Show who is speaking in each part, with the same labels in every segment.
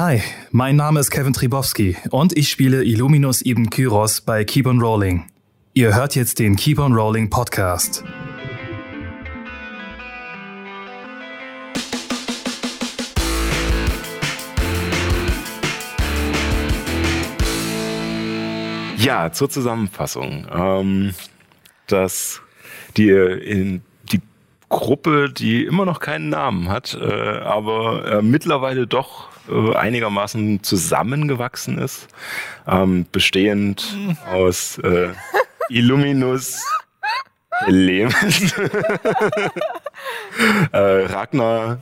Speaker 1: Hi, mein Name ist Kevin Tribowski und ich spiele Illuminus Ibn Kyros bei Keep on Rolling. Ihr hört jetzt den Keep on Rolling Podcast.
Speaker 2: Ja, zur Zusammenfassung. Ähm, dass die, in, die Gruppe, die immer noch keinen Namen hat, äh, aber äh, mittlerweile doch äh, einigermaßen zusammengewachsen ist, ähm, bestehend aus äh, Illuminus, Lemes, äh, Ragnar,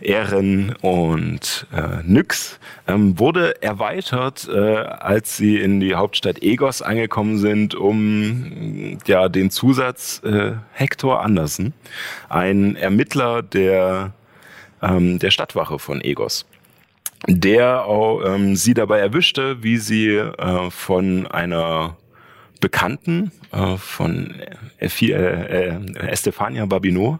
Speaker 2: Ehren und äh, Nyx, ähm, wurde erweitert, äh, als sie in die Hauptstadt Egos angekommen sind, um ja den Zusatz äh, Hector Andersen, ein Ermittler der, ähm, der Stadtwache von Egos der auch, ähm, sie dabei erwischte, wie sie äh, von einer Bekannten äh, von äh, äh, Estefania Babino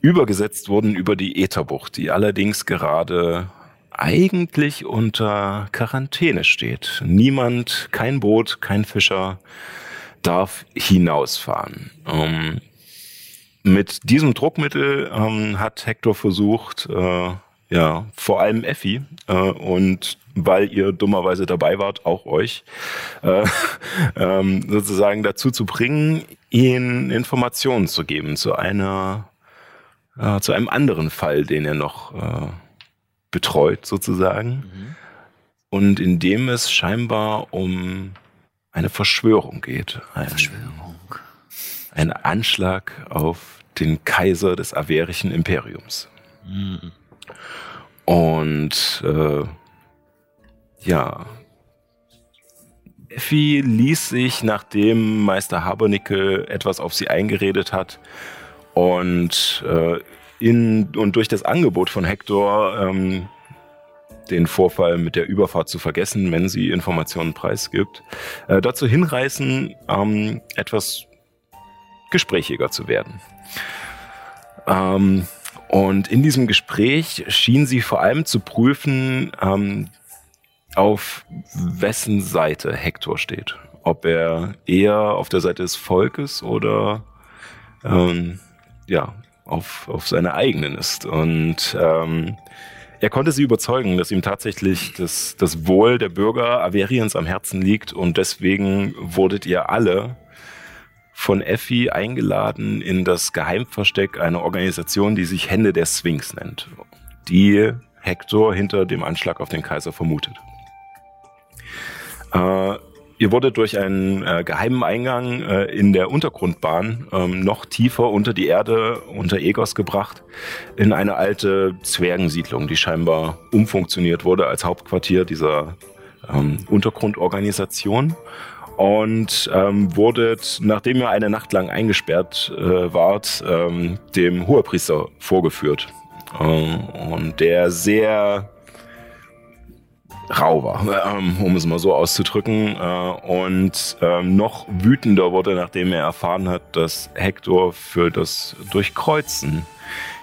Speaker 2: übergesetzt wurden über die Ätherbucht, die allerdings gerade eigentlich unter Quarantäne steht. Niemand, kein Boot, kein Fischer darf hinausfahren. Ähm, mit diesem Druckmittel ähm, hat Hector versucht, äh, ja, vor allem Effi äh, und weil ihr dummerweise dabei wart, auch euch, äh, ähm, sozusagen dazu zu bringen, ihnen Informationen zu geben zu einer äh, zu einem anderen Fall, den er noch äh, betreut sozusagen. Mhm. Und in dem es scheinbar um eine Verschwörung geht. Ein, Verschwörung. Ein Anschlag auf den Kaiser des Averischen Imperiums. Mhm. Und äh, ja, Effi ließ sich, nachdem Meister Habernickel etwas auf sie eingeredet hat, und, äh, in, und durch das Angebot von Hector, ähm, den Vorfall mit der Überfahrt zu vergessen, wenn sie Informationen preisgibt, äh, dazu hinreißen, ähm, etwas gesprächiger zu werden. Ähm, und in diesem Gespräch schien sie vor allem zu prüfen, ähm, auf wessen Seite Hector steht. Ob er eher auf der Seite des Volkes oder ähm, ja, auf, auf seine eigenen ist. Und ähm, er konnte sie überzeugen, dass ihm tatsächlich das, das Wohl der Bürger Averiens am Herzen liegt und deswegen wurdet ihr alle von Effi eingeladen in das Geheimversteck einer Organisation, die sich Hände der Sphinx nennt, die Hector hinter dem Anschlag auf den Kaiser vermutet. Äh, Ihr wurdet durch einen äh, geheimen Eingang äh, in der Untergrundbahn ähm, noch tiefer unter die Erde, unter Egos gebracht, in eine alte Zwergensiedlung, die scheinbar umfunktioniert wurde als Hauptquartier dieser ähm, Untergrundorganisation. Und ähm, wurdet, nachdem ihr eine Nacht lang eingesperrt äh, wart, ähm, dem Hohepriester vorgeführt. Ähm, und der sehr rau war, ähm, um es mal so auszudrücken. Äh, und ähm, noch wütender wurde, nachdem er erfahren hat, dass Hector für das Durchkreuzen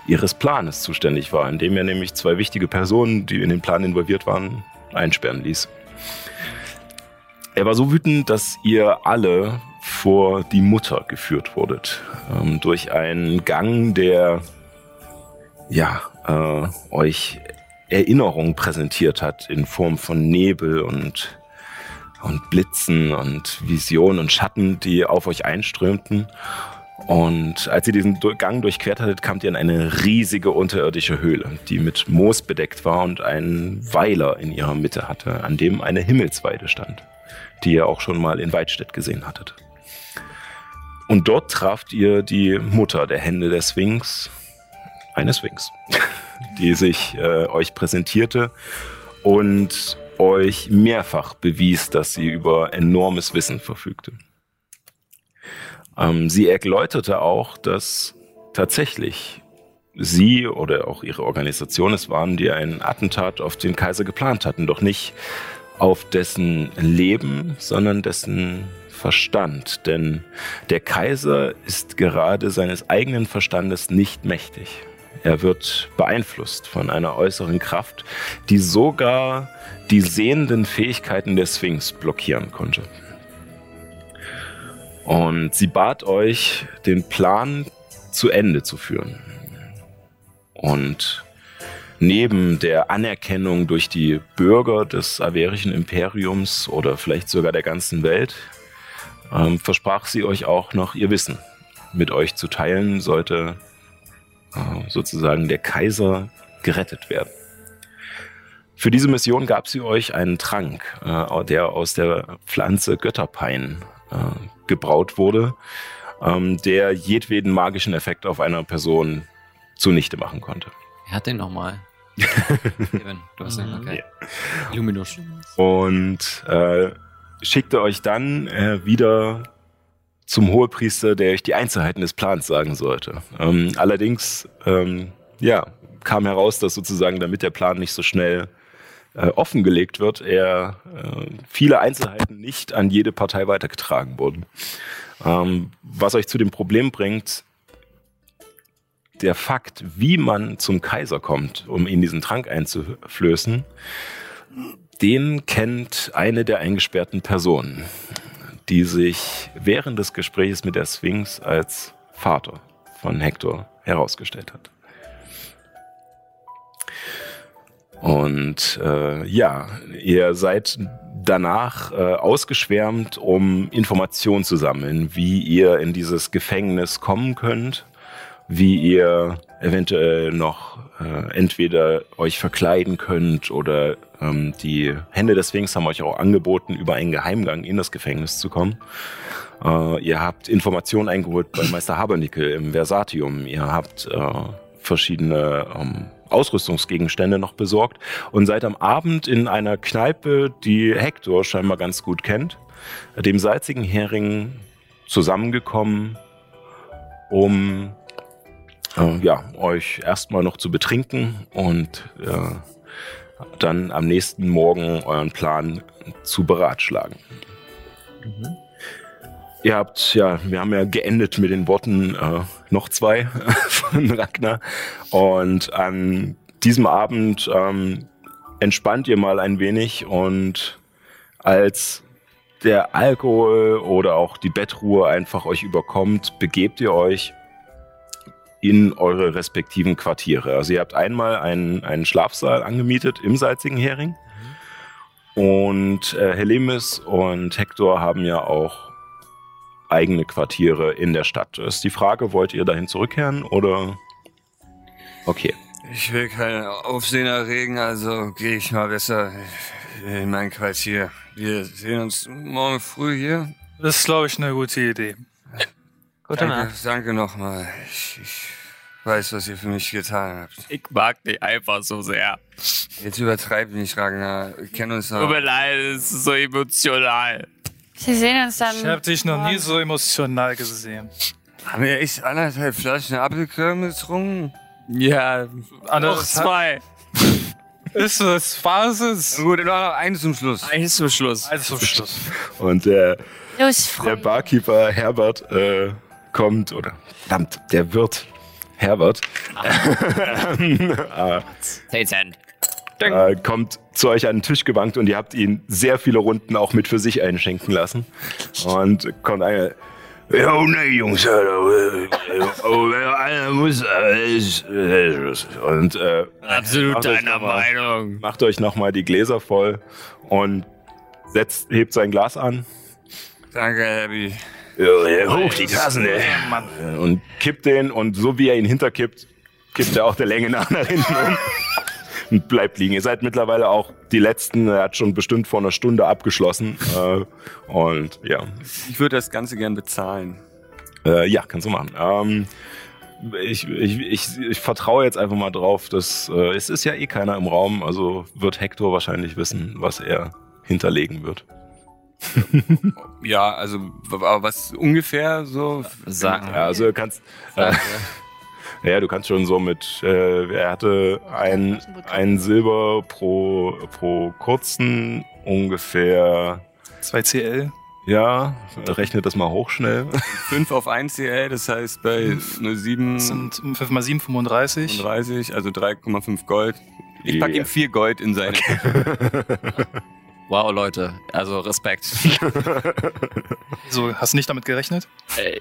Speaker 2: ihres Planes zuständig war, indem er nämlich zwei wichtige Personen, die in den Plan involviert waren, einsperren ließ. Er war so wütend, dass ihr alle vor die Mutter geführt wurdet. Ähm, durch einen Gang, der ja, äh, euch Erinnerung präsentiert hat in Form von Nebel und, und Blitzen und Visionen und Schatten, die auf euch einströmten. Und als ihr diesen Gang durchquert hattet, kamt ihr in eine riesige unterirdische Höhle, die mit Moos bedeckt war und einen Weiler in ihrer Mitte hatte, an dem eine Himmelsweide stand, die ihr auch schon mal in Weidstedt gesehen hattet. Und dort traft ihr die Mutter der Hände der Sphinx, eine Sphinx. die sich äh, euch präsentierte und euch mehrfach bewies, dass sie über enormes Wissen verfügte. Ähm, sie erläuterte auch, dass tatsächlich sie oder auch ihre Organisation es waren, die ein Attentat auf den Kaiser geplant hatten, doch nicht auf dessen Leben, sondern dessen Verstand. Denn der Kaiser ist gerade seines eigenen Verstandes nicht mächtig. Er wird beeinflusst von einer äußeren Kraft, die sogar die sehenden Fähigkeiten der Sphinx blockieren konnte. Und sie bat euch, den Plan zu Ende zu führen. Und neben der Anerkennung durch die Bürger des averischen Imperiums oder vielleicht sogar der ganzen Welt, ähm, versprach sie euch auch noch ihr Wissen mit euch zu teilen, sollte äh, sozusagen der Kaiser gerettet werden. Für diese Mission gab sie euch einen Trank, äh, der aus der Pflanze Götterpein äh, gebraut wurde, ähm, der jedweden magischen Effekt auf einer Person zunichte machen konnte.
Speaker 3: Wer hat den nochmal? Eben, du hast den, okay.
Speaker 2: Ja.
Speaker 3: Illuminus.
Speaker 2: Und äh, schickte euch dann äh, wieder zum Hohepriester, der euch die Einzelheiten des Plans sagen sollte. Ähm, allerdings, ähm, ja, kam heraus, dass sozusagen, damit der Plan nicht so schnell äh, offengelegt wird, er äh, viele Einzelheiten nicht an jede Partei weitergetragen wurden. Ähm, was euch zu dem Problem bringt, der Fakt, wie man zum Kaiser kommt, um ihn diesen Trank einzuflößen, den kennt eine der eingesperrten Personen, die sich während des Gesprächs mit der Sphinx als Vater von Hector herausgestellt hat. Und äh, ja, ihr seid danach äh, ausgeschwärmt, um Informationen zu sammeln, wie ihr in dieses Gefängnis kommen könnt, wie ihr eventuell noch äh, entweder euch verkleiden könnt oder ähm, die Hände des Sphinx haben euch auch angeboten, über einen Geheimgang in das Gefängnis zu kommen. Äh, ihr habt Informationen eingeholt bei Meister Habernickel im Versatium. Ihr habt äh, verschiedene ähm, Ausrüstungsgegenstände noch besorgt und seid am Abend in einer Kneipe, die Hector scheinbar ganz gut kennt, dem salzigen Hering zusammengekommen, um äh, ja, euch erstmal noch zu betrinken und äh, dann am nächsten Morgen euren Plan zu beratschlagen. Mhm. Ihr habt, ja, wir haben ja geendet mit den Worten äh, noch zwei von Ragnar. Und an diesem Abend ähm, entspannt ihr mal ein wenig und als der Alkohol oder auch die Bettruhe einfach euch überkommt, begebt ihr euch in eure respektiven Quartiere. Also ihr habt einmal einen, einen Schlafsaal angemietet im Salzigen Hering. Und äh, Helemis und Hector haben ja auch eigene Quartiere in der Stadt. Ist die Frage, wollt ihr dahin zurückkehren oder? Okay.
Speaker 4: Ich will keinen Aufsehen erregen, also gehe ich mal besser in mein Quartier. Wir sehen uns morgen früh hier.
Speaker 5: Das ist, glaube ich, eine gute Idee.
Speaker 4: Gute danke, Nacht. Danke nochmal. Ich, ich weiß, was ihr für mich getan habt.
Speaker 3: Ich mag dich einfach so sehr.
Speaker 4: Jetzt übertreib nicht, Ragnar. Wir kennen uns noch.
Speaker 3: Tut mir leid, es ist so emotional.
Speaker 6: Wir sehen uns dann.
Speaker 5: Ich habe dich noch nie so emotional gesehen.
Speaker 4: Haben wir echt anderthalb Flaschen Apfelkirm getrunken?
Speaker 3: Ja, noch zwei.
Speaker 5: Ist es? War es?
Speaker 4: Gut, noch eins zum Schluss.
Speaker 3: Eins zum Schluss.
Speaker 5: Eins zum Schluss.
Speaker 2: Und der,
Speaker 6: Los,
Speaker 2: der Barkeeper Herbert äh, kommt, oder verdammt, der Wirt Herbert äh, äh, kommt zu euch an den Tisch gewankt und ihr habt ihn sehr viele Runden auch mit für sich einschenken lassen. Und kommt einer. Ja, ne, Jungs, äh, einer muss. Und äh,
Speaker 3: absolut deiner Meinung.
Speaker 2: Macht euch nochmal die Gläser voll und setzt, hebt sein Glas an.
Speaker 4: Danke, Abby.
Speaker 2: Hoch die Tassen, ey. Und kippt den und so wie er ihn hinterkippt, kippt er auch der Länge nach nach hinten um und bleibt liegen. Ihr seid mittlerweile auch die letzten, er hat schon bestimmt vor einer Stunde abgeschlossen. Äh, und ja.
Speaker 4: Ich würde das Ganze gern bezahlen.
Speaker 2: Äh, ja, kannst du machen. Ähm, ich, ich, ich, ich vertraue jetzt einfach mal drauf, dass äh, es ist ja eh keiner im Raum, also wird Hector wahrscheinlich wissen, was er hinterlegen wird.
Speaker 4: ja, also aber was ungefähr so
Speaker 3: sagen.
Speaker 2: Ja, also du kannst. Äh, ja, du kannst schon so mit. Äh, er hatte ein, ein Silber pro pro kurzen ungefähr
Speaker 5: 2 CL.
Speaker 2: Ja, rechnet das mal hoch schnell.
Speaker 4: 5 auf 1 CL, das heißt bei nur 7,
Speaker 5: Das sind 5 mal 7, 35.
Speaker 4: 35, also 3,5 Gold. Ich packe
Speaker 2: Ja.
Speaker 4: ihm 4 Gold in seine.
Speaker 3: Wow, Leute. Also Respekt.
Speaker 5: So, hast du nicht damit gerechnet?
Speaker 3: Äh,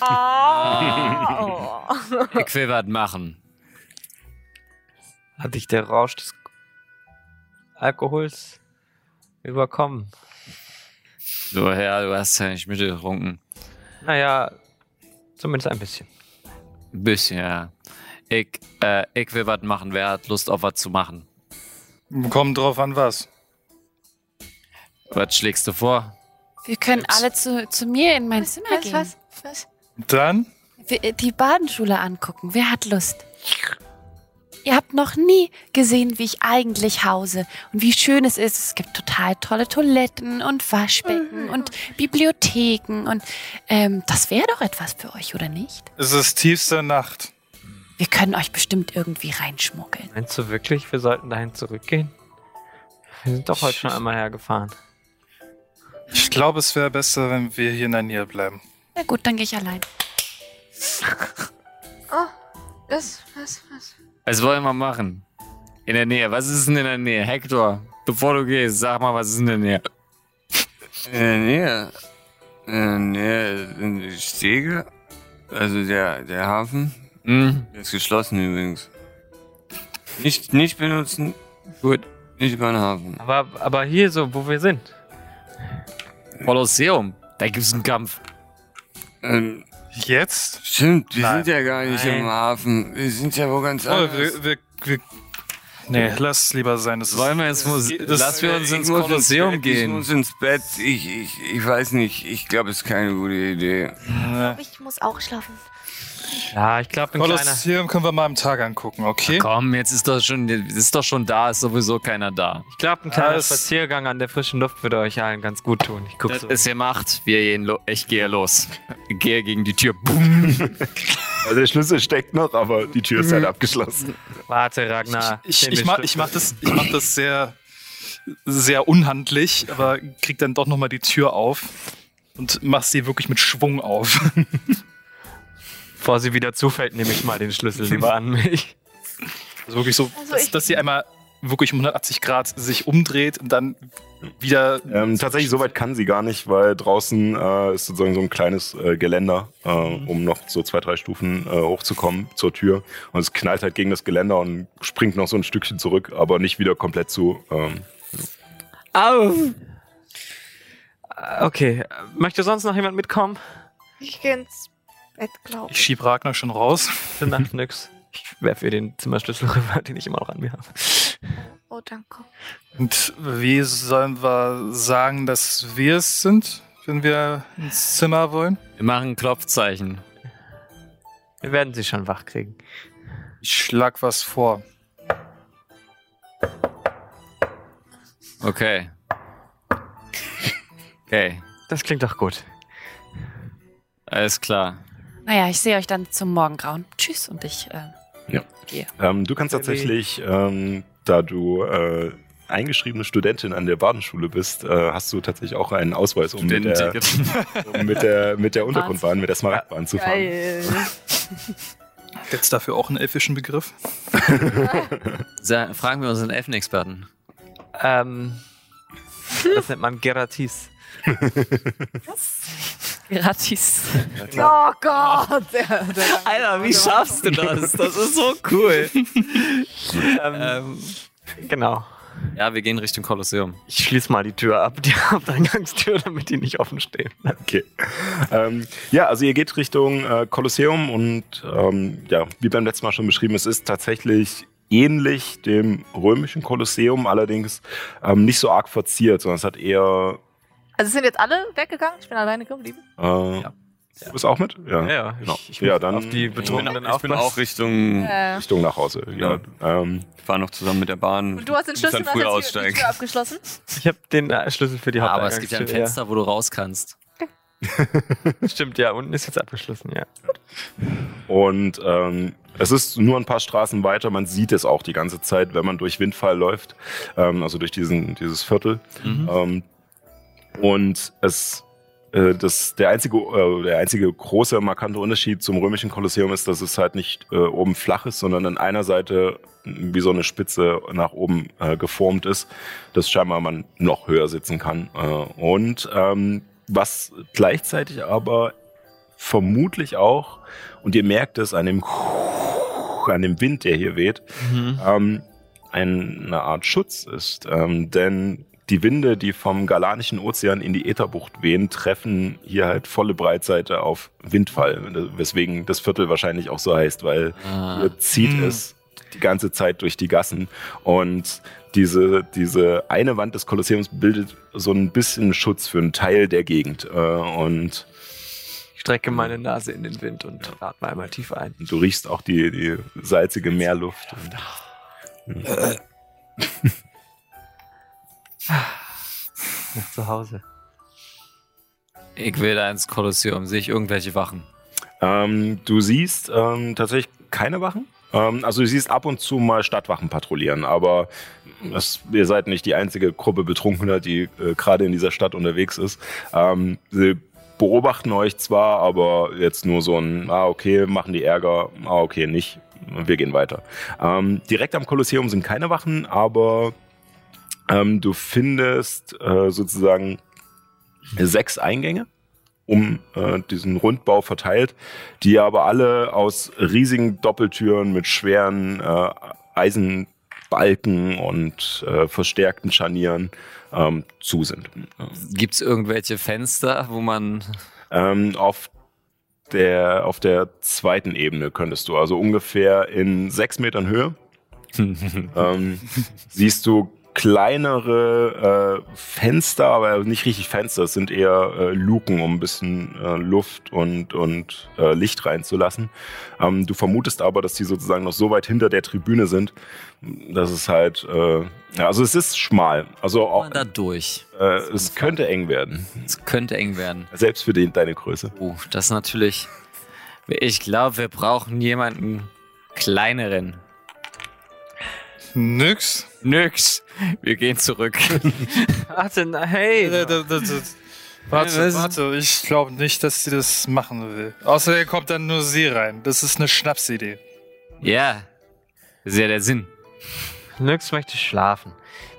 Speaker 6: Ah, oh.
Speaker 3: ich will was machen.
Speaker 7: Hat dich der Rausch des Alkohols überkommen?
Speaker 3: Du Herr, du hast ja nicht mitgetrunken.
Speaker 7: Naja, zumindest ein bisschen.
Speaker 3: Ein bisschen, ja. Ich, äh, ich will was machen. Wer hat Lust auf was zu machen?
Speaker 5: Kommt drauf an, was.
Speaker 3: Was schlägst du vor?
Speaker 8: Wir können alle zu, zu mir in mein Zimmer
Speaker 6: Was,
Speaker 8: gehen.
Speaker 6: was, was?
Speaker 5: Dann?
Speaker 8: Wir, die Badenschule angucken. Wer hat Lust? Ihr habt noch nie gesehen, wie ich eigentlich hause und wie schön es ist. Es gibt total tolle Toiletten und Waschbecken und Bibliotheken und ähm, das wäre doch etwas für euch, oder nicht?
Speaker 5: Es ist tiefste Nacht.
Speaker 8: Wir können euch bestimmt irgendwie reinschmuggeln.
Speaker 7: Meinst du wirklich, wir sollten dahin zurückgehen? Wir sind doch heute schon einmal hergefahren.
Speaker 5: Ich glaube, es wäre besser, wenn wir hier in der Nähe bleiben.
Speaker 8: Na gut, dann gehe ich allein.
Speaker 6: Was, was, was?
Speaker 3: Was wollen wir machen? In der Nähe. Was ist denn in der Nähe? Hector, bevor du gehst, sag mal, was ist in der Nähe?
Speaker 4: In der Nähe. In der Nähe sind die Stege. Also der, der Hafen.
Speaker 3: Hm,
Speaker 4: Der ist geschlossen übrigens. Nicht, nicht benutzen.
Speaker 3: gut.
Speaker 4: Nicht über den Hafen.
Speaker 7: Aber, aber hier so, wo wir sind.
Speaker 3: Kolosseum. Da gibt's einen Kampf.
Speaker 4: Ähm,
Speaker 5: Jetzt?
Speaker 4: stimmt, wir
Speaker 5: Nein.
Speaker 4: sind ja gar nicht
Speaker 7: Nein.
Speaker 4: im Hafen. Wir sind ja wo ganz
Speaker 5: Oh,
Speaker 4: anders.
Speaker 5: wir, wir, wir, nee, lass es lieber sein. Das
Speaker 3: Wollen wir ins Museum?
Speaker 5: das-
Speaker 3: Lass wir uns
Speaker 4: Ich
Speaker 3: ins
Speaker 4: muss
Speaker 3: Kolosseum
Speaker 4: Bett, Ich
Speaker 3: gehen.
Speaker 4: muss ins Bett. Ich, ich, ich weiß nicht. Ich glaube, es ist keine gute Idee.
Speaker 5: Nee.
Speaker 6: Ich muss auch schlafen.
Speaker 7: Ja, ich glaube, ein kleiner.
Speaker 5: Kolosseum können wir mal am Tag angucken, okay?
Speaker 3: Komm, jetzt ist doch schon, ist doch schon da, ist sowieso keiner da.
Speaker 7: Ich glaube, ein kleiner Spaziergang an der frischen Luft würde euch allen ganz gut tun. Ich guck
Speaker 3: Das
Speaker 7: so.
Speaker 3: ist gemacht. Wir gehen lo ich gehe los. Ich gehe gegen die Tür. Boom.
Speaker 2: Also der Schlüssel steckt noch, aber die Tür ist halt abgeschlossen.
Speaker 7: Warte, Ragnar.
Speaker 5: Ich, ich,
Speaker 7: Schlüssel.
Speaker 5: ich, mach das, ich mach das sehr, sehr unhandlich, aber krieg dann doch nochmal die Tür auf und mach sie wirklich mit Schwung auf.
Speaker 7: Bevor sie wieder zufällt, nehme ich mal den Schlüssel lieber an mich.
Speaker 5: Also wirklich so,
Speaker 6: Also
Speaker 5: dass, dass sie einmal wirklich um 180 Grad sich umdreht und dann wieder.
Speaker 2: Ähm, tatsächlich, so weit kann sie gar nicht, weil draußen äh, ist sozusagen so ein kleines äh, Geländer, äh, um noch so zwei, drei Stufen äh, hochzukommen zur Tür. Und es knallt halt gegen das Geländer und springt noch so ein Stückchen zurück, aber nicht wieder komplett zu. Ähm,
Speaker 7: Au! Okay, möchte sonst noch jemand mitkommen?
Speaker 6: Ich gehe ins Bett, glaube
Speaker 5: Ich
Speaker 6: ich.
Speaker 5: schieb Ragnar schon raus.
Speaker 7: Gute Nacht, nix. Ich werfe ihr den Zimmerschlüssel rüber, den ich immer noch an mir habe.
Speaker 6: Oh, danke.
Speaker 5: Und wie sollen wir sagen, dass wir es sind, wenn wir ins Zimmer wollen?
Speaker 3: Wir machen ein Klopfzeichen.
Speaker 7: Wir werden sie schon wach kriegen.
Speaker 5: Ich schlag was vor.
Speaker 3: Okay. Okay,
Speaker 7: Das klingt doch gut.
Speaker 3: alles klar.
Speaker 8: Naja, ich sehe euch dann zum Morgengrauen. Tschüss und ich äh,
Speaker 2: Ja.
Speaker 8: gehe.
Speaker 2: ähm, du kannst tatsächlich, ähm, da du äh, eingeschriebene Studentin an der Badenschule bist, äh, hast du tatsächlich auch einen Ausweis, um mit der, um mit der, mit der Untergrundbahn, mit der Smaragdbahn zu fahren.
Speaker 6: Geil.
Speaker 5: Gibt's dafür auch einen elfischen Begriff?
Speaker 3: Fragen wir unseren Elfenexperten.
Speaker 7: Ähm, das nennt man Geratis.
Speaker 8: Gratis.
Speaker 6: Oh Gott. Der, der
Speaker 3: Alter, wie schaffst du das? Das ist so cool.
Speaker 7: Ähm,
Speaker 3: ähm,
Speaker 7: genau.
Speaker 3: ja, wir gehen Richtung Kolosseum.
Speaker 7: Ich schließe mal die Tür ab, die Haupteingangstür, damit die nicht offen steht.
Speaker 2: Okay. Ähm, ja, also ihr geht Richtung äh, Kolosseum und ähm, ja, wie beim letzten Mal schon beschrieben, es ist tatsächlich ähnlich dem römischen Kolosseum, allerdings ähm, nicht so arg verziert, sondern es hat eher.
Speaker 6: Also sind jetzt alle weggegangen? Ich bin alleine geblieben.
Speaker 2: Äh, Du bist auch mit? Ja.
Speaker 7: Ja,
Speaker 2: genau.
Speaker 7: ich, ich
Speaker 2: ja, dann
Speaker 7: auf die Betonungen
Speaker 4: Ich bin
Speaker 7: aufpassen.
Speaker 4: auch Richtung.
Speaker 6: Äh,
Speaker 2: Richtung nach Hause. Ja. Ähm,
Speaker 4: Ich fahre noch zusammen mit der Bahn.
Speaker 6: und du hast den Schlüssel
Speaker 4: früher
Speaker 6: hast die. Tür abgeschlossen?
Speaker 7: Ich habe den äh, Schlüssel für die
Speaker 3: Aber es gibt ja ein. Fenster, wo du raus kannst.
Speaker 7: Ja. Stimmt, ja, unten ist jetzt abgeschlossen, ja.
Speaker 2: Und ähm, es ist nur ein paar Straßen weiter. Man sieht es auch die ganze Zeit, wenn man durch Windfall läuft, ähm, also durch diesen, dieses Viertel.
Speaker 3: Mhm.
Speaker 2: Ähm, Und es äh, das, der, einzige, äh, der einzige große, markante Unterschied zum römischen Kolosseum ist, dass es halt nicht äh, oben flach ist, sondern an einer Seite wie so eine Spitze nach oben äh, geformt ist, dass scheinbar man noch höher sitzen kann. Äh, und ähm, was gleichzeitig aber vermutlich auch, und ihr merkt es an dem, an dem Wind, der hier weht, ähm, eine Art Schutz ist. Ähm, denn die Winde, die vom Galanischen Ozean in die Ätherbucht wehen, treffen hier halt volle Breitseite auf Windfall, weswegen das Viertel wahrscheinlich auch so heißt, weil hier zieht
Speaker 5: Hm.
Speaker 2: es die ganze Zeit durch die Gassen und diese, diese eine Wand des Kolosseums bildet so ein bisschen Schutz für einen Teil der Gegend äh, und
Speaker 7: Ich strecke meine Nase in den Wind und atme einmal tief ein.
Speaker 2: du riechst auch die, die salzige Meerluft.
Speaker 7: Nach zu Hause.
Speaker 3: Ich will da ins Kolosseum. Sehe ich irgendwelche Wachen?
Speaker 2: Ähm, du siehst ähm, tatsächlich keine Wachen. Ähm, also du siehst ab und zu mal Stadtwachen patrouillieren, aber es, ihr seid nicht die einzige Gruppe Betrunkener, die äh, gerade in dieser Stadt unterwegs ist. Ähm, sie beobachten euch zwar, aber jetzt nur so ein, ah okay, machen die Ärger, ah okay, nicht, wir gehen weiter. Ähm, direkt am Kolosseum sind keine Wachen, aber ähm, du findest äh, sozusagen sechs Eingänge um äh, diesen Rundbau verteilt, die aber alle aus riesigen Doppeltüren mit schweren äh, Eisenbalken und äh, verstärkten Scharnieren ähm, zu sind.
Speaker 3: Gibt es irgendwelche Fenster, wo man.
Speaker 2: Ähm, auf der auf der zweiten Ebene könntest du also ungefähr in sechs Metern Höhe ähm, siehst du kleinere äh, Fenster, aber nicht richtig Fenster, es sind eher äh, Luken, um ein bisschen äh, Luft und, und äh, Licht reinzulassen. Ähm, du vermutest aber, dass die sozusagen noch so weit hinter der Tribüne sind, dass es halt, äh, ja, also es ist schmal. Also auch,
Speaker 3: da durch?
Speaker 2: äh, es könnte eng werden,
Speaker 3: Es könnte eng werden.
Speaker 2: selbst für den, deine Größe.
Speaker 3: Oh, das ist natürlich. Ich glaube, wir brauchen jemanden kleineren.
Speaker 5: Nix.
Speaker 3: Nix. Wir gehen zurück.
Speaker 7: Warte, na, hey.
Speaker 5: Äh, da- da- da- Warte, warte, ich glaube nicht, dass sie das machen will. Außerdem kommt dann nur sie rein. Das ist eine Schnapsidee.
Speaker 3: ja. Das ist ja der Sinn.
Speaker 7: Nyx möchte schlafen.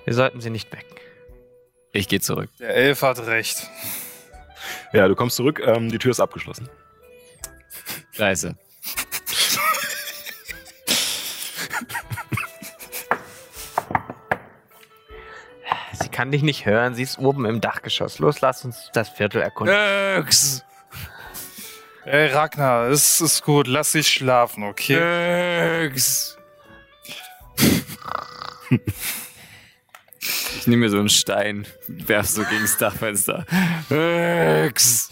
Speaker 7: Wir sollten sie nicht wecken.
Speaker 3: Ich gehe zurück.
Speaker 5: Der Elf hat recht.
Speaker 2: Ja, du kommst zurück, ähm, die Tür ist abgeschlossen.
Speaker 3: Scheiße.
Speaker 7: Sie kann dich nicht hören. Sie ist oben im Dachgeschoss. Los, lass uns das Viertel erkunden.
Speaker 3: Nix.
Speaker 5: Ey, Ragnar, es ist gut. Lass sie schlafen, okay?
Speaker 3: Nix. Ich nehme mir so einen Stein, werf so gegen das Dachfenster. Nix.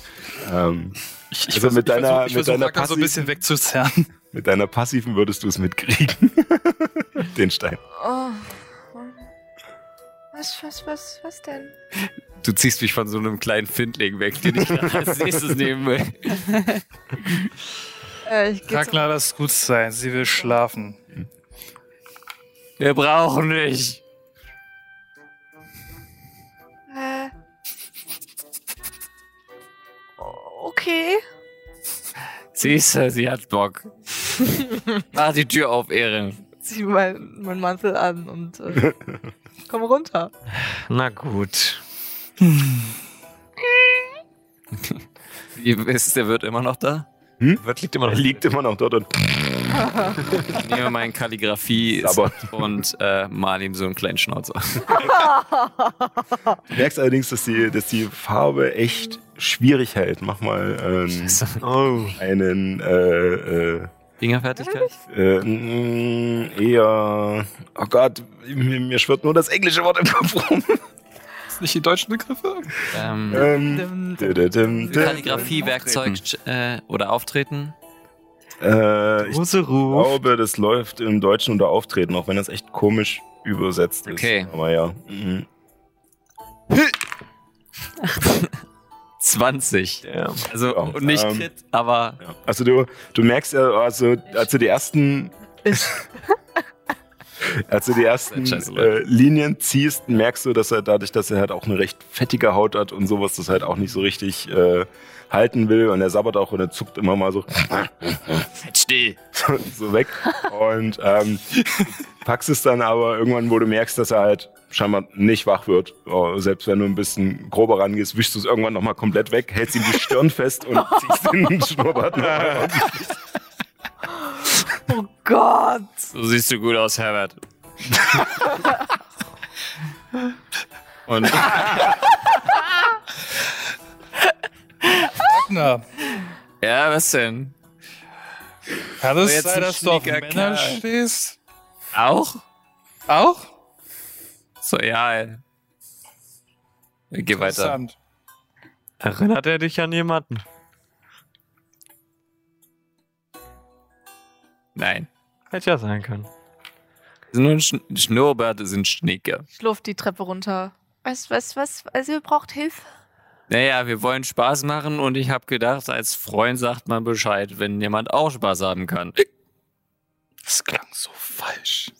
Speaker 2: Ähm,
Speaker 5: Ich,
Speaker 2: Also mit deiner-
Speaker 5: ich
Speaker 2: mit
Speaker 5: versuch
Speaker 2: deiner
Speaker 5: Ragnar so ein bisschen wegzuzerren.
Speaker 2: mit deiner passiven würdest du es mitkriegen. den Stein.
Speaker 6: Oh. Was, was, was, was denn?
Speaker 3: Du ziehst mich von so einem kleinen Findling weg, den ich dann als nächstes nehmen will.
Speaker 6: Äh, ich
Speaker 5: Ragnar, lass gut sein. Sie will schlafen.
Speaker 3: Wir brauchen dich.
Speaker 6: äh, okay.
Speaker 3: Siehst du, sie hat Bock. Mach die Tür auf, Ehren.
Speaker 6: Zieh meinen mein Mantel an und äh, komm runter.
Speaker 7: Na gut.
Speaker 3: Wie ist der Wirt immer noch da?
Speaker 7: Wird liegt immer
Speaker 2: Er
Speaker 7: noch.
Speaker 2: liegt immer noch dort und
Speaker 3: Ich nehme meinen Kalligrafie und äh, mal ihm so einen kleinen Schnauzer.
Speaker 2: du merkst allerdings, dass die, dass die Farbe echt schwierig hält. Mach mal ähm,
Speaker 7: Oh.
Speaker 2: einen äh, äh,
Speaker 3: Fingerfertigkeit?
Speaker 2: äh, mm, eher. Oh Gott, mir, mir schwirrt nur das englische Wort im Kopf rum.
Speaker 5: Ist nicht die deutschen Begriffe?
Speaker 3: Ähm,
Speaker 2: ähm.
Speaker 3: Kalligrafie-Werkzeug äh, oder Auftreten?
Speaker 2: Äh, ich glaube, das läuft im Deutschen unter Auftreten, auch wenn das echt komisch übersetzt ist.
Speaker 3: Okay.
Speaker 2: Aber ja. Mhm.
Speaker 3: 20.
Speaker 7: Ja.
Speaker 3: Also
Speaker 2: Ja,
Speaker 3: und nicht
Speaker 2: ähm,
Speaker 3: Crit, aber
Speaker 2: Ja. Also du, du merkst ja, also als du die ersten Als du die ersten äh, Linien ziehst, merkst du, dass er dadurch, dass er halt auch eine recht fettige Haut hat und sowas, das halt auch nicht so richtig äh, halten will. Und er sabbert auch und er zuckt immer mal so,
Speaker 3: Still.
Speaker 2: so, so weg. Und ähm, packst es dann aber irgendwann, wo du merkst, dass er halt scheinbar nicht wach wird. Oh, selbst wenn du ein bisschen grober rangehst, wischst du es irgendwann nochmal komplett weg, hältst ihm die Stirn fest und ziehst den Schnurrbart nochmal
Speaker 6: Oh Gott.
Speaker 3: So siehst du gut aus, Herbert. Und
Speaker 5: Na,
Speaker 3: ja, was denn?
Speaker 5: kann es
Speaker 3: jetzt
Speaker 5: sein,
Speaker 3: ein
Speaker 5: dass du auf
Speaker 3: schnicker
Speaker 5: Männer
Speaker 3: Kerl.
Speaker 5: stehst?
Speaker 3: Auch?
Speaker 5: Auch?
Speaker 3: So, ja. ey. Geh weiter.
Speaker 5: Interessant.
Speaker 7: Erinnert er dich an jemanden?
Speaker 3: Nein.
Speaker 7: Hätte ja sein können.
Speaker 3: Nur ein Schn Schnurrbärte sind Schnicke.
Speaker 6: Ich luft die Treppe runter. Was, was, was? Also ihr braucht Hilfe?
Speaker 3: Naja, wir wollen Spaß machen und ich habe gedacht, als Freund sagt man Bescheid, wenn jemand auch Spaß haben kann.
Speaker 5: Das klang so falsch.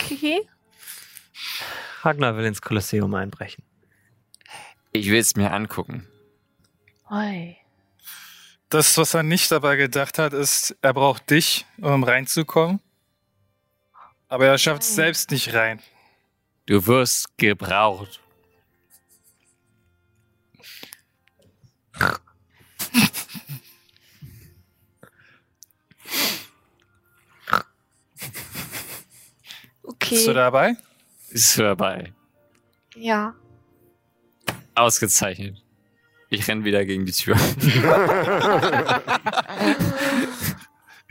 Speaker 6: Okay.
Speaker 7: Ragnar will ins Kolosseum einbrechen.
Speaker 3: Ich will es mir angucken.
Speaker 6: Oi.
Speaker 5: Das, was er nicht dabei gedacht hat, ist, er braucht dich, um reinzukommen. Aber er schafft es selbst nicht rein.
Speaker 3: Du wirst gebraucht.
Speaker 5: Bist du
Speaker 6: Okay.
Speaker 5: dabei?
Speaker 3: Ist dabei.
Speaker 6: Ja.
Speaker 3: Ausgezeichnet. Ich renn wieder gegen die Tür.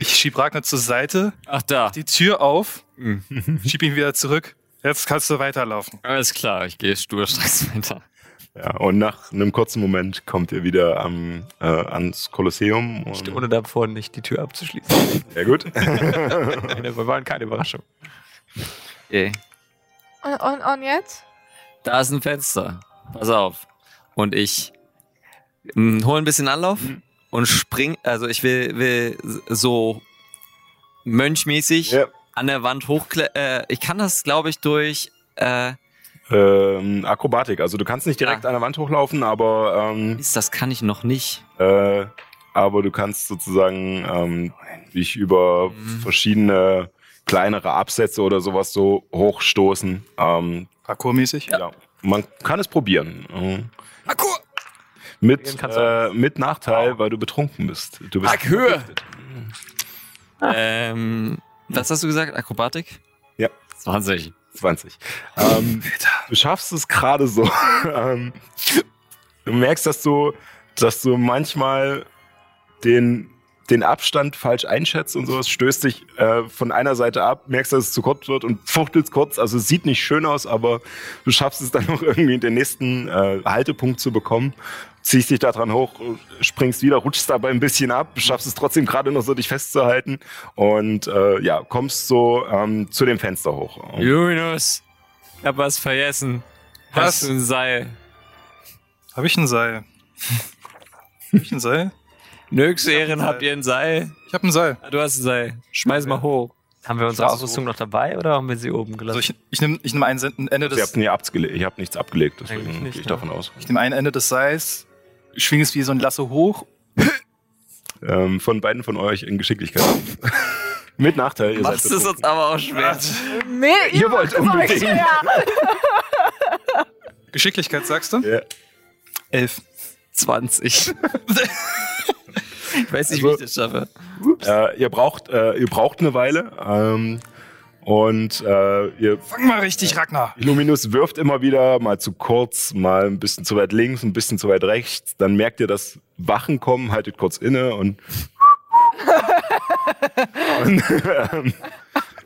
Speaker 5: Ich schieb Ragnar zur Seite,
Speaker 3: Ach da.
Speaker 5: die Tür auf,
Speaker 3: Hm.
Speaker 5: schieb ihn wieder zurück. Jetzt kannst du weiterlaufen.
Speaker 3: Alles klar, ich gehe sturstracks weiter.
Speaker 2: Ja, und nach einem kurzen Moment kommt ihr wieder am, äh, ans Kolosseum. Und,
Speaker 7: Ohne davor nicht die Tür abzuschließen.
Speaker 2: sehr gut.
Speaker 7: Nein, wir waren keine Überraschung.
Speaker 3: Okay.
Speaker 6: Und, und, und jetzt?
Speaker 3: Da ist ein Fenster. Pass auf. Und ich mm, hole ein bisschen Anlauf und spring. Also ich will, will so mönchmäßig
Speaker 2: ja.
Speaker 3: an der Wand hochklettern. Äh, ich kann das, glaube ich, durch. Äh,
Speaker 2: ähm, Akrobatik. Also du kannst nicht direkt
Speaker 3: Ah.
Speaker 2: an der Wand hochlaufen, aber ähm,
Speaker 3: Mist, das kann ich noch nicht.
Speaker 2: äh, aber du kannst sozusagen ähm, dich über
Speaker 3: Mhm.
Speaker 2: verschiedene kleinere Absätze oder sowas so hochstoßen. Ähm,
Speaker 5: Parkourmäßig?
Speaker 2: ja. Man kann es probieren. Mhm.
Speaker 3: Parkour!
Speaker 2: Mit, äh, mit Nachteil, weil du betrunken bist. Du bist
Speaker 3: Parkour! Ähm, was hast du gesagt? Akrobatik?
Speaker 2: Ja.
Speaker 3: 20.
Speaker 2: 20. Ähm, du schaffst es gerade so. ähm, du merkst, dass du, dass du manchmal den, den Abstand falsch einschätzt und sowas, stößt dich äh, von einer Seite ab, merkst, dass es zu kurz wird und fuchtelst kurz. Also es sieht nicht schön aus, aber du schaffst es dann noch irgendwie den nächsten äh, Haltepunkt zu bekommen. Ziehst dich da dran hoch, springst wieder, rutschst dabei ein bisschen ab, schaffst es trotzdem gerade noch so, dich festzuhalten und äh, ja, kommst so ähm, zu dem Fenster hoch.
Speaker 3: Jonas, ich hab was vergessen.
Speaker 5: Was?
Speaker 3: Hast du ein Seil?
Speaker 5: Habe ich ein Seil? Hab ich ein Seil?
Speaker 3: Nix,
Speaker 5: hab ein
Speaker 3: Ehren, habt ihr ein Seil?
Speaker 5: Ich habe ein Seil.
Speaker 3: Ah, Du hast ein Seil. Schmeiß mal hoch.
Speaker 7: Haben wir unsere Ausrüstung noch dabei oder haben wir sie oben
Speaker 5: Also
Speaker 7: gelassen?
Speaker 5: ich, ich nehme ich nehm ein Ende
Speaker 2: Ihr
Speaker 5: des,
Speaker 2: habt, nie ihr habt nichts abgelegt, deswegen
Speaker 7: nicht,
Speaker 2: gehe ich
Speaker 7: ne?
Speaker 2: davon aus.
Speaker 5: ich nehm ein Ende des Seils, schwinge es wie so ein Lasso hoch.
Speaker 2: Ähm, von beiden von euch in Geschicklichkeit. Mit Nachteil, ihr
Speaker 3: Machst es uns aber auch schwer.
Speaker 6: Nee,
Speaker 2: Ihr wollt unbedingt.
Speaker 5: Geschicklichkeit sagst du?
Speaker 2: Ja.
Speaker 5: Elf.
Speaker 3: 20. ich weiß nicht, wie
Speaker 2: Also-
Speaker 3: ich das schaffe.
Speaker 2: Äh, ihr, braucht, äh, ihr braucht eine Weile ähm, und äh, ihr
Speaker 5: Fang mal richtig, Ragnar.
Speaker 2: Illuminus wirft immer wieder mal zu kurz, mal ein bisschen zu weit links, ein bisschen zu weit rechts. Dann merkt ihr, dass Wachen kommen, haltet kurz inne und, und ähm,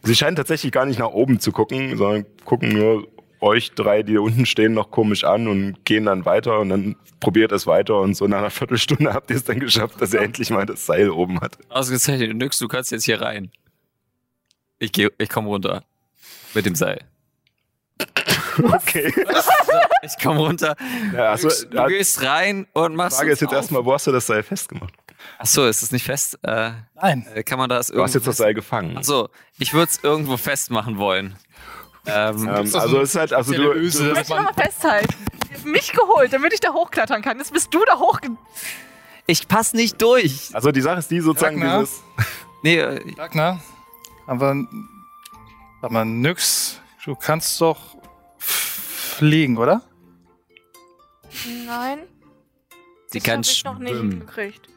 Speaker 2: sie scheinen tatsächlich gar nicht nach oben zu gucken, sondern gucken nur euch drei, die da unten stehen, noch komisch an und gehen dann weiter und dann probiert es weiter und so nach einer Viertelstunde habt ihr es dann geschafft, dass er endlich mal das Seil oben hat.
Speaker 3: Ausgezeichnet. Nix, du kannst jetzt hier rein. Ich geh, ich komm runter. Mit dem Seil.
Speaker 2: Okay.
Speaker 3: Ich komm runter.
Speaker 2: Ja, also,
Speaker 3: du
Speaker 2: ja,
Speaker 3: gehst rein und
Speaker 2: die
Speaker 3: machst
Speaker 2: Frage ist jetzt
Speaker 3: auf.
Speaker 2: erstmal, wo hast du das Seil festgemacht?
Speaker 3: Achso, ist das nicht fest? Äh,
Speaker 5: Nein.
Speaker 3: äh, kann man das
Speaker 2: Du hast jetzt das Seil gefangen.
Speaker 3: Achso, ich würde es irgendwo festmachen wollen. Ähm,
Speaker 2: Ähm, also
Speaker 5: eine
Speaker 2: es ist halt, also du,
Speaker 5: Öse,
Speaker 2: du
Speaker 6: Ich
Speaker 5: dass
Speaker 6: möchte
Speaker 5: man,
Speaker 6: nochmal festhalten. Mich geholt, damit ich da hochklettern kann. Jetzt bist du da hoch.
Speaker 3: ich pass nicht durch.
Speaker 2: also die Sache ist die sozusagen
Speaker 5: Ragnar?
Speaker 2: dieses,
Speaker 3: Nee, äh,
Speaker 5: Ragnar, aber, sag mal, nix. Du kannst doch fliegen, oder?
Speaker 6: Nein.
Speaker 3: sie
Speaker 6: das
Speaker 3: kann
Speaker 6: ich noch nicht
Speaker 3: schwimmen.
Speaker 6: hingekriegt.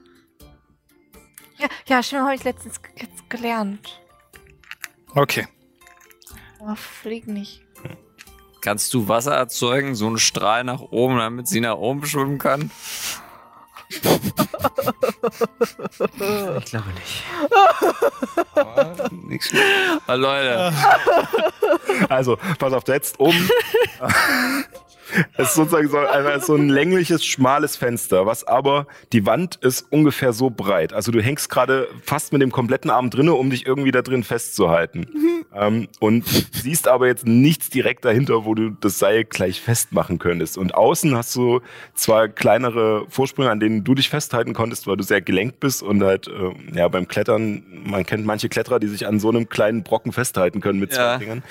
Speaker 6: Ja, ja, stimmt, habe ich letztens jetzt gelernt.
Speaker 5: Okay.
Speaker 6: Aber flieg nicht.
Speaker 3: Kannst du Wasser erzeugen, so einen Strahl nach oben, damit sie nach oben schwimmen kann?
Speaker 7: Ich glaube nicht.
Speaker 2: nichts
Speaker 3: Oh, Leute,
Speaker 2: Also, pass auf, jetzt oben. Es ist sozusagen so, einfach so ein längliches, schmales Fenster, was aber die Wand ist ungefähr so breit. Also du hängst gerade fast mit dem kompletten Arm drinne, um dich irgendwie da drin festzuhalten. ähm, und siehst aber jetzt nichts direkt dahinter, wo du das Seil gleich festmachen könntest. Und außen hast du zwar kleinere Vorsprünge, an denen du dich festhalten konntest, weil du sehr gelenkt bist und halt, äh, ja, beim Klettern, man kennt manche Kletterer, die sich an so einem kleinen Brocken festhalten können mit
Speaker 3: Ja.
Speaker 2: zwei Fingern.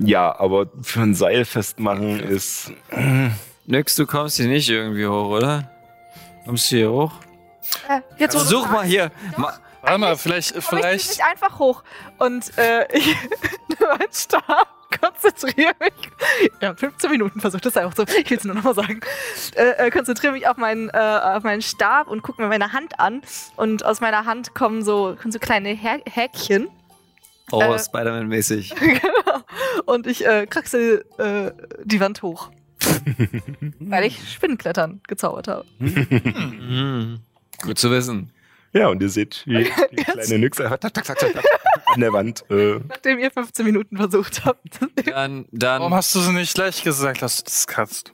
Speaker 2: Ja, aber für ein Seil festmachen ist.
Speaker 3: nix, du kommst hier nicht irgendwie hoch, oder? Kommst du hier hoch?
Speaker 6: Äh, jetzt
Speaker 3: Versuch mal hier. Ma
Speaker 5: Warte mal, vielleicht,
Speaker 6: Aber ich
Speaker 5: vielleicht.
Speaker 6: nicht einfach hoch. Und äh, ich nehme meinen Stab, konzentriere mich. Ja, 15 Minuten versucht das einfach so. Ich will es nur nochmal sagen. Äh, äh, konzentriere mich auf meinen, äh, auf meinen Stab und gucke mir meine Hand an. Und aus meiner Hand kommen so, kommen so kleine Hä Häkchen.
Speaker 3: Oh,
Speaker 6: Äh.
Speaker 3: Spider-Man-mäßig.
Speaker 6: genau. Und ich äh, kraxel äh, die Wand hoch. weil ich Spinnenklettern gezaubert habe.
Speaker 3: Mhm. Gut zu wissen.
Speaker 2: Ja, und ihr seht, wie die kleine Nyx einfach tak, tak, tak, tak, an der Wand. Äh,
Speaker 6: Nachdem ihr 15 Minuten versucht habt.
Speaker 3: Dann, dann,
Speaker 5: Warum hast du so nicht gleich gesagt, dass du das kannst?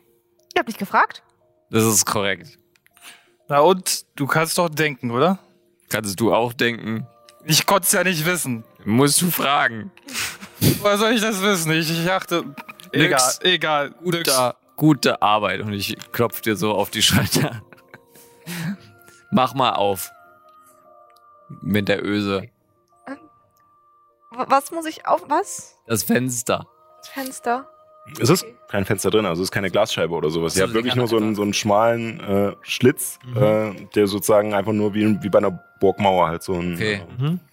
Speaker 6: Ihr habt mich gefragt?
Speaker 3: das ist korrekt.
Speaker 5: Na und? Du kannst doch denken, oder?
Speaker 3: Kannst du auch denken.
Speaker 5: Ich konnte es ja nicht wissen.
Speaker 3: Musst du fragen.
Speaker 5: Woher soll ich das wissen? Ich, ich dachte. Egal,
Speaker 3: Nix.
Speaker 5: egal. Nix.
Speaker 3: Gute, gute Arbeit. Und ich klopf dir so auf die Schulter. Mach mal auf. Mit der Öse.
Speaker 6: Was muss ich auf. Was?
Speaker 3: Das Fenster.
Speaker 6: Das Fenster?
Speaker 2: Es ist kein Fenster drin, also es ist keine Glasscheibe oder sowas.
Speaker 3: Ach so,
Speaker 2: Ihr habt
Speaker 3: die
Speaker 2: wirklich nur so einen, so einen schmalen äh, Schlitz,
Speaker 3: Mhm.
Speaker 2: äh, der sozusagen einfach nur wie, wie bei einer Burgmauer halt so ein.
Speaker 3: Okay.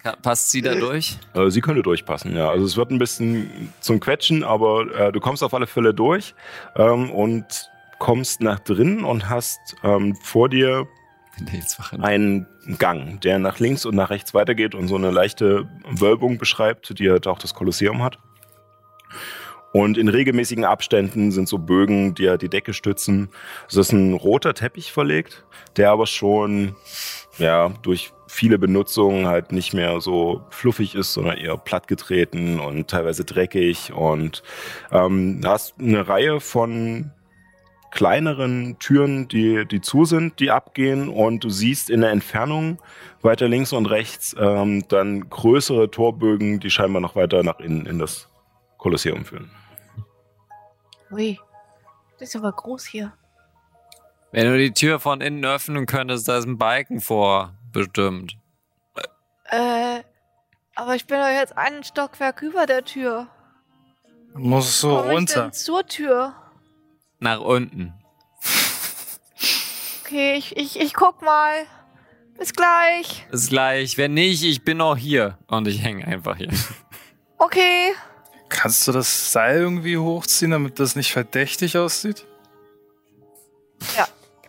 Speaker 3: Ka- Passt sie da durch?
Speaker 2: Äh, sie könnte durchpassen, ja. Also es wird ein bisschen zum Quetschen, aber äh, du kommst auf alle Fälle durch ähm, und kommst nach drinnen und hast ähm, vor dir einen Gang, der nach links und nach rechts weitergeht und so eine leichte Wölbung beschreibt, die halt auch das Kolosseum hat. Und in regelmäßigen Abständen sind so Bögen, die ja die Decke stützen. Es ist ein roter Teppich verlegt, der aber schon ja, durch viele Benutzungen halt nicht mehr so fluffig ist, sondern eher plattgetreten und teilweise dreckig. Und ähm, hast eine Reihe von kleineren Türen, die, die zu sind, die abgehen und du siehst in der Entfernung weiter links und rechts ähm, dann größere Torbögen, die scheinbar noch weiter nach innen in das Kolosseum führen.
Speaker 8: Ui, das ist aber groß hier.
Speaker 3: Wenn du die Tür von innen öffnen könntest, da ist ein Balken vor. Bestimmt.
Speaker 6: Äh, aber ich bin doch jetzt einen Stockwerk über der Tür.
Speaker 5: Du musst so
Speaker 6: Komm ich
Speaker 5: runter.
Speaker 6: denn zur Tür?
Speaker 3: Nach unten.
Speaker 6: Okay, ich, ich, ich guck mal. Bis gleich.
Speaker 3: Ist gleich. Wenn nicht, ich bin noch hier. Und ich hänge einfach hier.
Speaker 6: Okay.
Speaker 5: Kannst du das Seil irgendwie hochziehen, damit das nicht verdächtig aussieht?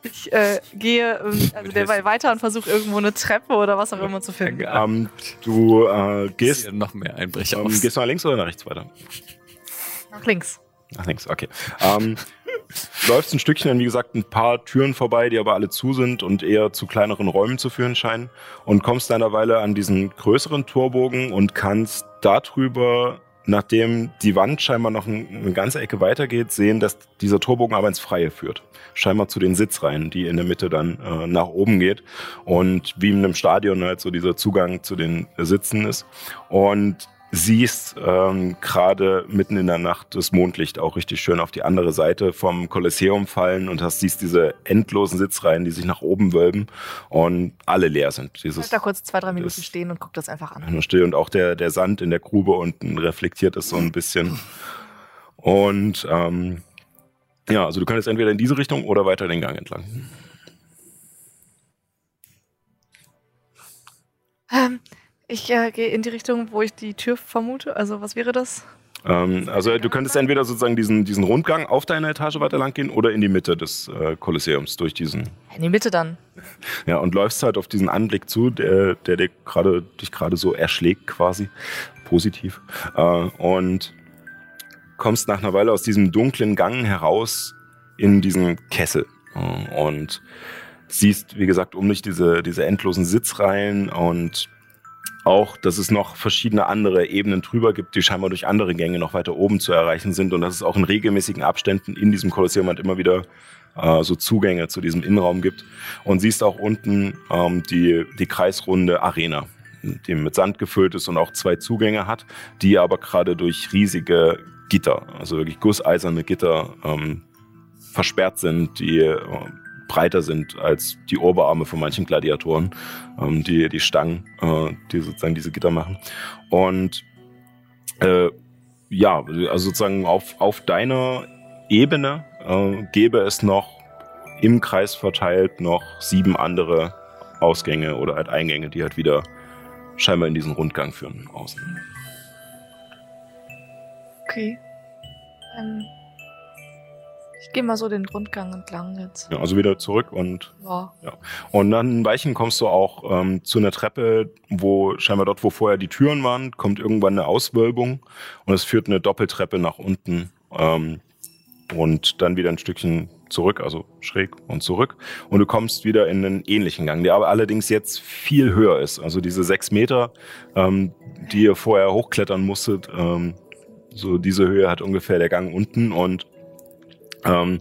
Speaker 6: Ich äh, gehe ähm, also derweil weiter und versuche irgendwo eine Treppe oder was auch immer zu finden.
Speaker 2: Ähm, du äh, gehst,
Speaker 3: Hier noch mehr Einbrecher
Speaker 2: ähm, gehst du nach links oder nach rechts weiter?
Speaker 6: Nach links.
Speaker 2: Nach links, okay. Ähm, du läufst ein Stückchen an, wie gesagt, ein paar Türen vorbei, die aber alle zu sind und eher zu kleineren Räumen zu führen scheinen. Und kommst dann eine Weile an diesen größeren Torbogen und kannst darüber, nachdem die Wand scheinbar noch ein, eine ganze Ecke weitergeht, sehen, dass dieser Torbogen aber ins Freie führt. Scheinbar zu den Sitzreihen, die in der Mitte dann äh, nach oben geht. Und wie in einem Stadion halt so dieser Zugang zu den Sitzen ist. Und siehst ähm, gerade mitten in der Nacht das Mondlicht auch richtig schön auf die andere Seite vom Kolosseum fallen und hast siehst diese endlosen Sitzreihen, die sich nach oben wölben und alle leer sind.
Speaker 6: Ich
Speaker 2: Dieses
Speaker 6: bleib da kurz zwei, drei Minuten
Speaker 2: das-
Speaker 6: stehen und guck das einfach an.
Speaker 2: nur still und auch der, der Sand in der Grube unten reflektiert es so ein bisschen. Und ähm, ja, also du könntest entweder in diese Richtung oder weiter den Gang entlang.
Speaker 6: Ähm, ich äh, gehe in die Richtung, wo ich die Tür vermute. Also, was wäre das?
Speaker 2: Ähm, also du könntest entweder sozusagen diesen, diesen Rundgang auf deiner Etage weiter lang gehen oder in die Mitte des äh, Kolosseums durch diesen.
Speaker 6: In die Mitte dann.
Speaker 2: Ja, und läufst halt auf diesen Anblick zu, der, der dir gerade, dich gerade so erschlägt quasi. Positiv. Äh, und kommst nach einer Weile aus diesem dunklen Gang heraus in diesen Kessel. Äh, und siehst, wie gesagt, um dich diese, diese endlosen Sitzreihen und auch, dass es noch verschiedene andere Ebenen drüber gibt, die scheinbar durch andere Gänge noch weiter oben zu erreichen sind. Und dass es auch in regelmäßigen Abständen in diesem Kolosseum halt immer wieder äh, so Zugänge zu diesem Innenraum gibt. Und siehst auch unten ähm, die, die kreisrunde Arena, die mit Sand gefüllt ist und auch zwei Zugänge hat, die aber gerade durch riesige Gitter, also wirklich gusseiserne Gitter ähm, versperrt sind, die äh, breiter sind als die Oberarme von manchen Gladiatoren, ähm, die die Stangen, äh, die sozusagen diese Gitter machen. Und äh, ja, also sozusagen auf, auf deiner Ebene äh, gäbe es noch im Kreis verteilt noch sieben andere Ausgänge oder halt Eingänge, die halt wieder scheinbar in diesen Rundgang führen außen.
Speaker 6: Okay. Ähm, ich gehe mal so den Rundgang entlang jetzt.
Speaker 2: Ja, also wieder zurück und
Speaker 6: Ja.
Speaker 2: Und dann Weichen kommst du auch ähm, zu einer Treppe, wo scheinbar dort, wo vorher die Türen waren, kommt irgendwann eine Auswölbung und es führt eine Doppeltreppe nach unten ähm, und dann wieder ein Stückchen zurück, also schräg und zurück. Und du kommst wieder in einen ähnlichen Gang, der aber allerdings jetzt viel höher ist. Also diese sechs Meter, ähm, die ihr vorher hochklettern musstet, ähm, so diese Höhe hat ungefähr der Gang unten und ähm,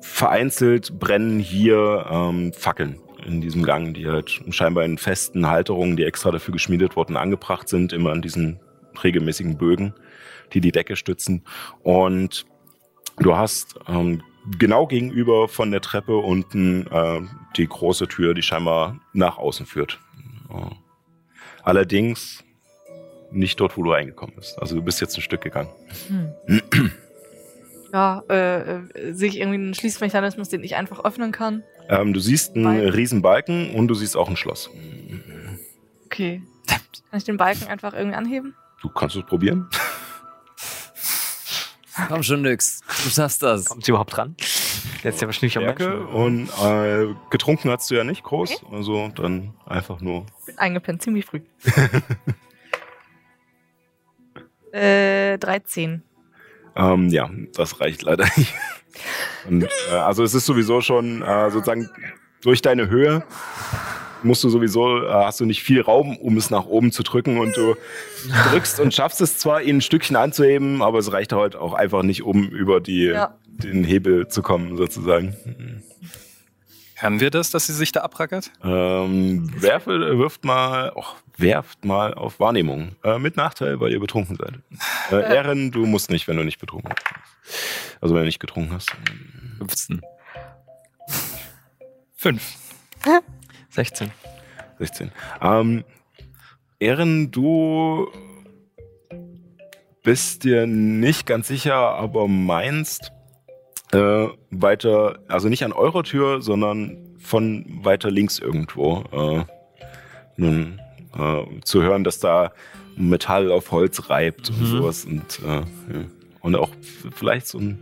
Speaker 2: vereinzelt brennen hier ähm, Fackeln in diesem Gang, die halt scheinbar in festen Halterungen, die extra dafür geschmiedet wurden, angebracht sind, immer an diesen regelmäßigen Bögen, die die Decke stützen. Und du hast ähm, genau gegenüber von der Treppe unten äh, die große Tür, die scheinbar nach außen führt. Äh, allerdings nicht dort, wo du reingekommen bist. Also du bist jetzt ein Stück gegangen.
Speaker 6: Ja, äh, äh, sehe ich irgendwie einen Schließmechanismus, den ich einfach öffnen kann?
Speaker 2: Ähm, du siehst einen
Speaker 6: Balken.
Speaker 2: riesen Balken und du siehst auch ein Schloss.
Speaker 6: Okay. Kann ich den Balken einfach irgendwie anheben?
Speaker 2: Du kannst es probieren.
Speaker 3: Komm schon, Nix. Du schaffst das.
Speaker 7: Kommt sie überhaupt dran? Ist ja wahrscheinlich am Menschen.
Speaker 2: und äh, getrunken hast du ja nicht groß. Also dann einfach nur.
Speaker 6: Bin eingepennt, ziemlich früh. äh, 13.
Speaker 2: Ähm, ja, das reicht leider nicht. Und, äh, also es ist sowieso schon äh, sozusagen durch deine Höhe musst du sowieso, äh, hast du nicht viel Raum, um es nach oben zu drücken und du drückst und schaffst es zwar, ihn ein Stückchen anzuheben, aber es reicht halt auch einfach nicht, um über die,
Speaker 6: Ja.
Speaker 2: den Hebel zu kommen, sozusagen.
Speaker 5: Hören wir das, dass sie sich da abrackert?
Speaker 2: Ähm, werfe, wirft mal, och, werft mal auf Wahrnehmung. Äh, mit Nachteil, weil ihr betrunken seid. Äh, Ehren, du musst nicht, wenn du nicht betrunken bist. Also wenn du nicht getrunken hast.
Speaker 3: 15.
Speaker 5: Fünf.
Speaker 7: 16.
Speaker 2: 16. Ähm, Ehren, du bist dir nicht ganz sicher, aber meinst äh, weiter, also nicht an eurer Tür, sondern von weiter links irgendwo. Äh, nun, äh, zu hören, dass da Metall auf Holz reibt und sowas und, äh, ja. und auch vielleicht so ein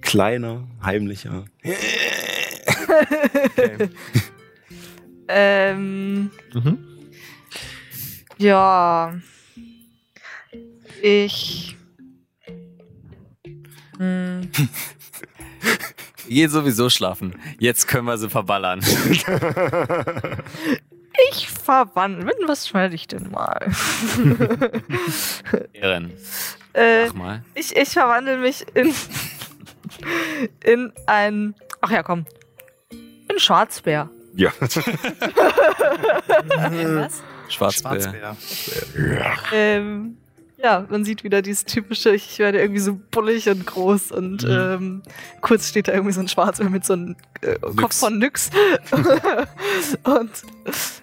Speaker 2: kleiner, heimlicher.
Speaker 6: Ähm,
Speaker 7: Mhm.
Speaker 6: ja. Ich. Hm,
Speaker 3: Geht sowieso schlafen. Jetzt können wir sie verballern.
Speaker 6: ich verwandle. Was schneide ich denn mal?
Speaker 3: Ehren.
Speaker 6: äh,
Speaker 3: Mach mal.
Speaker 6: ich, ich verwandle mich in. in ein. Ach ja, komm. In Schwarzbär.
Speaker 2: ja.
Speaker 8: Was?
Speaker 3: Schwarzbär.
Speaker 5: Schwarzbär.
Speaker 6: Ähm, Ja, man sieht wieder dieses typische, ich werde irgendwie so bullig und groß und
Speaker 3: Mhm.
Speaker 6: ähm, kurz steht da irgendwie so ein Schwarzer mit so einem äh, Kopf von Nyx und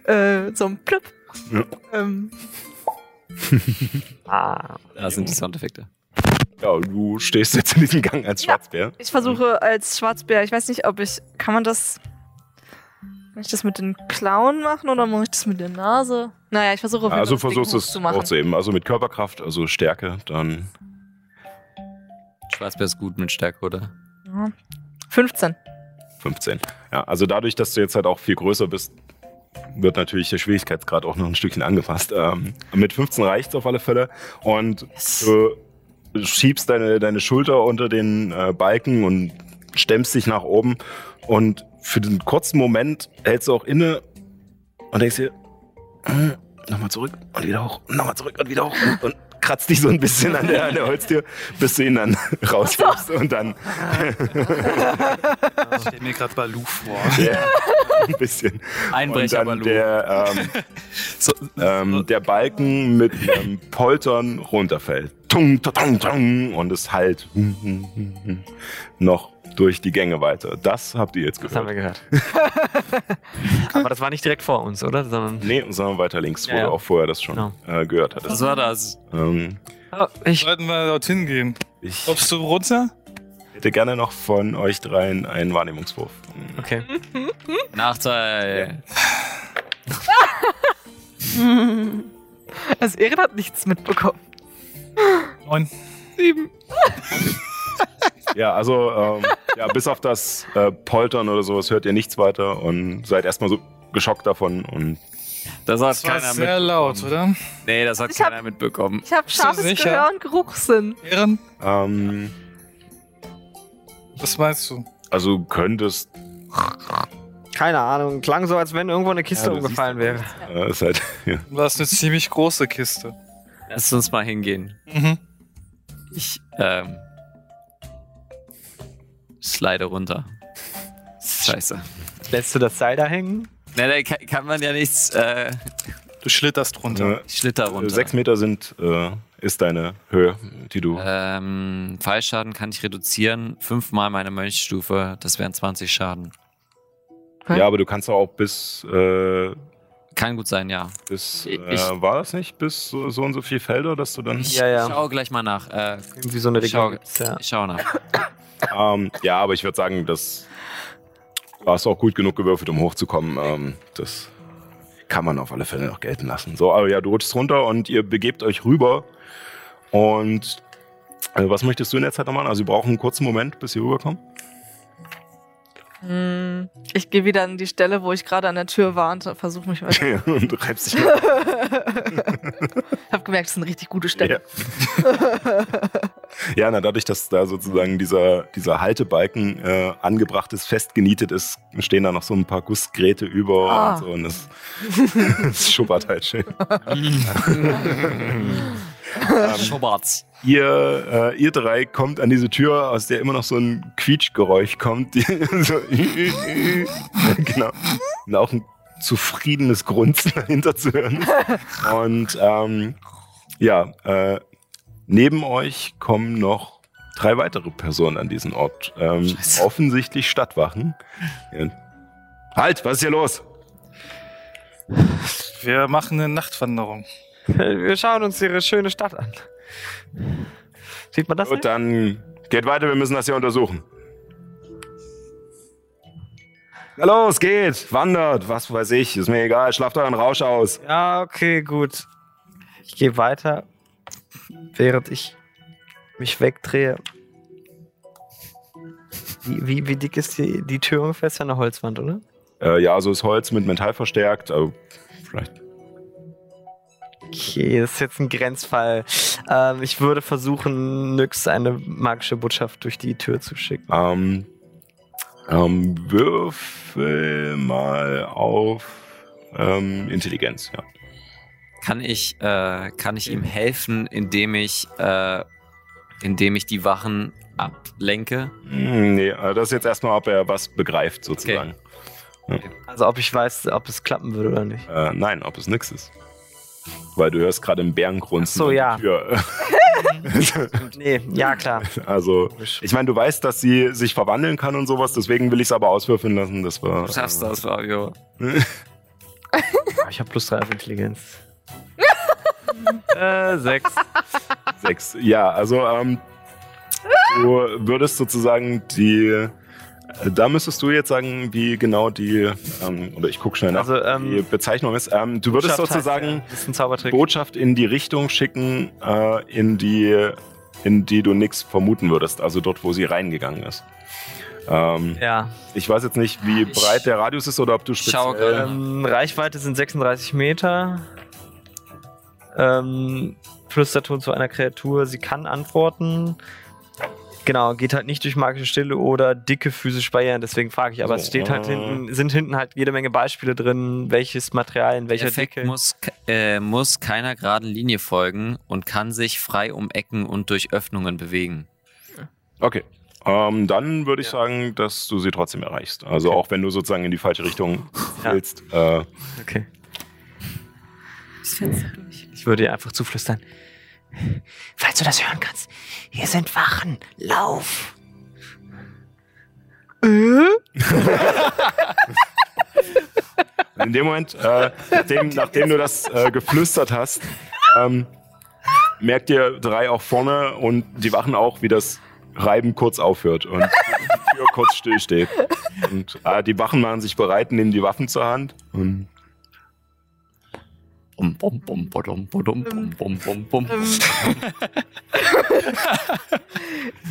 Speaker 6: äh, so einem Plöpp.
Speaker 2: Ja.
Speaker 6: Ähm,
Speaker 7: Ah.
Speaker 3: Da sind die Soundeffekte.
Speaker 2: Ja, und du stehst jetzt in diesem Gang als
Speaker 6: Ja.
Speaker 2: Schwarzbär.
Speaker 6: ich versuche als Schwarzbär, ich weiß nicht, ob ich, kann man das, kann ich das mit den Klauen machen oder muss ich das mit der Nase? Naja, ich versuche auf jeden
Speaker 2: Also versuchst es
Speaker 6: hoch zu machen.
Speaker 2: hochzuheben. Also mit Körperkraft, also Stärke, dann
Speaker 3: Schwarzbär ist gut mit Stärke, oder?
Speaker 6: Ja. 15.
Speaker 2: 15. Ja, also dadurch, dass du jetzt halt auch viel größer bist, wird natürlich der Schwierigkeitsgrad auch noch ein Stückchen angepasst. Ähm, mit 15 reicht auf alle Fälle. Und du schiebst deine, deine Schulter unter den äh, Balken und stemmst dich nach oben. Und für den kurzen Moment hältst du auch inne und denkst dir, nochmal zurück und wieder hoch, nochmal zurück und wieder hoch und, und kratzt dich so ein bisschen an der, an der Holztür, bis du ihn dann raushebst und dann
Speaker 5: Ich stelle mir gerade Baloo vor.
Speaker 2: ja, ein bisschen.
Speaker 3: Einbrecher
Speaker 2: und dann
Speaker 3: Baloo.
Speaker 2: der, ähm,
Speaker 5: So,
Speaker 2: ähm, der Balken mit einem Poltern runterfällt. Tung, tung, tung, und es halt noch durch die Gänge weiter. Das habt ihr jetzt
Speaker 7: Das haben
Speaker 2: gehört.
Speaker 7: wir gehört. Aber das war nicht direkt vor uns, oder? Sondern.
Speaker 2: Nee, sondern weiter links, wo
Speaker 7: Ja, ja.
Speaker 2: du auch vorher das schon
Speaker 7: Genau.
Speaker 2: äh, gehört hattest.
Speaker 3: Was war das?
Speaker 2: Ähm,
Speaker 7: Oh, ich.
Speaker 5: sollten wir dorthin gehen.
Speaker 2: ich
Speaker 5: Kommst du runter?
Speaker 2: hätte gerne noch von euch dreien einen Wahrnehmungswurf.
Speaker 7: Okay.
Speaker 3: Nachteil.
Speaker 6: Also Erin hat nichts mitbekommen.
Speaker 5: Neun.
Speaker 2: Ja, also ähm, ja, bis auf das äh, Poltern oder sowas hört ihr nichts weiter und seid erstmal so geschockt davon und
Speaker 3: Das hat
Speaker 5: Das war
Speaker 3: keiner
Speaker 5: sehr
Speaker 3: mitbekommen.
Speaker 5: laut, oder?
Speaker 3: Nee, das hat
Speaker 6: Ich hab-
Speaker 3: keiner mitbekommen.
Speaker 6: Ich habe scharfes? Gehör und Geruchssinn.
Speaker 5: Ehren,
Speaker 2: ähm,
Speaker 5: was meinst du?
Speaker 2: also du könntest
Speaker 7: Keine Ahnung. Klang so, als wenn irgendwo eine Kiste
Speaker 2: Ja,
Speaker 7: umgefallen wäre.
Speaker 2: äh, ist halt ja.
Speaker 5: Du hast eine ziemlich große Kiste.
Speaker 3: Lass uns mal hingehen.
Speaker 5: Mhm.
Speaker 3: Ich, ähm. Slide runter. Scheiße.
Speaker 7: Lässt du das Seil da hängen?
Speaker 3: Ne, da kann, kann man ja nichts, äh,
Speaker 5: Du schlitterst runter.
Speaker 2: Äh,
Speaker 3: ich schlitter runter.
Speaker 2: Sechs Meter sind, äh, ist deine Höhe, die du.
Speaker 3: Ähm, Fallschaden kann ich reduzieren. Fünfmal meine Mönchstufe. Das wären 20 Schaden.
Speaker 6: Okay.
Speaker 2: Ja, aber du kannst auch bis, äh,
Speaker 3: Kann gut sein, ja.
Speaker 2: bis
Speaker 3: Ich-
Speaker 2: äh, war das nicht? Bis so, so und so viel Felder, dass du dann.
Speaker 3: Ich
Speaker 7: Ja, ja.
Speaker 3: schau gleich mal nach. Äh,
Speaker 7: Irgendwie so eine
Speaker 3: Ich schau-
Speaker 7: ja.
Speaker 3: ich schau nach.
Speaker 2: Ähm, ja, aber ich würde sagen, das war es auch gut genug gewürfelt, um hochzukommen. Ähm, das kann man auf alle Fälle noch gelten lassen. So, aber ja, du rutschst runter und ihr begebt euch rüber. Und äh, was möchtest du in der Zeit noch machen? Also, wir brauchen einen kurzen Moment, bis ihr rüberkommt.
Speaker 6: Hm, Ich gehe wieder an die Stelle, wo ich gerade an der Tür war und versuche mich weiter.
Speaker 2: und du reibst dich
Speaker 6: ich habe gemerkt, das ist eine richtig gute Stelle.
Speaker 2: Ja, na, dadurch, dass da sozusagen dieser, dieser Haltebalken äh, angebracht ist, festgenietet ist, stehen da noch so ein paar Gussgräte über
Speaker 6: Ah.
Speaker 2: und so und das, das schuppert halt schön.
Speaker 3: Schubert's.
Speaker 2: Ihr, äh, ihr drei kommt an diese Tür, aus der immer noch so ein Quietschgeräusch kommt. Die, so, genau. Und auch ein zufriedenes Grunzen dahinter zu hören. Und ähm, ja, äh, neben euch kommen noch drei weitere Personen an diesen Ort. Ähm, offensichtlich Stadtwachen. Ja. Halt, was ist hier los?
Speaker 5: Wir machen eine Nachtwanderung.
Speaker 7: Wir schauen uns ihre schöne Stadt an. Sieht man das?
Speaker 2: Gut,
Speaker 7: nicht?
Speaker 2: dann geht weiter, wir müssen das hier untersuchen. Na los, geht, wandert, was weiß ich, ist mir egal, schlaft euren Rausch aus.
Speaker 7: Ja, okay, gut. Ich gehe weiter, während ich mich wegdrehe. Wie, wie, wie dick ist die, die Tür ungefähr? Ist ja eine Holzwand, oder?
Speaker 2: Äh, ja, also ist Holz mit Metall verstärkt, also vielleicht.
Speaker 7: Okay, das ist jetzt ein Grenzfall. Ähm, ich würde versuchen, Nyx eine magische Botschaft durch die Tür zu schicken.
Speaker 2: Ähm, ähm, würfel mal auf ähm, Intelligenz, ja.
Speaker 3: Kann ich, äh, kann ich ihm helfen, indem ich, äh, indem ich die Wachen ablenke?
Speaker 2: Hm, nee, äh, das ist jetzt erstmal, ob er was begreift, sozusagen.
Speaker 7: Also ob ich weiß, ob es klappen würde oder nicht.
Speaker 2: Äh, nein, ob es nix ist. Weil du hörst gerade einen Bärengrunzen.
Speaker 7: Ach so, ja.
Speaker 2: Tür.
Speaker 7: Nee, ja klar.
Speaker 2: Also, ich meine, du weißt, dass sie sich verwandeln kann und sowas, deswegen will ich es aber auswürfeln lassen. Das war.
Speaker 3: Du schaffst das, Fabio.
Speaker 7: Ich habe plus 3 auf Intelligenz. äh, 6.
Speaker 2: Sechs. Ja, also ähm, du würdest sozusagen die. Da müsstest du jetzt sagen, wie genau die, ähm, oder ich gucke schnell nach,
Speaker 7: Also, ähm,
Speaker 2: die Bezeichnung ist. Ähm, du würdest
Speaker 7: Botschaft heißt,
Speaker 2: sozusagen
Speaker 7: ja.
Speaker 2: Botschaft in die Richtung schicken, äh, in die, in die du nichts vermuten würdest, also dort, wo sie reingegangen ist. Ähm,
Speaker 7: Ja.
Speaker 2: ich weiß jetzt nicht, wie
Speaker 3: Ich
Speaker 2: breit der Radius ist oder ob du
Speaker 3: schau
Speaker 2: speziell.
Speaker 3: gerade.
Speaker 7: Ähm, Reichweite sind 36 Meter. Ähm, Flüsterton zu einer Kreatur. Sie kann antworten. Genau, geht halt nicht durch magische Stille oder dicke physische Barrieren. Deswegen frage ich, aber es
Speaker 2: So,
Speaker 7: steht halt
Speaker 2: äh.
Speaker 7: hinten, sind hinten halt jede Menge Beispiele drin, welches Material in welcher
Speaker 3: Effekt
Speaker 7: Dicke.
Speaker 3: muss, äh, muss keiner geraden Linie folgen und kann sich frei um Ecken und durch Öffnungen bewegen.
Speaker 2: Okay. Ähm, dann würde ich sagen, dass du sie trotzdem erreichst. Also auch wenn du sozusagen in die falsche Richtung
Speaker 7: Ja.
Speaker 2: willst. Äh,
Speaker 7: Okay.
Speaker 8: Das Fenster durch.
Speaker 7: Ich würde ihr einfach zuflüstern. Falls du das hören kannst, hier sind Wachen. Lauf!
Speaker 2: in dem Moment, äh, nachdem, nachdem du das äh, geflüstert hast, ähm, merkt ihr drei auch vorne und die Wachen auch, wie das Reiben kurz aufhört und die Tür kurz stillsteht. Und äh, die Wachen machen sich bereit, nehmen die Waffen zur Hand. Und
Speaker 3: Bum, bum, bum, badum, badum, bum, bum, bum, bum.
Speaker 6: Ähm,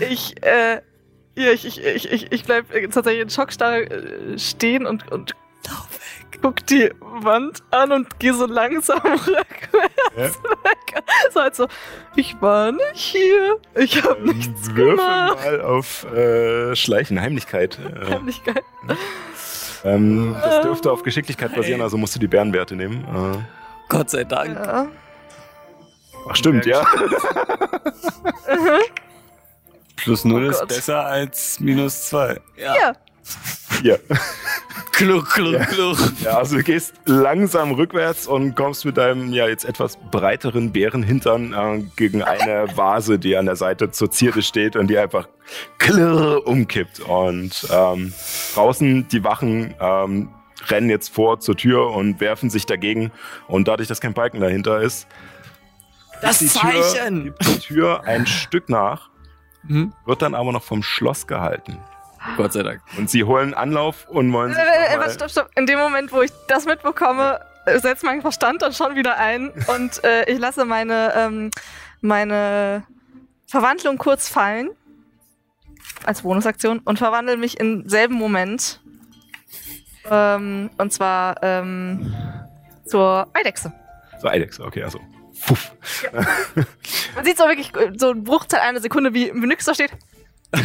Speaker 6: ich, äh, ja, ich, ich, ich, ich, ich bleib tatsächlich in Schockstarre äh, stehen und, und guck die Wand an und gehe so langsam rückwärts weg. So halt so, ich war nicht hier, ich habe nichts
Speaker 2: Ähm, würfel
Speaker 6: gemacht.
Speaker 2: mal auf äh, Schleichen, Heimlichkeit. Äh,
Speaker 6: Heimlichkeit.
Speaker 2: ähm, das dürfte auf Geschicklichkeit basieren, also musst du die Bärenwerte nehmen. Äh,
Speaker 3: Gott sei Dank.
Speaker 6: Ja.
Speaker 2: ach stimmt, ja.
Speaker 4: Plus 0
Speaker 6: Oh
Speaker 4: ist
Speaker 6: Gott.
Speaker 4: besser als minus 2.
Speaker 6: ja.
Speaker 2: ja.
Speaker 3: Kluck, kluck, kluck.
Speaker 2: Ja, also du gehst langsam rückwärts und kommst mit deinem ja jetzt etwas breiteren Bärenhintern äh, gegen eine Vase, die an der Seite zur Zierde steht und die einfach klirr umkippt. Und ähm, draußen die Wachen ähm, rennen jetzt vor zur Tür und werfen sich dagegen. Und dadurch, dass kein Balken dahinter ist,
Speaker 3: Das
Speaker 2: die Tür,
Speaker 3: Zeichen!
Speaker 2: gibt die Tür ein Stück nach,
Speaker 3: Mhm.
Speaker 2: wird dann aber noch vom Schloss gehalten.
Speaker 3: Gott sei Dank.
Speaker 2: Und sie holen Anlauf und wollen sich
Speaker 6: Äh, äh, stopp, stopp. In dem Moment, wo ich das mitbekomme, äh, setzt mein Verstand dann schon wieder ein und äh, ich lasse meine, ähm, meine Verwandlung kurz fallen als Bonusaktion und verwandle mich im selben Moment. Ähm, und zwar ähm, zur Eidechse.
Speaker 2: So, Alex, okay, also. Puff.
Speaker 6: Man sieht so wirklich äh, so ein Bruchteil einer Sekunde, wie Nyx da steht.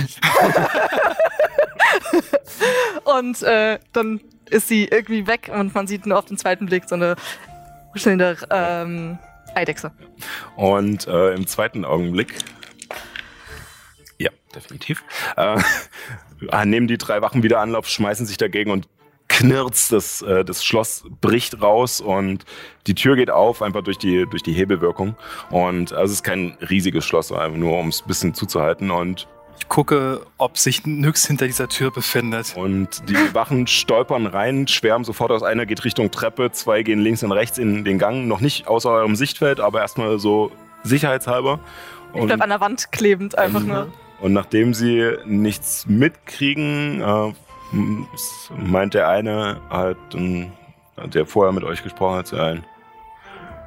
Speaker 6: und äh, dann ist sie irgendwie weg und man sieht nur auf den zweiten Blick so eine huschelnde ähm, Eidechse.
Speaker 2: Und äh, im zweiten Augenblick, ja, definitiv, äh, nehmen die drei Wachen wieder Anlauf, schmeißen sich dagegen und knirzt, das, äh, das Schloss bricht raus und die Tür geht auf, einfach durch die, durch die Hebelwirkung. Und also es ist kein riesiges Schloss, einfach nur um es ein bisschen zuzuhalten. Und,
Speaker 5: Ich gucke, ob sich Nyx hinter dieser Tür befindet.
Speaker 2: und die Wachen stolpern rein, schwärmen sofort aus. Einer geht Richtung Treppe, zwei gehen links und rechts in den Gang. Noch nicht außer eurem Sichtfeld, aber erstmal so sicherheitshalber.
Speaker 6: Ich bleib an der Wand klebend einfach nur.
Speaker 2: Und nachdem sie nichts mitkriegen, äh, meint der eine halt, der vorher mit euch gesprochen hat, zu allen,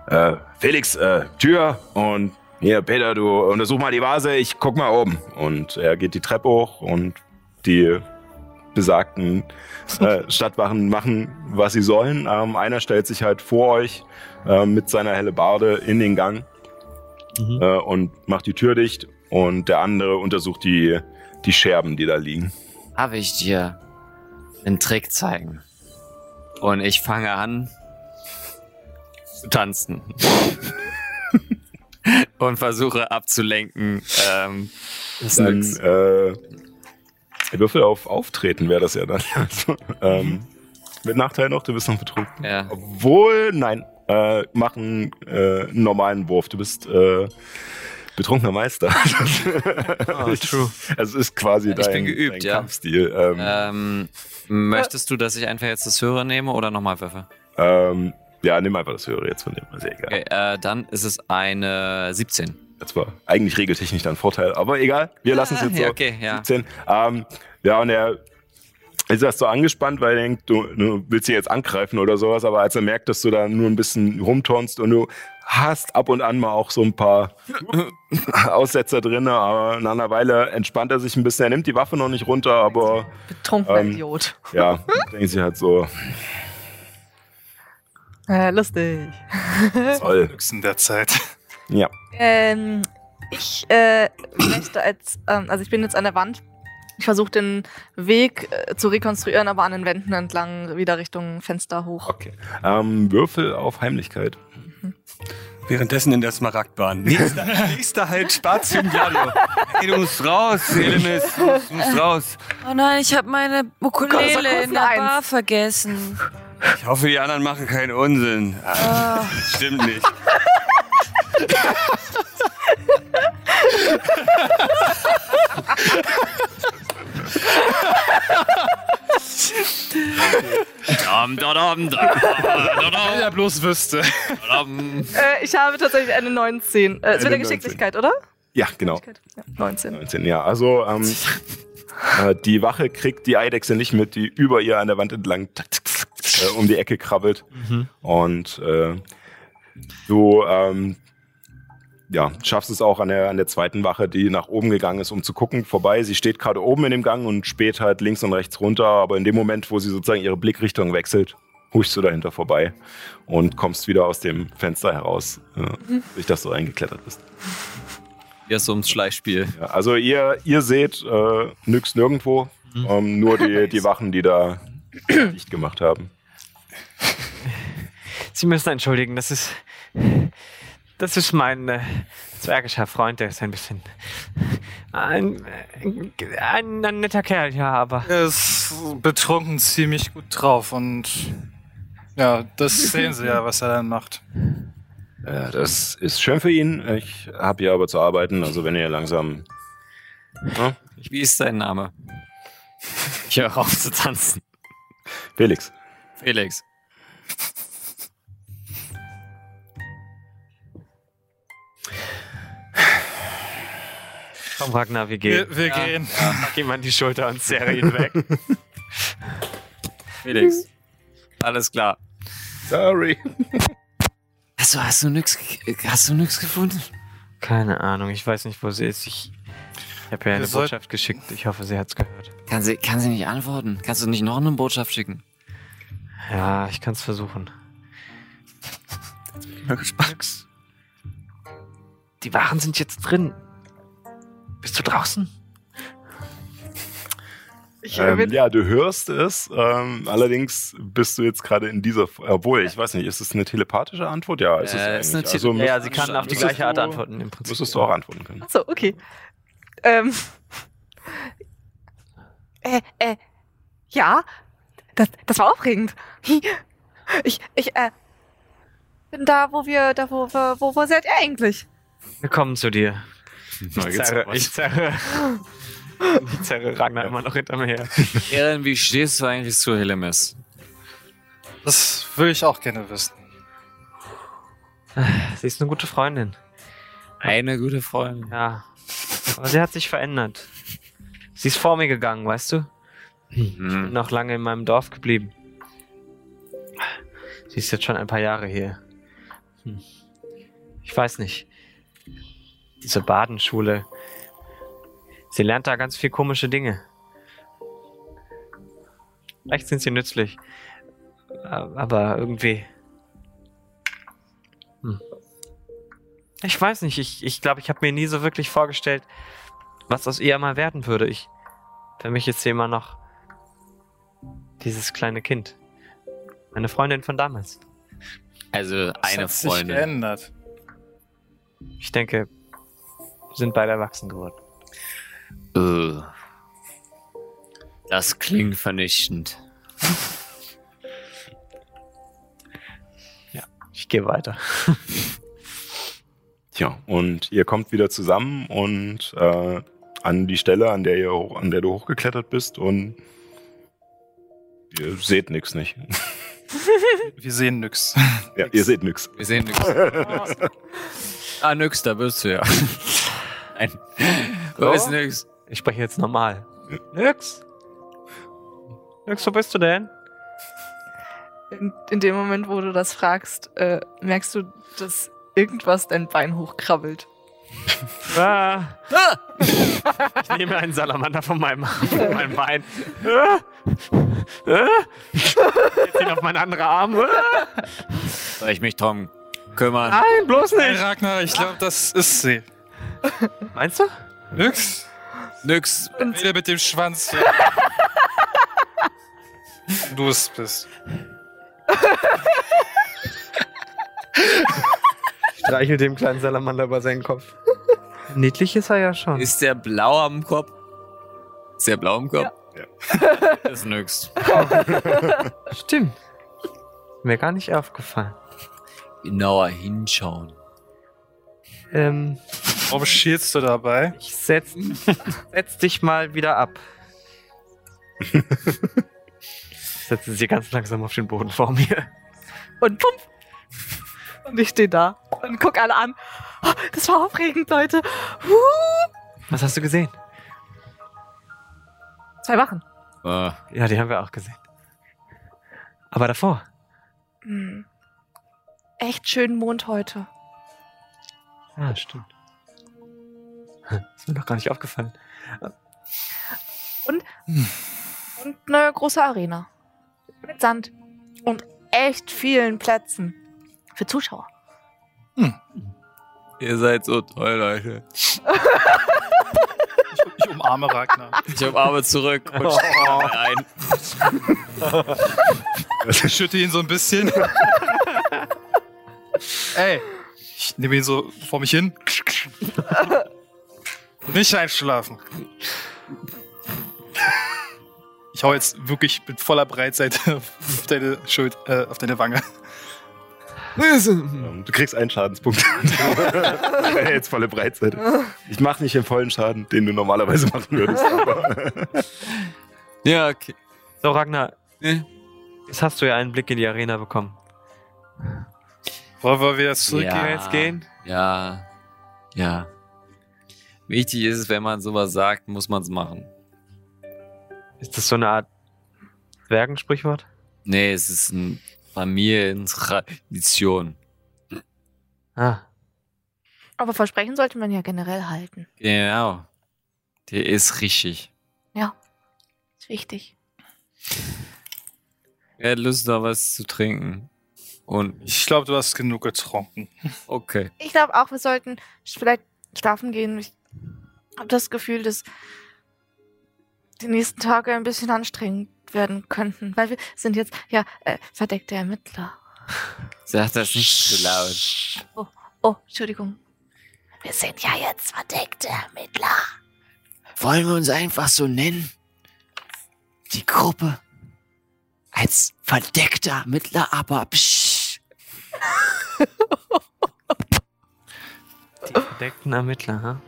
Speaker 2: äh, Felix, äh, Tür und hier, Peter, du untersuch mal die Vase, ich guck mal oben. Und er geht die Treppe hoch und die besagten äh, Stadtwachen machen, was sie sollen. Ähm, einer stellt sich halt vor euch äh, mit seiner Hellebarde in den Gang
Speaker 7: Mhm.
Speaker 2: äh, und macht die Tür dicht und der andere untersucht die, die Scherben, die da liegen.
Speaker 3: Darf ich dir einen Trick zeigen? Und ich fange an zu tanzen. Und versuche abzulenken. Ähm,
Speaker 2: Dann äh, Würfel auf Auftreten wäre das ja dann. Also, ähm, mit Nachteil noch, du bist noch betrunken.
Speaker 3: Ja.
Speaker 2: Obwohl, nein. Äh, mach einen, äh, normalen Wurf. Du bist äh, betrunkener Meister.
Speaker 7: Oh, true.
Speaker 2: Also es ist quasi
Speaker 3: Ich
Speaker 2: dein,
Speaker 3: bin geübt,
Speaker 2: dein
Speaker 3: ja.
Speaker 2: Kampfstil. Ähm,
Speaker 3: Ähm, möchtest du, dass ich einfach jetzt das Hörer nehme oder nochmal würfe?
Speaker 2: ähm, ja, nimm einfach das Höhere jetzt von dem. Ist ja egal.
Speaker 3: Okay, äh, dann ist es eine 17.
Speaker 2: Das war eigentlich regeltechnisch dann Vorteil, aber egal. Wir lassen es jetzt so.
Speaker 3: Ja, okay, ja.
Speaker 2: 17. Ähm, ja, und er ist erst so angespannt, weil er denkt, du, du willst sie jetzt angreifen oder sowas, aber als er merkt, dass du da nur ein bisschen rumturnst und du hast ab und an mal auch so ein paar Aussetzer drin, aber nach einer Weile entspannt er sich ein bisschen. Er nimmt die Waffe noch nicht runter, aber
Speaker 6: Betrunkener
Speaker 2: Ähm,
Speaker 6: Idiot.
Speaker 2: ja, denkt sich halt so,
Speaker 6: Äh, lustig.
Speaker 2: toll.
Speaker 1: Nix in der Zeit.
Speaker 2: Ja.
Speaker 6: Ähm, ich äh, möchte als, ähm, also ich bin jetzt an der Wand. Ich versuche den Weg äh, zu rekonstruieren, aber an den Wänden entlang wieder Richtung Fenster hoch.
Speaker 2: Okay. Ähm, Würfel auf Heimlichkeit.
Speaker 4: Währenddessen in der Smaragdbahn. Nächster, nächster halt Spazium Gladio. Hey, du musst raus, Elemis. Du musst, raus.
Speaker 8: Oh nein, ich habe meine Ukulele in der
Speaker 6: Eins.
Speaker 8: Bar vergessen.
Speaker 4: Ich hoffe, die anderen machen keinen Unsinn. Ah, Stimmt nicht.
Speaker 3: Dam, da, dam, da, da, da,
Speaker 1: Wenn er bloß wüsste.
Speaker 6: Äh, ich habe tatsächlich eine 19. Äh, es wird
Speaker 2: Eine
Speaker 6: Geschicklichkeit, oder?
Speaker 2: Ja, genau.
Speaker 6: Ja, 19.
Speaker 2: 19, ja. Also ähm, äh, die Wache kriegt die Eidechse nicht mit, die über ihr an der Wand entlang äh, um die Ecke krabbelt. Und äh, du ähm, ja, schaffst es auch an der, an der zweiten Wache, die nach oben gegangen ist, um zu gucken, vorbei. Sie steht gerade oben in dem Gang und späht halt links und rechts runter, aber in dem Moment, wo sie sozusagen ihre Blickrichtung wechselt, huschst du dahinter vorbei und kommst wieder aus dem Fenster heraus, äh, durch das du eingeklettert bist.
Speaker 3: Hier so ums Schleichspiel.
Speaker 2: Ja, also ihr, ihr seht äh, nix nirgendwo, ähm, nur die, die Wachen, die da dicht gemacht haben.
Speaker 7: Sie müssen entschuldigen, das ist. Das ist mein äh, zwergischer Freund, der ist ein bisschen. Ein, ein, ein netter Kerl, ja, aber.
Speaker 5: Er ist betrunken ziemlich gut drauf und ja, das sehen Sie ja, was er dann macht.
Speaker 2: Äh, das ist schön für ihn. Ich habe hier aber zu arbeiten, also wenn ihr langsam. Ja,
Speaker 3: Wie ist dein Name? Ich höre auf zu tanzen.
Speaker 2: Felix.
Speaker 3: Felix.
Speaker 7: Komm, Ragnar, wir gehen.
Speaker 5: Wir, wir gehen.
Speaker 7: Geh mal an die Schulter und zerre ihn weg.
Speaker 3: Felix. Alles klar.
Speaker 2: Sorry.
Speaker 3: Hast du, hast du nix, hast du nix gefunden?
Speaker 7: Keine Ahnung, ich weiß nicht, wo sie ist. Ich, ich habe ja eine
Speaker 5: sollten-
Speaker 7: Botschaft geschickt. Ich hoffe, sie hat's gehört.
Speaker 3: Kann sie, kann sie nicht antworten? Kannst du nicht noch eine Botschaft schicken?
Speaker 7: Ja, ich kann's versuchen. Nix. Die Waren sind jetzt drin. Bist du draußen?
Speaker 6: Ich äh,
Speaker 2: Ähm, ja, du hörst es. Ähm, allerdings bist du jetzt gerade in dieser. Obwohl, ich weiß nicht, ist es eine telepathische Antwort? Ja, ist es
Speaker 3: Äh, ist
Speaker 2: eigentlich.
Speaker 3: eine
Speaker 2: also
Speaker 7: Ja, sie kann auf die gleiche Art
Speaker 2: du-
Speaker 7: antworten im Prinzip.
Speaker 2: Müsstest du auch antworten können.
Speaker 6: Achso, okay. Ähm. Äh, äh. Ja, das, das war aufregend. Ich, ich, äh. Bin da, wo wir, da, wo, wir- wo, wo seid ihr eigentlich?
Speaker 7: Wir kommen zu dir. Ich zerre, ich zerre, ich zerre Ragnar immer noch hinter mir her.
Speaker 3: Erin, wie stehst du eigentlich zu Helemis?
Speaker 5: Das will ich auch gerne wissen.
Speaker 7: Sie ist eine gute Freundin.
Speaker 3: Eine gute Freundin.
Speaker 7: Ja. Aber sie hat sich verändert. Sie ist vor mir gegangen, weißt du? Bin
Speaker 3: Hm.
Speaker 7: noch lange in meinem Dorf geblieben. Sie ist jetzt schon ein paar Jahre hier. Hm. Ich weiß nicht. Diese Badenschule. Sie lernt da ganz viel komische Dinge. Vielleicht sind sie nützlich. Aber irgendwie. Hm. Ich weiß nicht. Ich glaube, ich, glaub, ich habe mir nie so wirklich vorgestellt, was aus ihr mal werden würde. Ich. Für mich ist sie immer noch dieses kleine Kind. Meine Freundin von damals.
Speaker 3: Also
Speaker 5: Das
Speaker 3: eine
Speaker 5: hat sich
Speaker 3: Freundin.
Speaker 5: geändert.
Speaker 7: Ich denke, sind beide erwachsen geworden.
Speaker 3: Äh. Das klingt vernichtend.
Speaker 7: Ich Ich gehe weiter.
Speaker 2: Tja, und ihr kommt wieder zusammen und äh, an die Stelle, an der, ihr, an der du hochgeklettert bist und ihr seht nix nicht.
Speaker 5: Wir sehen nix.
Speaker 2: Ja, ihr seht nix.
Speaker 3: Wir sehen nichts. ah, nix, da bist du ja. Nein. Wo ist nix?
Speaker 7: Ich spreche jetzt normal. Nix. Nix, wo bist du denn?
Speaker 6: In, in dem Moment, wo du das fragst, äh, merkst du, dass irgendwas dein Bein hochkrabbelt.
Speaker 7: Ah. Ich nehme einen Salamander von meinem, von meinem Bein. Ah. Ah. Jetzt ihn auf meinen anderen Arm. Ah.
Speaker 3: Soll ich mich drum kümmern?
Speaker 7: Nein, bloß
Speaker 5: Hey,
Speaker 7: nicht.
Speaker 5: Ragnar, ich glaube, das ist sie.
Speaker 7: Meinst du?
Speaker 5: Nix.
Speaker 3: Nix.
Speaker 5: Wieder mit dem Schwanz. du es bist.
Speaker 7: Streichel dem kleinen Salamander über seinen Kopf. Niedlich ist er ja schon.
Speaker 3: Ist der blau am Kopf? Ist der blau am Kopf?
Speaker 2: Ja.
Speaker 3: Ist nix.
Speaker 7: Stimmt. Mir gar nicht aufgefallen.
Speaker 3: Genauer hinschauen.
Speaker 7: Ähm,
Speaker 5: Warum schielst du dabei?
Speaker 7: ich setz, setz dich mal wieder ab. Setze sie ganz langsam auf den Boden vor mir.
Speaker 6: Und pumpf! Und ich stehe da und guck alle an. Oh, das war aufregend, Leute. Huh.
Speaker 7: Was hast du gesehen?
Speaker 6: Zwei Wachen.
Speaker 3: Äh,
Speaker 7: Ja, die haben wir auch gesehen. Aber davor.
Speaker 6: Hm. Echt schönen Mond heute.
Speaker 7: Ah, stimmt. Ist mir noch gar nicht aufgefallen.
Speaker 6: Und eine große Arena. Mit Sand. Und echt vielen Plätzen. Für Zuschauer.
Speaker 3: ihr seid so toll, Leute.
Speaker 5: Ich, ich umarme Ragnar.
Speaker 3: Ich umarme zurück und steige ein.
Speaker 5: Ich schütte ihn so ein bisschen. Ey, ich nehme ihn so vor mich hin. Nicht einschlafen. Ich hau jetzt wirklich mit voller Breitseite auf deine Schuld, äh, auf deine Wange.
Speaker 2: Ähm, Du kriegst einen Schadenspunkt. Jetzt volle Breitseite. Ich mache nicht den vollen Schaden, den du normalerweise machen würdest. Aber
Speaker 3: Ja, okay.
Speaker 7: So, Ragnar,
Speaker 3: Ne?
Speaker 7: jetzt hast du ja einen Blick in die Arena bekommen.
Speaker 5: Wollen wir wieder zurückgehen?
Speaker 3: Ja.
Speaker 7: jetzt gehen?
Speaker 3: Ja. Ja. Wichtig ist es, wenn man sowas sagt, muss man es machen.
Speaker 7: Ist das so eine Art Zwergensprichwort?
Speaker 3: Nee, es ist eine Familientradition.
Speaker 7: Ah,
Speaker 6: Aber Versprechen sollte man ja generell halten.
Speaker 3: Genau. Der ist richtig.
Speaker 6: Ist wichtig.
Speaker 3: Er hat Lust, noch was zu trinken. Und
Speaker 5: Ich glaube, du hast genug getrunken.
Speaker 3: okay.
Speaker 6: Ich glaube auch, wir sollten vielleicht schlafen gehen. Ich habe das Gefühl, dass die nächsten Tage ein bisschen anstrengend werden könnten. Weil wir sind jetzt ja äh, verdeckte Ermittler.
Speaker 3: Sag das nicht zu laut.
Speaker 6: Oh, Entschuldigung. Wir sind ja jetzt verdeckte Ermittler.
Speaker 3: Wollen wir uns einfach so nennen? Die Gruppe. Als verdeckter Mittler, aber psch.
Speaker 7: die verdeckten Ermittler, ha?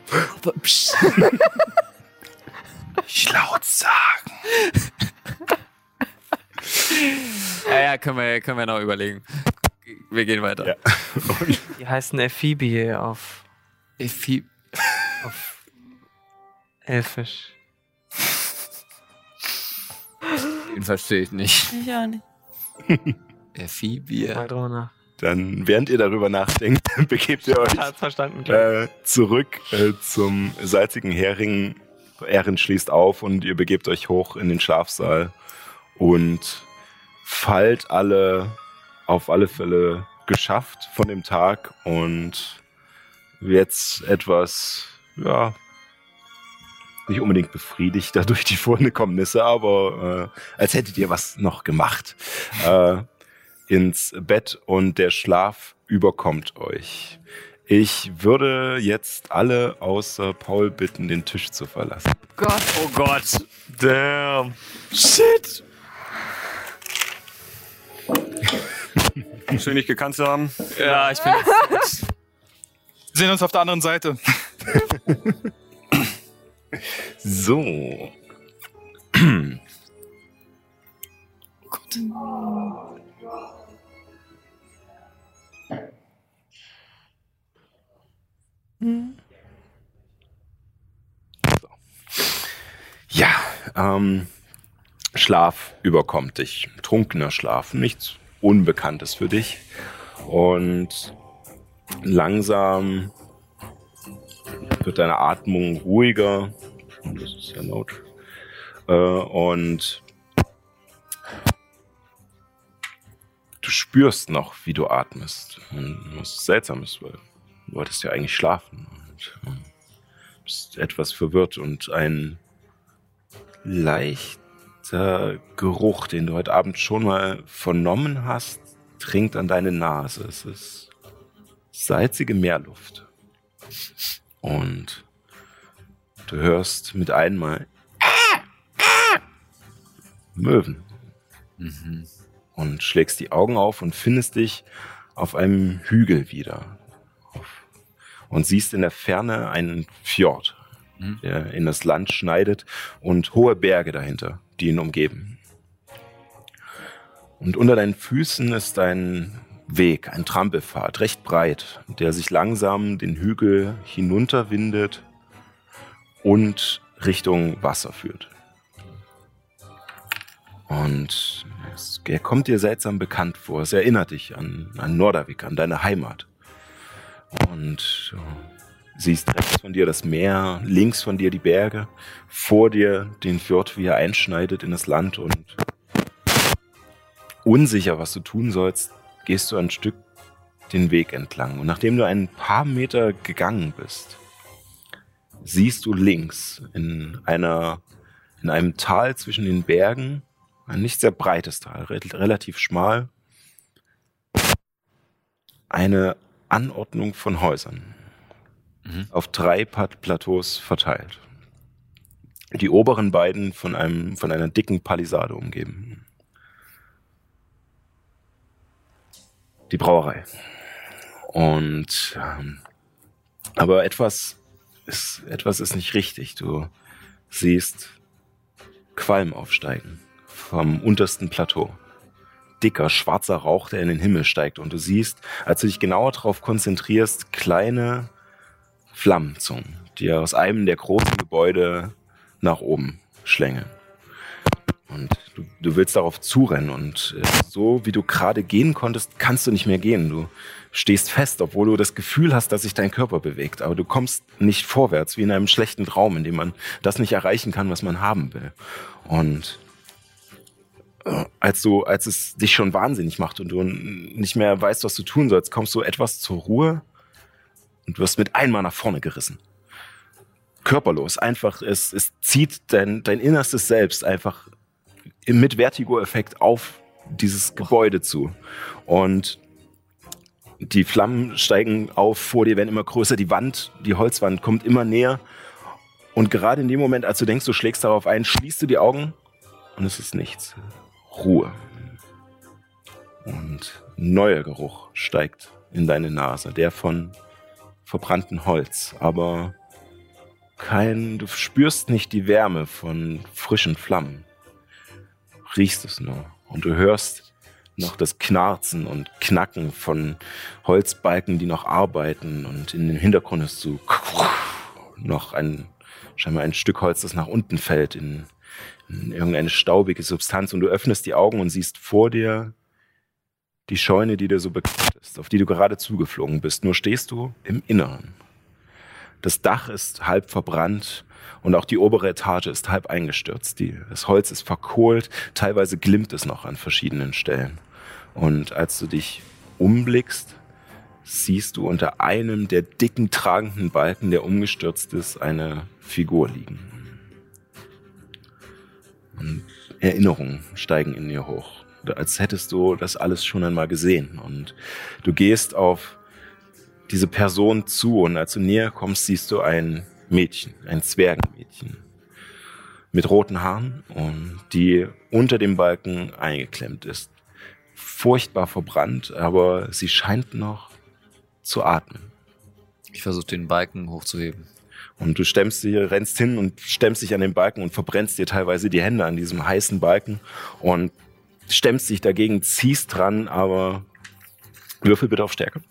Speaker 5: Ich laut sagen.
Speaker 3: Ja, ja, können wir, können wir noch überlegen. Wir gehen weiter.
Speaker 2: Ja.
Speaker 7: Die heißen Ephibie auf,
Speaker 3: Effi
Speaker 7: auf Elfisch.
Speaker 3: Den verstehe ich nicht.
Speaker 8: Ich auch nicht.
Speaker 7: Mal
Speaker 3: Effibier.
Speaker 7: drüber nach.
Speaker 2: Dann, während ihr darüber nachdenkt, begebt ihr euch äh, zurück äh, zum salzigen Hering. Erin schließt auf und ihr begebt euch hoch in den Schlafsaal und fallt alle auf alle Fälle geschafft von dem Tag und jetzt etwas, ja, nicht unbedingt befriedigt dadurch die Vorkommnisse, aber äh, als hättet ihr was noch gemacht. Äh, ins Bett und der Schlaf überkommt euch. Ich würde jetzt alle außer Paul bitten, den Tisch zu verlassen.
Speaker 6: Gott.
Speaker 3: Oh Gott.
Speaker 7: Damn.
Speaker 3: Shit.
Speaker 4: Muss ich nicht gekannt zu haben.
Speaker 3: Ja, ich bin jetzt.
Speaker 5: Wir sehen uns auf der anderen Seite.
Speaker 2: So. Ja, ähm, Schlaf überkommt dich. Trunkener Schlaf, nichts Unbekanntes für dich. Und langsam wird deine Atmung ruhiger. Das ist ja laut. Äh, und du spürst noch, wie du atmest. Was seltsam ist, weil wolltest ja eigentlich schlafen. Und äh, bist etwas verwirrt und ein leichter Geruch, den du heute Abend schon mal vernommen hast, dringt an deine Nase. Es ist salzige Meerluft. Und du hörst mit einmal Möwen. Und schlägst die Augen auf und findest dich auf einem Hügel wieder. Und siehst in der Ferne einen Fjord, der in das Land schneidet und hohe Berge dahinter, die ihn umgeben. Und unter deinen Füßen ist ein Weg, ein Trampelpfad, recht breit, der sich langsam den Hügel hinunterwindet und Richtung Wasser führt. Und er kommt dir seltsam bekannt vor. Es erinnert dich an, an Nordavik, an deine Heimat. Und siehst rechts von dir das Meer, links von dir die Berge, vor dir den Fjord, wie er einschneidet in das Land und unsicher, was du tun sollst, gehst du ein Stück den Weg entlang. Und nachdem du ein paar Meter gegangen bist, siehst du links in einer, in einem Tal zwischen den Bergen, ein nicht sehr breites Tal, re relativ schmal, eine Anordnung von Häusern auf drei Plateaus verteilt. Die oberen beiden von einem, von einer dicken Palisade umgeben. Die Brauerei. Und ähm, aber etwas ist, etwas ist nicht richtig. Du siehst Qualm aufsteigen vom untersten Plateau. Dicker, schwarzer Rauch, der in den Himmel steigt. Und du siehst, als du dich genauer darauf konzentrierst, kleine Flammenzungen, die aus einem der großen Gebäude nach oben schlängeln. Und du, du willst darauf zurennen und äh, so wie du gerade gehen konntest, kannst du nicht mehr gehen. Du stehst fest, obwohl du das Gefühl hast, dass sich dein Körper bewegt, aber du kommst nicht vorwärts, wie in einem schlechten Traum, in dem man das nicht erreichen kann, was man haben will. Und als du, als es dich schon wahnsinnig macht und du nicht mehr weißt, was du tun sollst, kommst du etwas zur Ruhe und wirst mit einmal nach vorne gerissen. Körperlos, einfach, es, es zieht dein, dein innerstes Selbst einfach mit Vertigo-Effekt auf dieses Gebäude zu. Und die Flammen steigen auf vor dir, werden immer größer, die Wand, die Holzwand kommt immer näher. Und gerade in dem Moment, als du denkst, du schlägst darauf ein, schließt du die Augen und es ist nichts. Ruhe. Und neuer Geruch steigt in deine Nase, der von verbranntem Holz, aber kein, du spürst nicht die Wärme von frischen Flammen. Riechst es nur und du hörst noch das Knarzen und Knacken von Holzbalken, die noch arbeiten und in dem Hintergrund ist so noch ein, scheinbar ein Stück Holz, das nach unten fällt in irgendeine staubige Substanz und du öffnest die Augen und siehst vor dir die Scheune, die dir so bekannt ist, auf die du gerade zugeflogen bist. Nur stehst du im Inneren. Das Dach ist halb verbrannt und auch die obere Etage ist halb eingestürzt. Die, das Holz ist verkohlt, teilweise glimmt es noch an verschiedenen Stellen. Und als du dich umblickst, siehst du unter einem der dicken tragenden Balken, der umgestürzt ist, eine Figur liegen. Und Erinnerungen steigen in dir hoch, als hättest du das alles schon einmal gesehen. Und du gehst auf diese Person zu und als du näher kommst, siehst du ein Mädchen, ein Zwergenmädchen mit roten Haaren und die unter dem Balken eingeklemmt ist. furchtbar verbrannt, aber sie scheint noch zu atmen.
Speaker 3: Ich versuche den Balken hochzuheben.
Speaker 2: Und du stemmst dir, rennst hin und stemmst dich an den Balken und verbrennst dir teilweise die Hände an diesem heißen Balken und stemmst dich dagegen, ziehst dran, aber würfel bitte auf Stärke.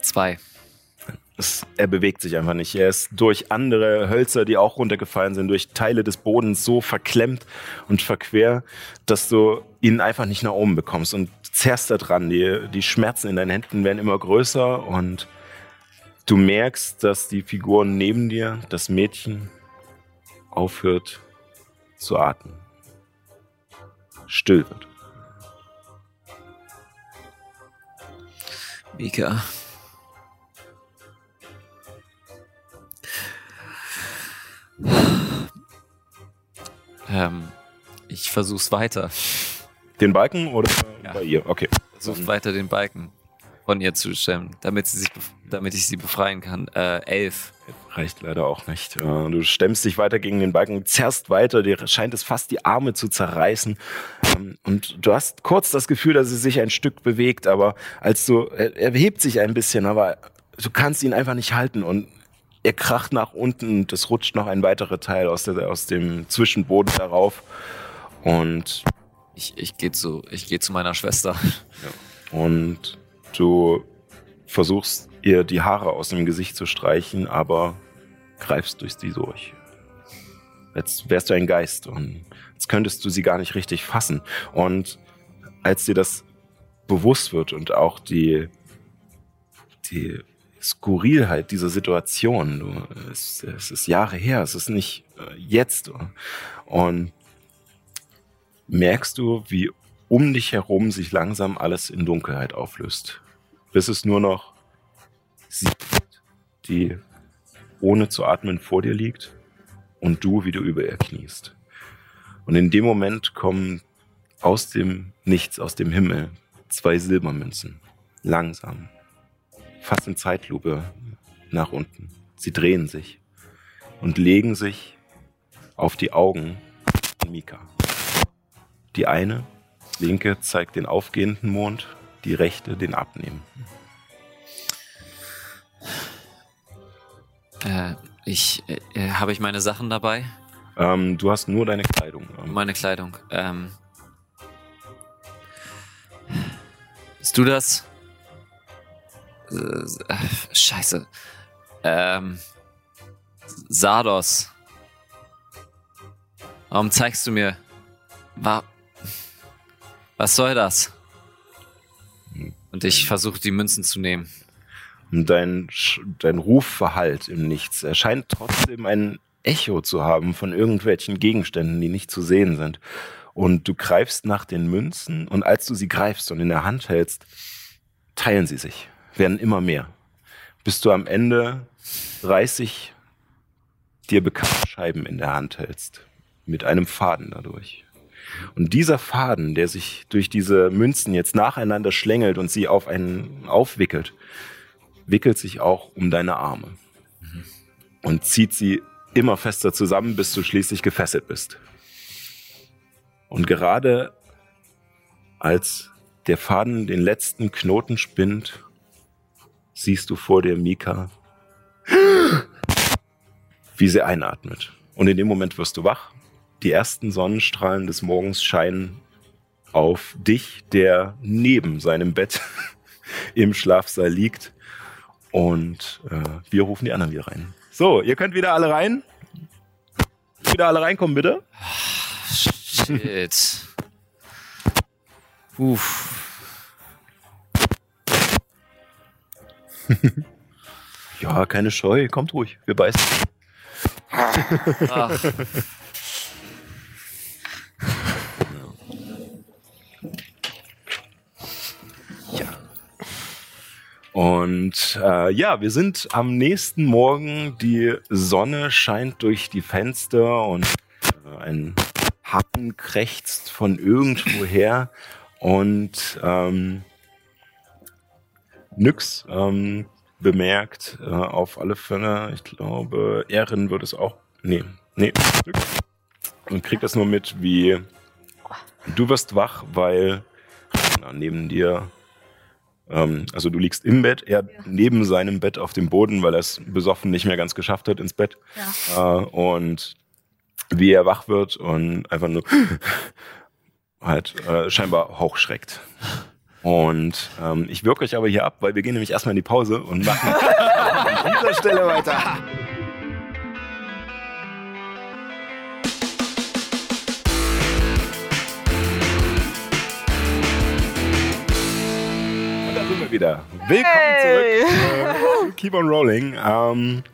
Speaker 3: Zwei.
Speaker 2: Es, er bewegt sich einfach nicht. Er ist durch andere Hölzer, die auch runtergefallen sind, durch Teile des Bodens so verklemmt und verquer, dass du ihn einfach nicht nach oben bekommst und zerrst da dran. Die, die Schmerzen in deinen Händen werden immer größer und du merkst, dass die Figur neben dir, das Mädchen, aufhört zu atmen. Still wird.
Speaker 3: Mika. Ähm, ich versuch's weiter.
Speaker 2: Den Balken oder
Speaker 3: Ja.
Speaker 2: bei ihr? Okay.
Speaker 3: Versuch weiter den Balken von ihr zu stemmen, damit sie sich, damit ich sie befreien kann. Äh, elf.
Speaker 2: Reicht leider auch nicht. Äh, Du stemmst dich weiter gegen den Balken, zerrst weiter, dir scheint es fast die Arme zu zerreißen. Ähm, Und du hast kurz das Gefühl, dass sie sich ein Stück bewegt, aber als du, er, er hebt sich ein bisschen, aber du kannst ihn einfach nicht halten und er kracht nach unten und es rutscht noch ein weiterer Teil aus, der, aus dem Zwischenboden darauf. Und
Speaker 3: Ich, ich gehe zu, geh zu meiner Schwester.
Speaker 2: und du versuchst ihr die Haare aus dem Gesicht zu streichen, aber greifst durch sie durch. Jetzt wärst du ein Geist und jetzt könntest du sie gar nicht richtig fassen. Und als dir das bewusst wird und auch die, die Skurrilheit dieser Situation, du, es, es ist Jahre her, es ist nicht äh, jetzt. Und merkst du, wie um dich herum sich langsam alles in Dunkelheit auflöst. Bis es nur noch sie die ohne zu atmen vor dir liegt und du, wie du über ihr kniest. Und in dem Moment kommen aus dem Nichts, aus dem Himmel, zwei Silbermünzen. Langsam. Fast in Zeitlupe nach unten. Sie drehen sich und legen sich auf die Augen von Mika. Die eine, linke, zeigt den aufgehenden Mond, die rechte den abnehmenden.
Speaker 3: Äh, ich, äh, äh, habe ich meine Sachen dabei?
Speaker 2: Ähm, du hast nur deine Kleidung. Ähm,
Speaker 3: Meine Kleidung. Ähm, bist du das? Äh, scheiße. Ähm, Sardos. Warum zeigst du mir? Wa Was soll das? Und ich versuche die Münzen zu nehmen.
Speaker 2: Und dein, dein Ruf verhallt im Nichts. Er scheint trotzdem ein Echo zu haben von irgendwelchen Gegenständen, die nicht zu sehen sind. Und du greifst nach den Münzen und als du sie greifst und in der Hand hältst, teilen sie sich, werden immer mehr. Bis du am Ende 30 dir bekannte Scheiben in der Hand hältst. Mit einem Faden dadurch. Und dieser Faden, der sich durch diese Münzen jetzt nacheinander schlängelt und sie auf einen aufwickelt, wickelt sich auch um deine Arme und zieht sie immer fester zusammen, bis du schließlich gefesselt bist. Und gerade als der Faden den letzten Knoten spinnt, siehst du vor dir Mika, wie sie einatmet. Und in dem Moment wirst du wach. Die ersten Sonnenstrahlen des Morgens scheinen auf dich, der neben seinem Bett im Schlafsaal liegt. Und äh, wir rufen die anderen wieder rein. So, ihr könnt wieder alle rein. Wieder alle reinkommen, bitte.
Speaker 3: Shit. Uff.
Speaker 2: Ja, keine Scheu, kommt ruhig. Wir beißen.
Speaker 3: Ach.
Speaker 2: Und äh, ja, wir sind am nächsten Morgen. Die Sonne scheint durch die Fenster und äh, ein Happen krächzt von irgendwoher. Und ähm, Nyx ähm, bemerkt äh, auf alle Fälle, ich glaube, Erin wird es auch. Nee, nee, Nyx. und kriegt das nur mit, wie du wirst wach, weil neben dir, also du liegst im Bett, er neben seinem Bett auf dem Boden, weil er es besoffen nicht mehr ganz geschafft hat ins Bett. Äh, und wie er wach wird und einfach nur halt äh, scheinbar hochschreckt. Und ähm, ich wirke euch aber hier ab, weil wir gehen nämlich erstmal in die Pause und machen an dieser Stelle weiter. Wieder. Willkommen
Speaker 6: Hey.
Speaker 2: zurück. Äh, keep on rolling. Ähm,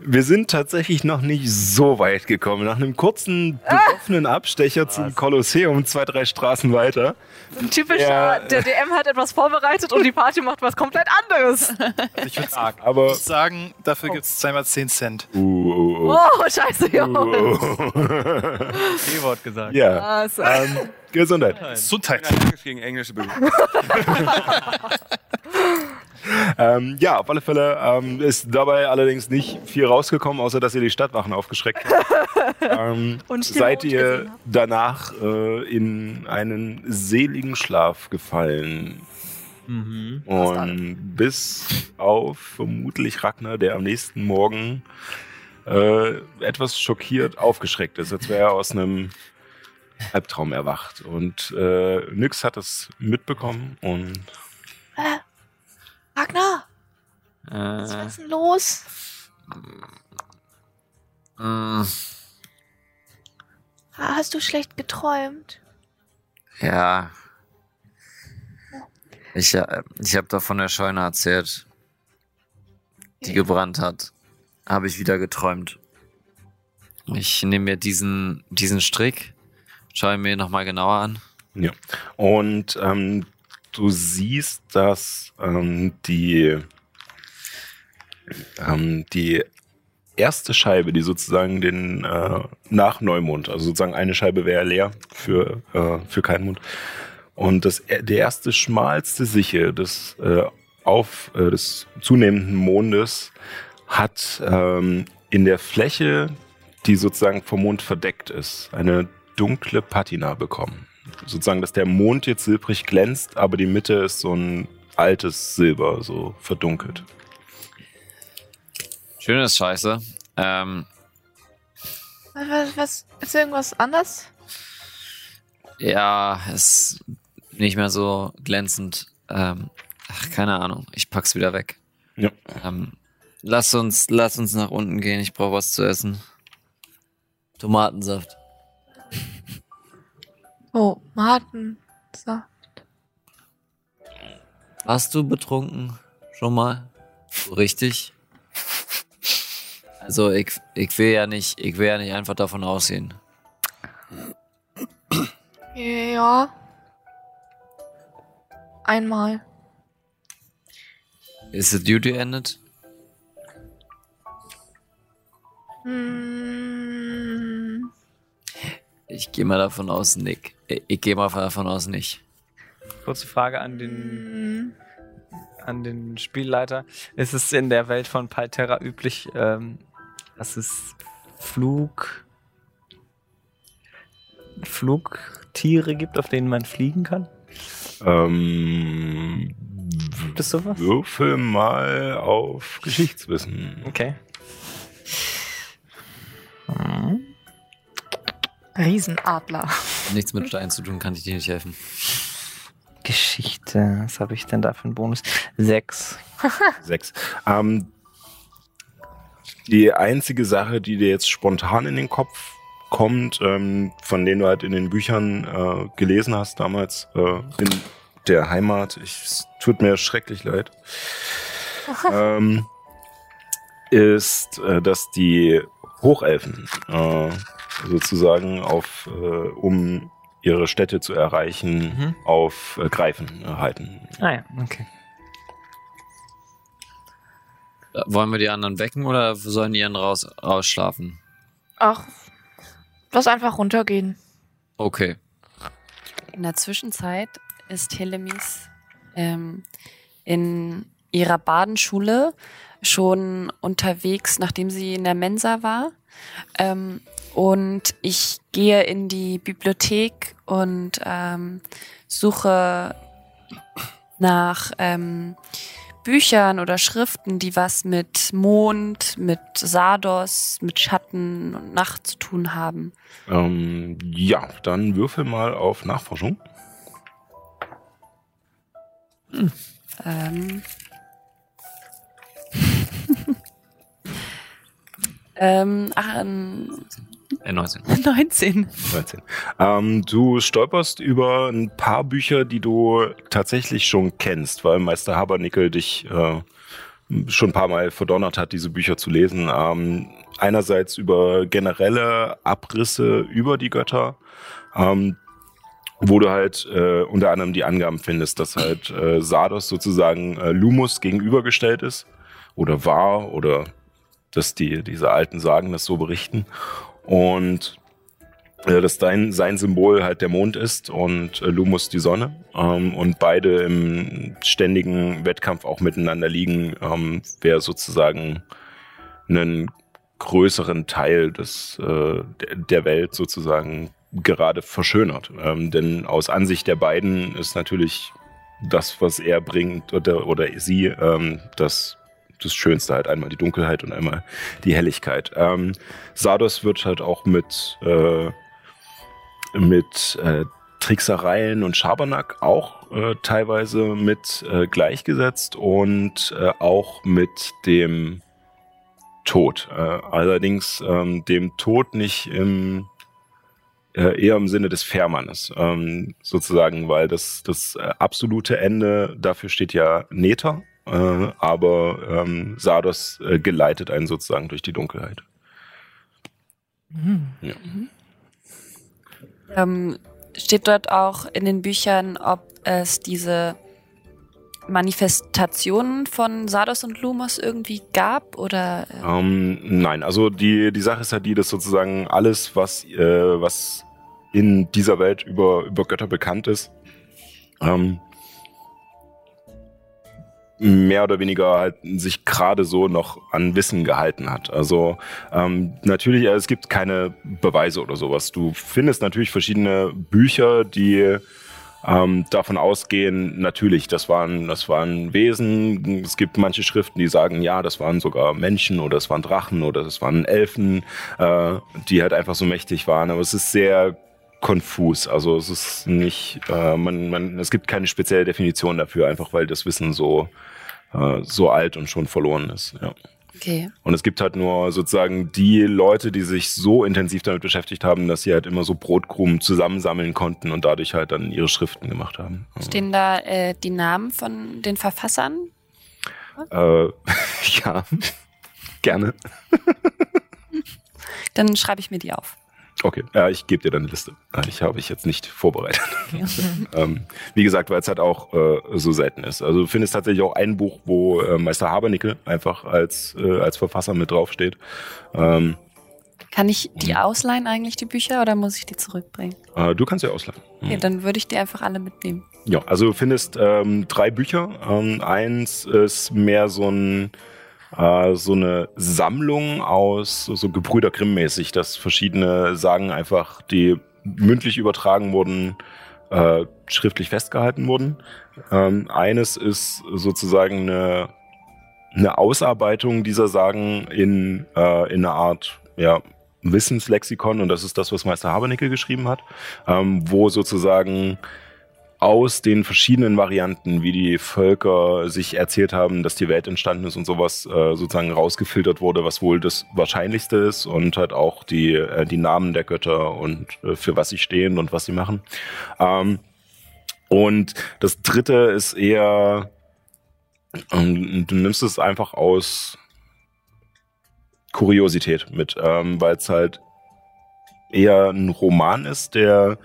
Speaker 2: wir sind tatsächlich noch nicht so weit gekommen. Nach einem kurzen, besoffenen Abstecher zum Kolosseum, zwei, drei Straßen weiter.
Speaker 6: Ein typischer,
Speaker 2: Ja.
Speaker 6: der DM hat etwas vorbereitet und die Party macht was komplett anderes.
Speaker 5: Ich würde
Speaker 2: Aber.
Speaker 5: sagen, dafür gibt es zweimal 10 Cent.
Speaker 2: Uh, uh, uh.
Speaker 6: Oh, scheiße, Jungs.
Speaker 7: E-Wort gesagt.
Speaker 2: Ja.
Speaker 6: Also,
Speaker 2: Ähm, Gesundheit.
Speaker 5: Gesundheit.
Speaker 4: Gegen englische Begriffe.
Speaker 2: Ähm, ja, auf alle Fälle ähm, ist dabei allerdings nicht viel rausgekommen, außer dass ihr die Stadtwachen aufgeschreckt habt. ähm,
Speaker 6: Und
Speaker 2: seid ihr danach äh, in einen seligen Schlaf gefallen.
Speaker 7: Mhm.
Speaker 2: Und bis auf vermutlich Ragnar, der am nächsten Morgen äh, etwas schockiert aufgeschreckt ist, als wäre er aus einem Albtraum erwacht. Und äh, Nyx hat es mitbekommen und
Speaker 8: Ragnar, was
Speaker 3: Äh,
Speaker 8: ist denn los?
Speaker 3: mh,
Speaker 8: Ah, Hast du schlecht geträumt?
Speaker 3: ja. Ich, äh, ich habe da von der Scheune erzählt, die gebrannt hat. Habe ich wieder geträumt. Ich nehme mir diesen, diesen Strick, schaue ihn mir nochmal genauer an.
Speaker 2: Ja. Und ähm, du siehst, dass ähm, die, ähm, die erste Scheibe, die sozusagen den äh, nach Neumond, also sozusagen eine Scheibe wäre leer für, äh, für keinen Mond. Und das, der erste schmalste Sichel des, äh, auf, äh, des zunehmenden Mondes hat ähm, in der Fläche, die sozusagen vom Mond verdeckt ist, eine dunkle Patina bekommen sozusagen, dass der Mond jetzt silbrig glänzt, aber die Mitte ist so ein altes Silber, so verdunkelt.
Speaker 3: Schönes Scheiße. Ähm,
Speaker 8: Was, was, ist irgendwas anders?
Speaker 3: ja, ist nicht mehr so glänzend. Ähm, ach, keine Ahnung. Ich pack's wieder weg.
Speaker 2: Ja.
Speaker 3: Ähm, lass uns, lass uns nach unten gehen. Ich brauche was zu essen. Tomatensaft.
Speaker 8: Oh, Martin. So.
Speaker 3: Warst du betrunken? Schon mal? So richtig? Also ich, ich will ja nicht, ich will ja nicht einfach davon ausgehen.
Speaker 8: Ja. Einmal.
Speaker 3: Ist the duty ended?
Speaker 8: Hm.
Speaker 3: Ich gehe mal davon aus, Nick. Ich, ich gehe mal davon aus, nicht.
Speaker 7: Kurze Frage an den,
Speaker 8: Hm.
Speaker 7: an den Spielleiter. Ist es in der Welt von Palterra üblich, ähm, dass es Flug... Flugtiere gibt, auf denen man fliegen kann?
Speaker 2: Ähm,
Speaker 7: Gibt es sowas?
Speaker 2: würfel mal auf Geschichtswissen.
Speaker 7: Okay.
Speaker 6: Riesenadler.
Speaker 3: Nichts mit Stein zu tun, kann ich dir nicht helfen.
Speaker 7: Geschichte. Was habe ich denn da für einen Bonus? Sechs.
Speaker 2: Sechs. Ähm, die einzige Sache, die dir jetzt spontan in den Kopf kommt, ähm, von denen du halt in den Büchern äh, gelesen hast damals äh, in der Heimat, ich, es tut mir schrecklich leid, ähm, ist, äh, dass die Hochelfen äh, sozusagen auf, äh, um ihre Städte zu erreichen,
Speaker 7: Mhm.
Speaker 2: auf äh, Greifen äh, halten.
Speaker 7: Ah ja, okay.
Speaker 3: Äh, Wollen wir die anderen wecken oder sollen die anderen raus, rausschlafen?
Speaker 8: Ach, lass einfach runtergehen.
Speaker 3: Okay.
Speaker 8: In der Zwischenzeit ist Helemis ähm, in ihrer Badenschule schon unterwegs, nachdem sie in der Mensa war. Ähm, und ich gehe in die Bibliothek und ähm, suche nach ähm, Büchern oder Schriften, die was mit Mond, mit Sardos, mit Schatten und Nacht zu tun haben.
Speaker 2: Ähm, ja, dann würfel mal auf Nachforschung.
Speaker 8: Ähm. ähm, ach,
Speaker 3: Äh, 19.
Speaker 8: 19.
Speaker 2: 13. Ähm, du stolperst über ein paar Bücher, die du tatsächlich schon kennst, weil Meister Habernickel dich äh, schon ein paar Mal verdonnert hat, diese Bücher zu lesen. Ähm, einerseits über generelle Abrisse über die Götter, ähm, wo du halt äh, unter anderem die Angaben findest, dass halt äh, Sardos sozusagen äh, Lumus gegenübergestellt ist oder war oder dass die diese alten Sagen das so berichten und äh, dass dein, sein Symbol halt der Mond ist und äh, Lumus die Sonne ähm, und beide im ständigen Wettkampf auch miteinander liegen, ähm, wer sozusagen einen größeren Teil des, äh, der- Welt sozusagen gerade verschönert. Ähm, denn aus Ansicht der beiden ist natürlich das, was er bringt oder, oder sie, ähm, das, das Schönste halt. Einmal die Dunkelheit und einmal die Helligkeit. Ähm, Sardos wird halt auch mit, äh, mit äh, Tricksereien und Schabernack auch äh, teilweise mit äh, gleichgesetzt und äh, auch mit dem Tod. Äh, allerdings ähm, dem Tod nicht im äh, eher im Sinne des Fährmannes, ähm, sozusagen, weil das, das äh, absolute Ende, dafür steht ja Nether, äh, aber ähm, Sardos äh, geleitet einen sozusagen durch die Dunkelheit.
Speaker 8: Ähm, steht dort auch in den Büchern, ob es diese Manifestationen von Sardos und Lumos irgendwie gab oder äh,
Speaker 2: Ähm, nein, also die, die Sache ist ja die, dass sozusagen alles, was, äh, was in dieser Welt über, über Götter bekannt ist, ähm, mehr oder weniger halt sich gerade so noch an Wissen gehalten hat. Also ähm, natürlich, äh, es gibt keine Beweise oder sowas. Du findest natürlich verschiedene Bücher, die ähm, davon ausgehen, natürlich, das waren, das waren Wesen. Es gibt manche Schriften, die sagen, ja, das waren sogar Menschen oder es waren Drachen oder es waren Elfen, äh, die halt einfach so mächtig waren. Aber es ist sehr konfus. Also es ist nicht, äh, man, man, es gibt keine spezielle Definition dafür, einfach weil das Wissen so, äh, so alt und schon verloren ist. Ja.
Speaker 8: okay.
Speaker 2: Und es gibt halt nur sozusagen die Leute, die sich so intensiv damit beschäftigt haben, dass sie halt immer so Brotkrumen zusammensammeln konnten und dadurch halt dann ihre Schriften gemacht haben.
Speaker 8: Stehen da äh, die Namen von den Verfassern?
Speaker 2: Äh, ja, gerne.
Speaker 8: Dann schreibe ich mir die auf.
Speaker 2: Okay, ja, ich gebe dir dann eine Liste. Äh, Ich habe ich jetzt nicht vorbereitet. ähm, wie gesagt, weil es halt auch äh, so selten ist. Also du findest tatsächlich auch ein Buch, wo äh, Meister Habernickel einfach als, äh, als Verfasser mit draufsteht. Ähm,
Speaker 8: Kann ich die ausleihen eigentlich, die Bücher, oder muss ich die zurückbringen?
Speaker 2: äh, du kannst ja ausleihen.
Speaker 8: Okay, dann würde ich die einfach alle mitnehmen.
Speaker 2: Ja, also du findest ähm, drei Bücher. Ähm, eins ist mehr so ein äh, so eine Sammlung aus so Gebrüder Grimm mäßig, dass verschiedene Sagen einfach, die mündlich übertragen wurden, äh, schriftlich festgehalten wurden. Ähm, eines ist sozusagen eine, eine Ausarbeitung dieser Sagen in, äh, in eine Art ja, Wissenslexikon und das ist das, was Meister Habernickel geschrieben hat, ähm, wo sozusagen aus den verschiedenen Varianten, wie die Völker sich erzählt haben, dass die Welt entstanden ist und sowas äh, sozusagen rausgefiltert wurde, was wohl das Wahrscheinlichste ist und halt auch die, äh, die Namen der Götter und äh, für was sie stehen und was sie machen. Ähm, und das dritte ist eher, ähm, du nimmst es einfach aus Kuriosität mit, ähm, weil es halt eher ein Roman ist, der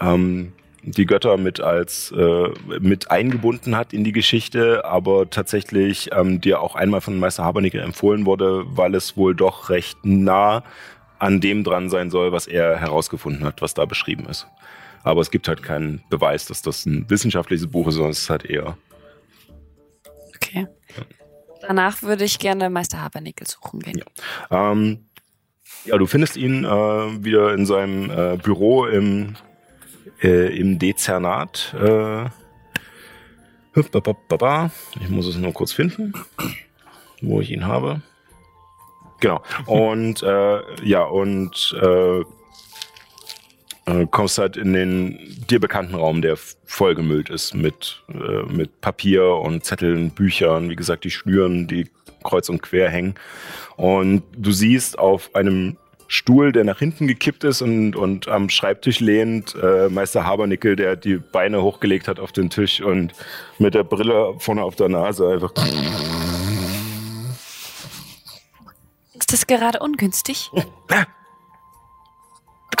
Speaker 2: ähm, die Götter mit als äh, mit eingebunden hat in die Geschichte, aber tatsächlich ähm, dir auch einmal von Meister Habernickel empfohlen wurde, weil es wohl doch recht nah an dem dran sein soll, was er herausgefunden hat, was da beschrieben ist. Aber es gibt halt keinen Beweis, dass das ein wissenschaftliches Buch ist, sondern es ist halt eher.
Speaker 8: Okay. Danach würde ich gerne Meister Habernickel suchen gehen.
Speaker 2: Ja. Ähm, ja, du findest ihn äh, wieder in seinem äh, Büro im, äh, im Dezernat. Äh, ich muss es nur kurz finden, wo ich ihn habe. Genau. Und äh, ja, und äh, äh, kommst halt in den dir bekannten Raum, der vollgemüllt ist mit, äh, mit Papier und Zetteln, Büchern, wie gesagt, die Schnüren, die kreuz und quer hängen. Und du siehst auf einem Stuhl, der nach hinten gekippt ist und, und am Schreibtisch lehnt, äh, Meister Habernickel, der die Beine hochgelegt hat auf den Tisch und mit der Brille vorne auf der Nase einfach.
Speaker 8: Ist das gerade ungünstig?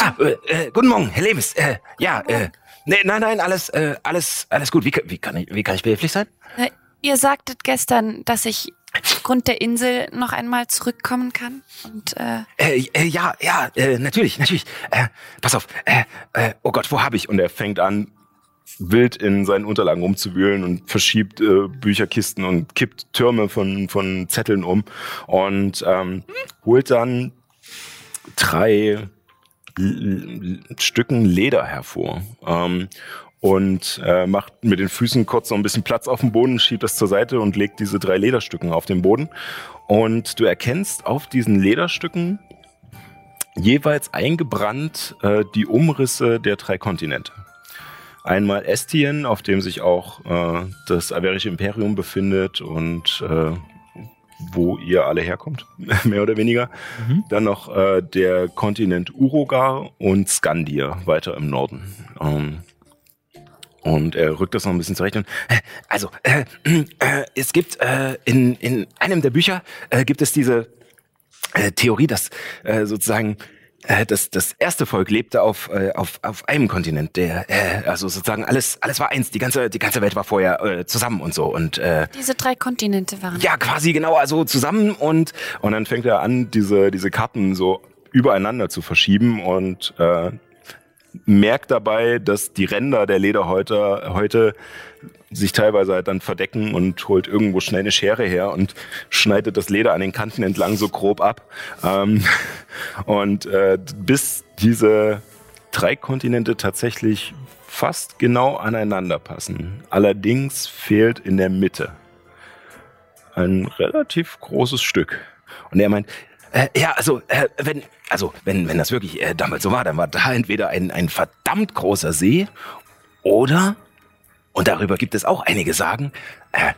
Speaker 9: Ah, äh, äh, guten Morgen, Herr Lemes. Äh, ja, äh, nee, nein, nein, alles, äh, alles, alles gut. Wie, wie, kann ich, wie kann ich behilflich sein?
Speaker 8: Äh, Ihr sagtet gestern, dass ich aufgrund der Insel noch einmal zurückkommen kann. Und äh,
Speaker 9: Äh, äh, ja, ja, äh, natürlich, natürlich. Äh, pass auf. Äh, oh Gott, wo habe ich?
Speaker 2: Und er fängt an, wild in seinen Unterlagen rumzuwühlen und verschiebt Bücherkisten und kippt Türme von, von Zetteln um und ähm, holt dann drei L L Stücken Leder hervor. Ähm, und äh, macht mit den Füßen kurz so ein bisschen Platz auf dem Boden, schiebt das zur Seite und legt diese drei Lederstücken auf den Boden. Und du erkennst auf diesen Lederstücken jeweils eingebrannt äh, die Umrisse der drei Kontinente. Einmal Estien, auf dem sich auch äh, das Averische Imperium befindet und äh, wo ihr alle herkommt, mehr oder weniger. Dann noch äh, der Kontinent Urogar und Skandir weiter im Norden. Ähm, und er rückt das noch ein bisschen zurecht und
Speaker 9: Also, äh, äh, es gibt äh, in, in einem der Bücher äh, gibt es diese äh, Theorie, dass äh, sozusagen äh, das, das erste Volk lebte auf, äh, auf, auf einem Kontinent, der äh, also sozusagen alles alles war eins, die ganze die ganze Welt war vorher äh, zusammen und so und äh,
Speaker 8: diese drei Kontinente waren.
Speaker 9: ja quasi genau also zusammen und
Speaker 2: Und dann fängt er an, diese, diese Karten so übereinander zu verschieben und äh, merkt dabei, dass die Ränder der Lederhäuter heute sich teilweise halt dann verdecken und holt irgendwo schnell eine Schere her und schneidet das Leder an den Kanten entlang so grob ab. Ähm, und äh, bis diese drei Kontinente tatsächlich fast genau aneinander passen. Allerdings fehlt in der Mitte ein relativ großes Stück.
Speaker 9: Und er meint, äh, ja, also, äh, wenn, also, wenn, wenn das wirklich äh, damals so war, dann war da entweder ein, ein verdammt großer See oder, und darüber gibt es auch einige Sagen, äh,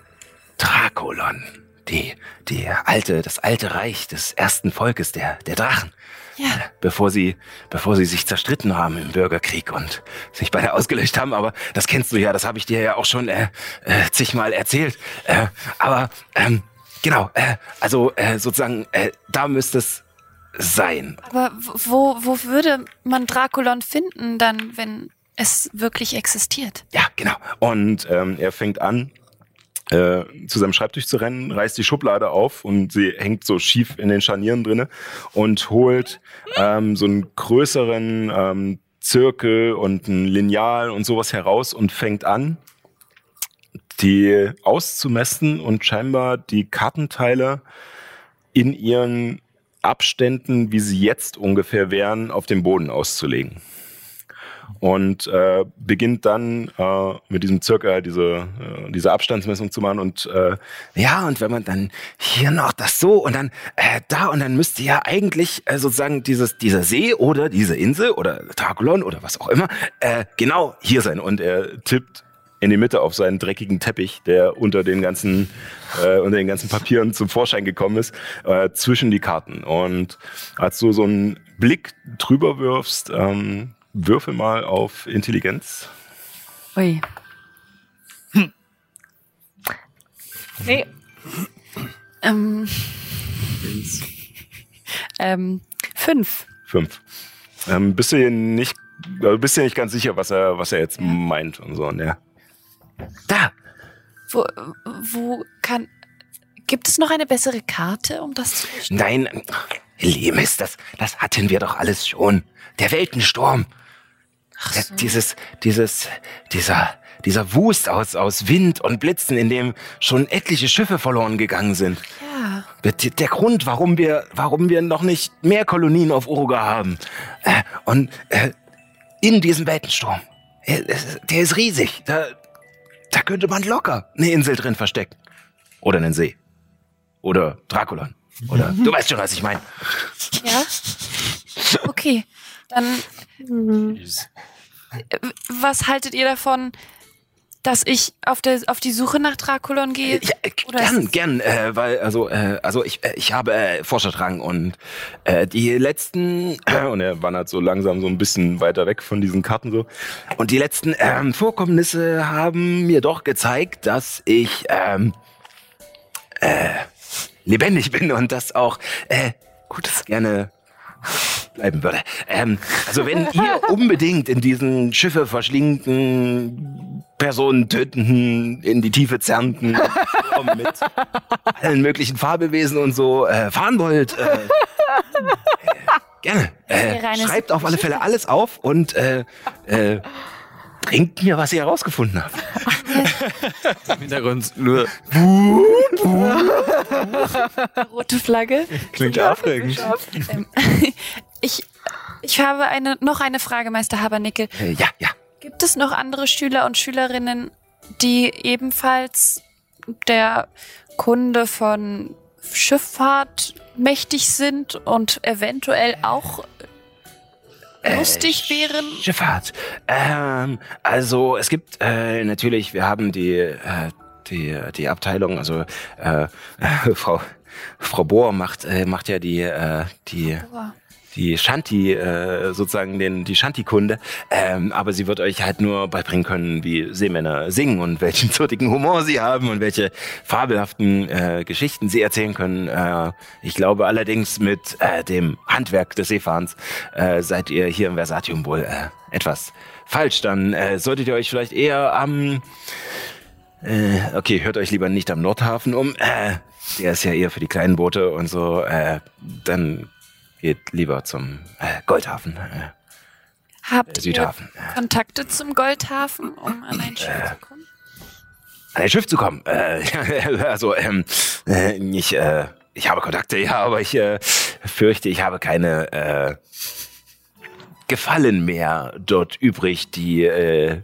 Speaker 9: Drakolon. Die, die alte, das alte Reich des ersten Volkes, der, der Drachen.
Speaker 8: Ja.
Speaker 9: Bevor sie, bevor sie sich zerstritten haben im Bürgerkrieg und sich beide ausgelöscht haben, aber das kennst du ja, das habe ich dir ja auch schon äh, äh, zigmal erzählt. Äh, aber ähm, Genau, äh, also äh, sozusagen, äh, da müsste es sein.
Speaker 8: Aber wo, wo würde man Draculon finden dann, wenn es wirklich existiert?
Speaker 9: Ja, genau.
Speaker 2: Und ähm, er fängt an, äh, zu seinem Schreibtisch zu rennen, reißt die Schublade auf und sie hängt so schief in den Scharnieren drinne und holt ähm, so einen größeren ähm, Zirkel und ein Lineal und sowas heraus und fängt an, die auszumessen und scheinbar die Kartenteile in ihren Abständen, wie sie jetzt ungefähr wären, auf dem Boden auszulegen. Und äh, beginnt dann äh, mit diesem Zirkel diese, äh, diese Abstandsmessung zu machen und äh,
Speaker 9: Ja, und wenn man dann hier noch das so und dann äh, da und dann müsste ja eigentlich äh, sozusagen dieses dieser See oder diese Insel oder Draculon oder was auch immer äh, genau
Speaker 2: hier sein. Und er tippt in die Mitte auf seinen dreckigen Teppich, der unter den ganzen, äh, unter den ganzen Papieren zum Vorschein gekommen ist, äh, zwischen die Karten. Und als du so einen Blick drüber wirfst, ähm, würfel mal auf Intelligenz.
Speaker 8: Ui.
Speaker 6: Nee,
Speaker 8: Ähm, ähm, fünf.
Speaker 2: Fünf. Ähm, bist du dir nicht, also bist dir nicht ganz sicher, was er, was er jetzt meint und so. Ja.
Speaker 9: Da
Speaker 8: Wo, wo kann. Gibt es noch eine bessere Karte, um das zu verstehen?
Speaker 9: nein Lemis das das hatten wir doch alles schon der Weltensturm
Speaker 8: Ach so.
Speaker 9: dieses, dieses, dieser,
Speaker 2: dieser Wust aus, aus Wind und Blitzen, in dem schon etliche Schiffe verloren gegangen sind.
Speaker 8: Ja.
Speaker 2: Der, der Grund, warum wir, warum wir noch nicht mehr Kolonien auf Uruga haben. Äh, und äh, in diesem Weltensturm, der ist riesig. Da, da könnte man locker eine Insel drin verstecken. Oder einen See. Oder Draculon. Oder du weißt schon, was ich meine.
Speaker 8: Ja? Okay. Dann, äh, was haltet ihr davon, dass ich auf, der, auf die Suche nach Draculon gehe?
Speaker 2: Ja, äh,
Speaker 8: Oder
Speaker 2: gern, gern, äh, weil, also, äh, also ich, äh, ich habe äh, Forscherdrang und äh, die letzten, und er wandert so langsam so ein bisschen weiter weg von diesen Karten so, und die letzten ähm, Vorkommnisse haben mir doch gezeigt, dass ich ähm, äh, lebendig bin und das auch äh, Gutes gerne bleiben würde. Ähm, also wenn ihr unbedingt in diesen Schiffe verschlingenden, Personen tötenden, in die Tiefe zerrenden Sturm mit allen möglichen Fabelwesen und so äh, fahren wollt, äh, äh, gerne. Äh, schreibt auf alle Fälle alles auf und äh, äh, bringt mir, was ihr herausgefunden habt.
Speaker 3: Im Hintergrund nur
Speaker 8: rote Flagge?
Speaker 7: Klingt aufregend.
Speaker 8: Ähm, ich, ich habe eine, noch eine Frage, Meister Habernickel.
Speaker 2: Äh, ja, ja.
Speaker 8: Gibt es noch andere Schüler und Schülerinnen, die ebenfalls der Kunde von Schifffahrt mächtig sind und eventuell auch lustig wären?
Speaker 2: Schifffahrt. Ähm, also es gibt äh, natürlich, wir haben die, äh, die, die Abteilung, also äh, Frau, Frau Bohr macht, äh, macht ja die, äh, die,
Speaker 8: Boah.
Speaker 2: Die Shanti, äh, sozusagen den, die Shanti-Kunde. Ähm, aber sie wird euch halt nur beibringen können, wie Seemänner singen und welchen zottigen Humor sie haben und welche fabelhaften äh, Geschichten sie erzählen können. Äh, ich glaube allerdings mit äh, dem Handwerk des Seefahrens äh, seid ihr hier im Versatium wohl äh, etwas falsch. Dann äh, solltet ihr euch vielleicht eher am äh, okay, hört euch lieber nicht am Nordhafen um. Äh, der ist ja eher für die kleinen Boote und so. Äh, dann geht lieber zum äh, Goldhafen, äh,
Speaker 8: Habt ihr
Speaker 2: Südhafen. Äh,
Speaker 8: Kontakte zum Goldhafen, um an ein Schiff zu kommen?
Speaker 2: an ein Schiff zu kommen. Äh, also, ähm, äh, ich, äh, ich habe Kontakte, ja, aber ich äh, fürchte, ich habe keine äh, Gefallen mehr dort übrig, die äh,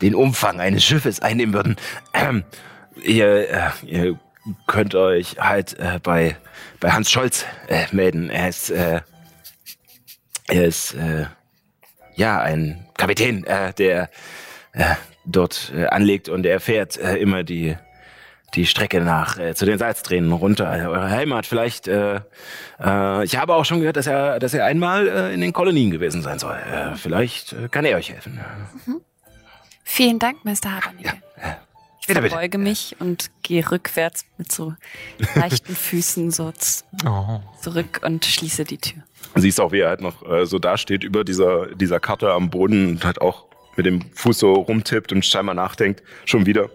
Speaker 2: den Umfang eines Schiffes einnehmen würden. Ähm, ihr, äh, ihr könnt euch halt äh, bei, bei Hans Scholz äh, melden. Er ist, äh, er ist äh, ja ein Kapitän, äh, der äh, dort äh, anlegt und er fährt äh, immer die die Strecke nach äh, zu den Salztränen runter, äh, eure Heimat. Vielleicht, äh, äh, ich habe auch schon gehört, dass er, dass er einmal äh, in den Kolonien gewesen sein soll. Äh, vielleicht äh, kann er euch helfen.
Speaker 8: Vielen Dank, Meister Habernickel.
Speaker 2: Bitte, bitte.
Speaker 8: Verbeuge mich und gehe rückwärts mit so leichten Füßen so
Speaker 7: Oh.
Speaker 8: zurück und schließe die Tür.
Speaker 10: Siehst auch, wie er halt noch äh, so dasteht über dieser, dieser Karte am Boden und halt auch mit dem Fuß so rumtippt und scheinbar nachdenkt, schon wieder.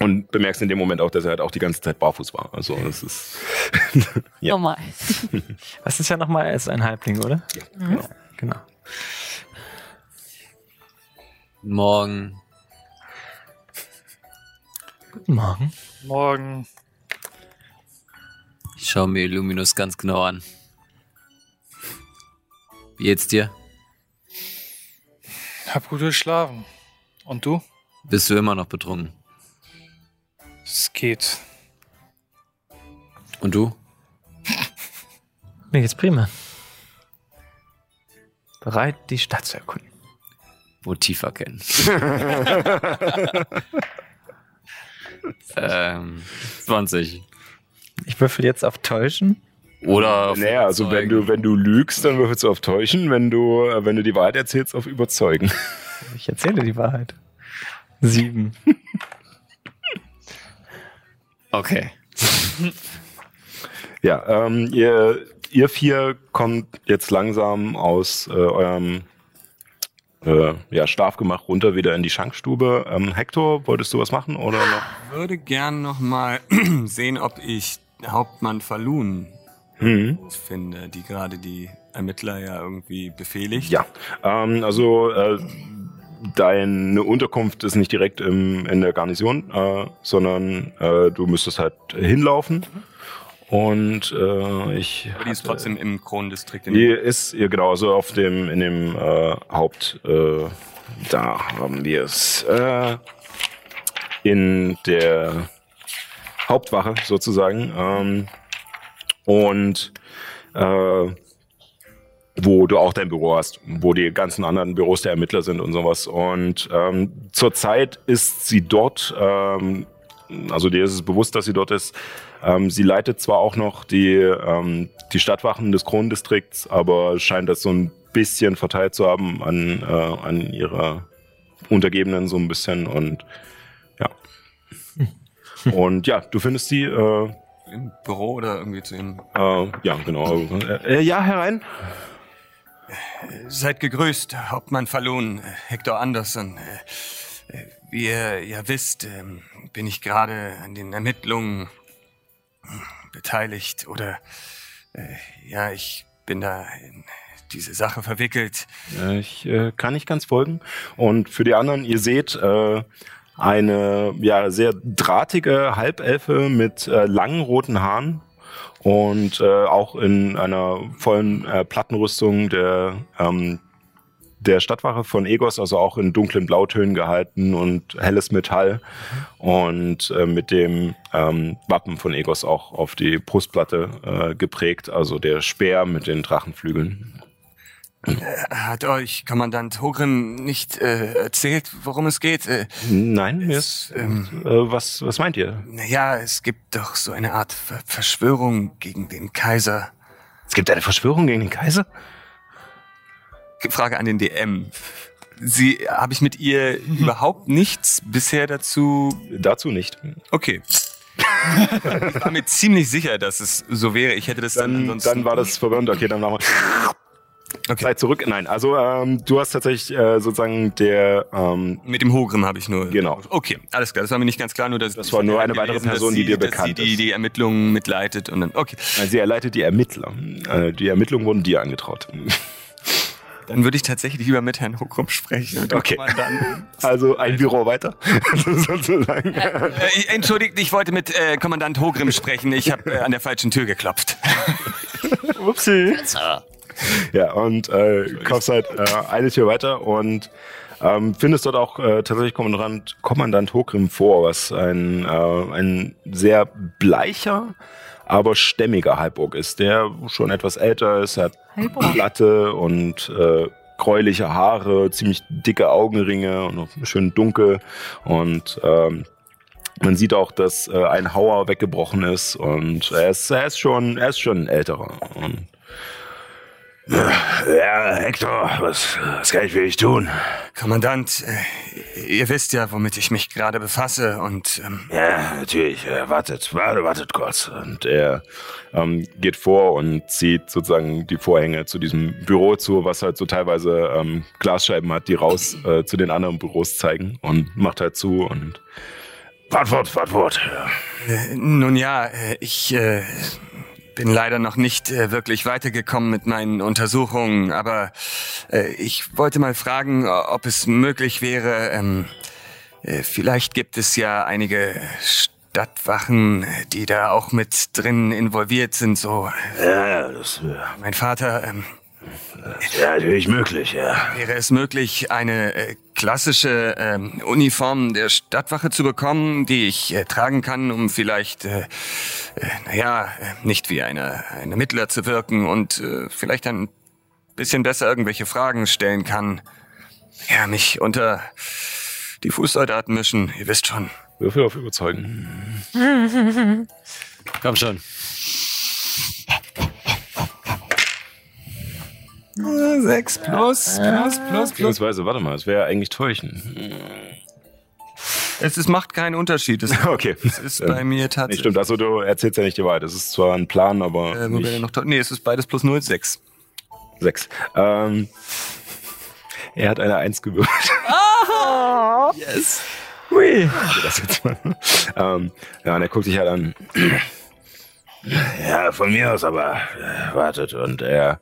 Speaker 10: Und bemerkst in dem Moment auch, dass er halt auch die ganze Zeit barfuß war. Also das ist Ja.
Speaker 8: Normal.
Speaker 7: Was ist ja nochmal? Er ist ein Halbling, oder? Ja. Genau.
Speaker 3: morgen.
Speaker 7: Guten Morgen.
Speaker 5: Morgen.
Speaker 3: Ich schaue mir Illuminus ganz genau an. Wie geht's dir?
Speaker 5: Hab gut geschlafen. Und du?
Speaker 3: Bist du immer noch betrunken?
Speaker 5: Es geht.
Speaker 3: Und du?
Speaker 7: Mir geht's prima. Bereit, die Stadt zu erkunden.
Speaker 3: Motiv erkennen. ähm, 20.
Speaker 7: Ich würfel jetzt auf Täuschen.
Speaker 3: Oder auf
Speaker 10: Naja, also wenn du, wenn du lügst, dann würfelst du auf Täuschen. Wenn du, äh, wenn du die Wahrheit erzählst, auf Überzeugen.
Speaker 7: Ich erzähle die Wahrheit. Sieben.
Speaker 3: Okay.
Speaker 10: Ja, ähm, ihr, ihr vier kommt jetzt langsam aus äh, eurem äh, ja, Schlafgemach runter wieder in die Schankstube. Ähm, Hector, wolltest du was machen oder noch?
Speaker 4: Ich würde gern noch mal sehen, ob ich Hauptmann Falun
Speaker 10: Mhm.
Speaker 4: finde, die gerade die Ermittler ja irgendwie befehligt.
Speaker 10: Ja, ähm, also äh,
Speaker 2: deine Unterkunft ist nicht direkt im, in der Garnison, äh, sondern äh, du müsstest halt hinlaufen. Und äh, ich.
Speaker 4: Aber die ist trotzdem im Kronendistrikt. in-
Speaker 2: Die ist, ja genau, also auf dem, in dem äh, Haupt, äh, da haben wir es, äh, in der Hauptwache sozusagen. Ähm, und äh, wo du auch dein Büro hast, wo die ganzen anderen Büros der Ermittler sind und sowas. Und ähm, zurzeit ist sie dort, ähm, also dir ist es bewusst, dass sie dort ist. Ähm, sie leitet zwar auch noch die, ähm, die Stadtwachen des Kronendistrikts, aber scheint das so ein bisschen verteilt zu haben an, äh, an ihre Untergebenen so ein bisschen und ja. Und ja, du findest sie, äh,
Speaker 4: Im Büro oder irgendwie zu ihm.
Speaker 2: äh, ja, genau. Äh, äh, ja, herein.
Speaker 4: Seid gegrüßt, Hauptmann Falun, Hector Anderson. Wie ihr ja wisst, ähm, bin ich gerade an den Ermittlungen hm, beteiligt oder äh, ja, ich bin da in diese Sache verwickelt.
Speaker 2: Ich äh, kann nicht ganz folgen. Und für die anderen, ihr seht äh, eine ja sehr drahtige Halbelfe mit äh, langen roten Haaren und äh, auch in einer vollen äh, Plattenrüstung der ähm, der Stadtwache von Egos, also auch in dunklen Blautönen gehalten und helles Metall und äh, mit dem ähm, Wappen von Egos auch auf die Brustplatte äh, geprägt, also der Speer mit den Drachenflügeln.
Speaker 4: Hat euch Kommandant Hogrim nicht äh, erzählt, worum es geht? Äh,
Speaker 2: Nein, mir ist,
Speaker 4: ähm,
Speaker 2: äh, was, was meint ihr?
Speaker 4: naja, es gibt doch so eine Art Ver Verschwörung gegen den Kaiser.
Speaker 2: Es gibt eine Verschwörung gegen den Kaiser?
Speaker 4: Frage an den DM. Sie, habe ich mit ihr überhaupt nichts bisher dazu
Speaker 2: Dazu nicht.
Speaker 4: Okay. ich war mir ziemlich sicher, dass es so wäre. Ich hätte das dann,
Speaker 2: Dann,
Speaker 4: ansonsten.
Speaker 2: dann war das verwirrend. Okay, dann machen wir.
Speaker 4: Okay.
Speaker 2: Zeit zurück. Nein, also ähm, du hast tatsächlich äh, sozusagen der. Ähm,
Speaker 4: Mit dem Hogrim habe ich nur.
Speaker 2: Genau.
Speaker 4: Okay, alles klar. Das war mir nicht ganz klar. Nur dass
Speaker 2: Das war nur eine weitere
Speaker 4: gelesen,
Speaker 2: Person,
Speaker 4: sie,
Speaker 2: die dir
Speaker 4: dass
Speaker 2: bekannt
Speaker 4: sie die,
Speaker 2: ist.
Speaker 4: die Ermittlungen mitleitet und dann. Okay.
Speaker 2: sie erleitet die Ermittler. Äh, die Ermittlungen wurden dir angetraut.
Speaker 4: Dann würde ich tatsächlich lieber mit Herrn Hogrim sprechen. Und
Speaker 2: Okay. Also ein Büro weiter. sozusagen.
Speaker 4: Äh, entschuldigt, ich wollte mit äh, Kommandant Hogrim sprechen. Ich habe äh, an der falschen Tür geklopft.
Speaker 2: Upsi. Ja, und äh, kommst halt äh, eine Tür weiter und ähm, findest dort auch äh, tatsächlich Kommandant, Kommandant Hokrim vor, was ein, äh, ein sehr bleicher, aber stämmiger Halborg ist, der schon etwas älter ist, hat
Speaker 6: Halborg.
Speaker 2: glatte und äh, gräuliche Haare, ziemlich dicke Augenringe und noch schön dunkel und ähm, man sieht auch, dass äh, ein Hauer weggebrochen ist und er ist, er ist schon, er ist schon ein älterer. Und ja, Hector, was, was kann ich für dich tun?
Speaker 4: Kommandant, äh, ihr wisst ja, womit ich mich gerade befasse und ähm,
Speaker 2: Ja, natürlich. Äh, wartet, warte, wartet kurz. Und er ähm, geht vor und zieht sozusagen die Vorhänge zu diesem Büro zu, was halt so teilweise ähm, Glasscheiben hat, die raus äh, zu den anderen Büros zeigen und macht halt zu und wart wart fort. Ja.
Speaker 4: Äh, Nun ja, ich äh, bin leider noch nicht äh, wirklich weitergekommen mit meinen Untersuchungen, aber äh, ich wollte mal fragen, ob es möglich wäre, ähm, äh, vielleicht gibt es ja einige Stadtwachen, äh, die da auch mit drin involviert sind, so.
Speaker 2: Ja, das
Speaker 4: Mein Vater, ähm,
Speaker 2: wäre natürlich möglich, ja.
Speaker 4: Wäre es möglich, eine äh, klassische ähm, Uniform der Stadtwache zu bekommen, die ich äh, tragen kann, um vielleicht, äh, äh, naja, äh, nicht wie eine, ein Ermittler zu wirken und äh, vielleicht ein bisschen besser irgendwelche Fragen stellen kann? Ja, mich unter die Fußsoldaten mischen, ihr wisst schon.
Speaker 2: Würfel auf Überzeugen.
Speaker 3: Komm schon.
Speaker 4: Sechs plus, plus, plus,
Speaker 2: Beziehungsweise, warte mal, es wäre eigentlich täuschen.
Speaker 4: Es ist, macht keinen Unterschied. Es
Speaker 2: Okay.
Speaker 4: ist bei mir
Speaker 2: Nee,
Speaker 4: tatsächlich.
Speaker 2: stimmt, also du erzählst ja nicht die Wahrheit. Es ist zwar ein Plan, aber
Speaker 4: Äh,
Speaker 2: nicht
Speaker 4: noch nee, es ist beides plus null, sechs.
Speaker 2: sechs. Ähm, er hat eine Eins gewürfelt.
Speaker 4: Yes.
Speaker 2: Hui. Das jetzt mal. ähm, ja, und er guckt sich halt an. Ja, von mir aus, aber äh, wartet. Und er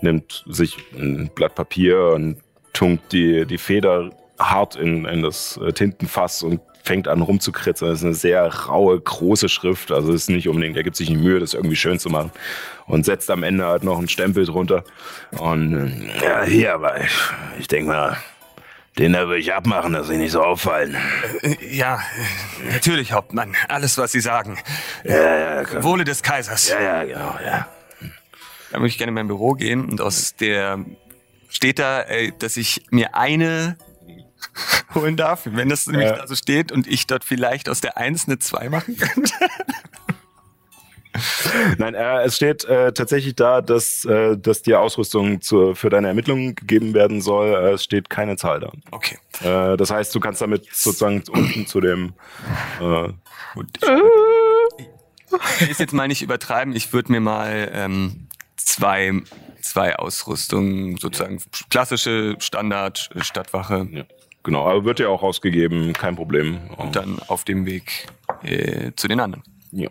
Speaker 2: nimmt sich ein Blatt Papier und tunkt die, die Feder hart in, in das äh, Tintenfass und fängt an rumzukritzen. Das ist eine sehr raue, große Schrift. Also es ist nicht unbedingt, er gibt sich die Mühe, das irgendwie schön zu machen. Und setzt am Ende halt noch einen Stempel drunter. Und äh, ja, hier, aber ich, ich denke mal, den da würde ich abmachen, dass sie nicht so auffallen.
Speaker 4: Äh, Ja, natürlich, Hauptmann. Alles, was Sie sagen.
Speaker 2: Ja, ja, klar.
Speaker 4: Wohle des Kaisers.
Speaker 2: ja, ja, genau, ja.
Speaker 4: Da möchte ich gerne in mein Büro gehen und aus der steht da, äh, dass ich mir eine holen darf, wenn das nämlich
Speaker 2: Ja.
Speaker 4: da so steht und ich dort vielleicht aus der Eins eine Zwei machen könnte.
Speaker 2: Nein, äh, es steht äh, tatsächlich da, dass, äh, dass dir Ausrüstung zu, für deine Ermittlungen gegeben werden soll. Äh, es steht keine Zahl da.
Speaker 4: Okay.
Speaker 2: Äh, das heißt, du kannst damit sozusagen unten zu dem
Speaker 4: Gut. Ich ist jetzt mal nicht übertreiben. Ich würde mir mal ähm, zwei, zwei Ausrüstungen, sozusagen klassische Standard äh, Stadtwache
Speaker 2: ja, genau, aber wird dir auch ausgegeben, kein Problem.
Speaker 4: und dann auf dem Weg äh, zu den anderen.
Speaker 2: Ja.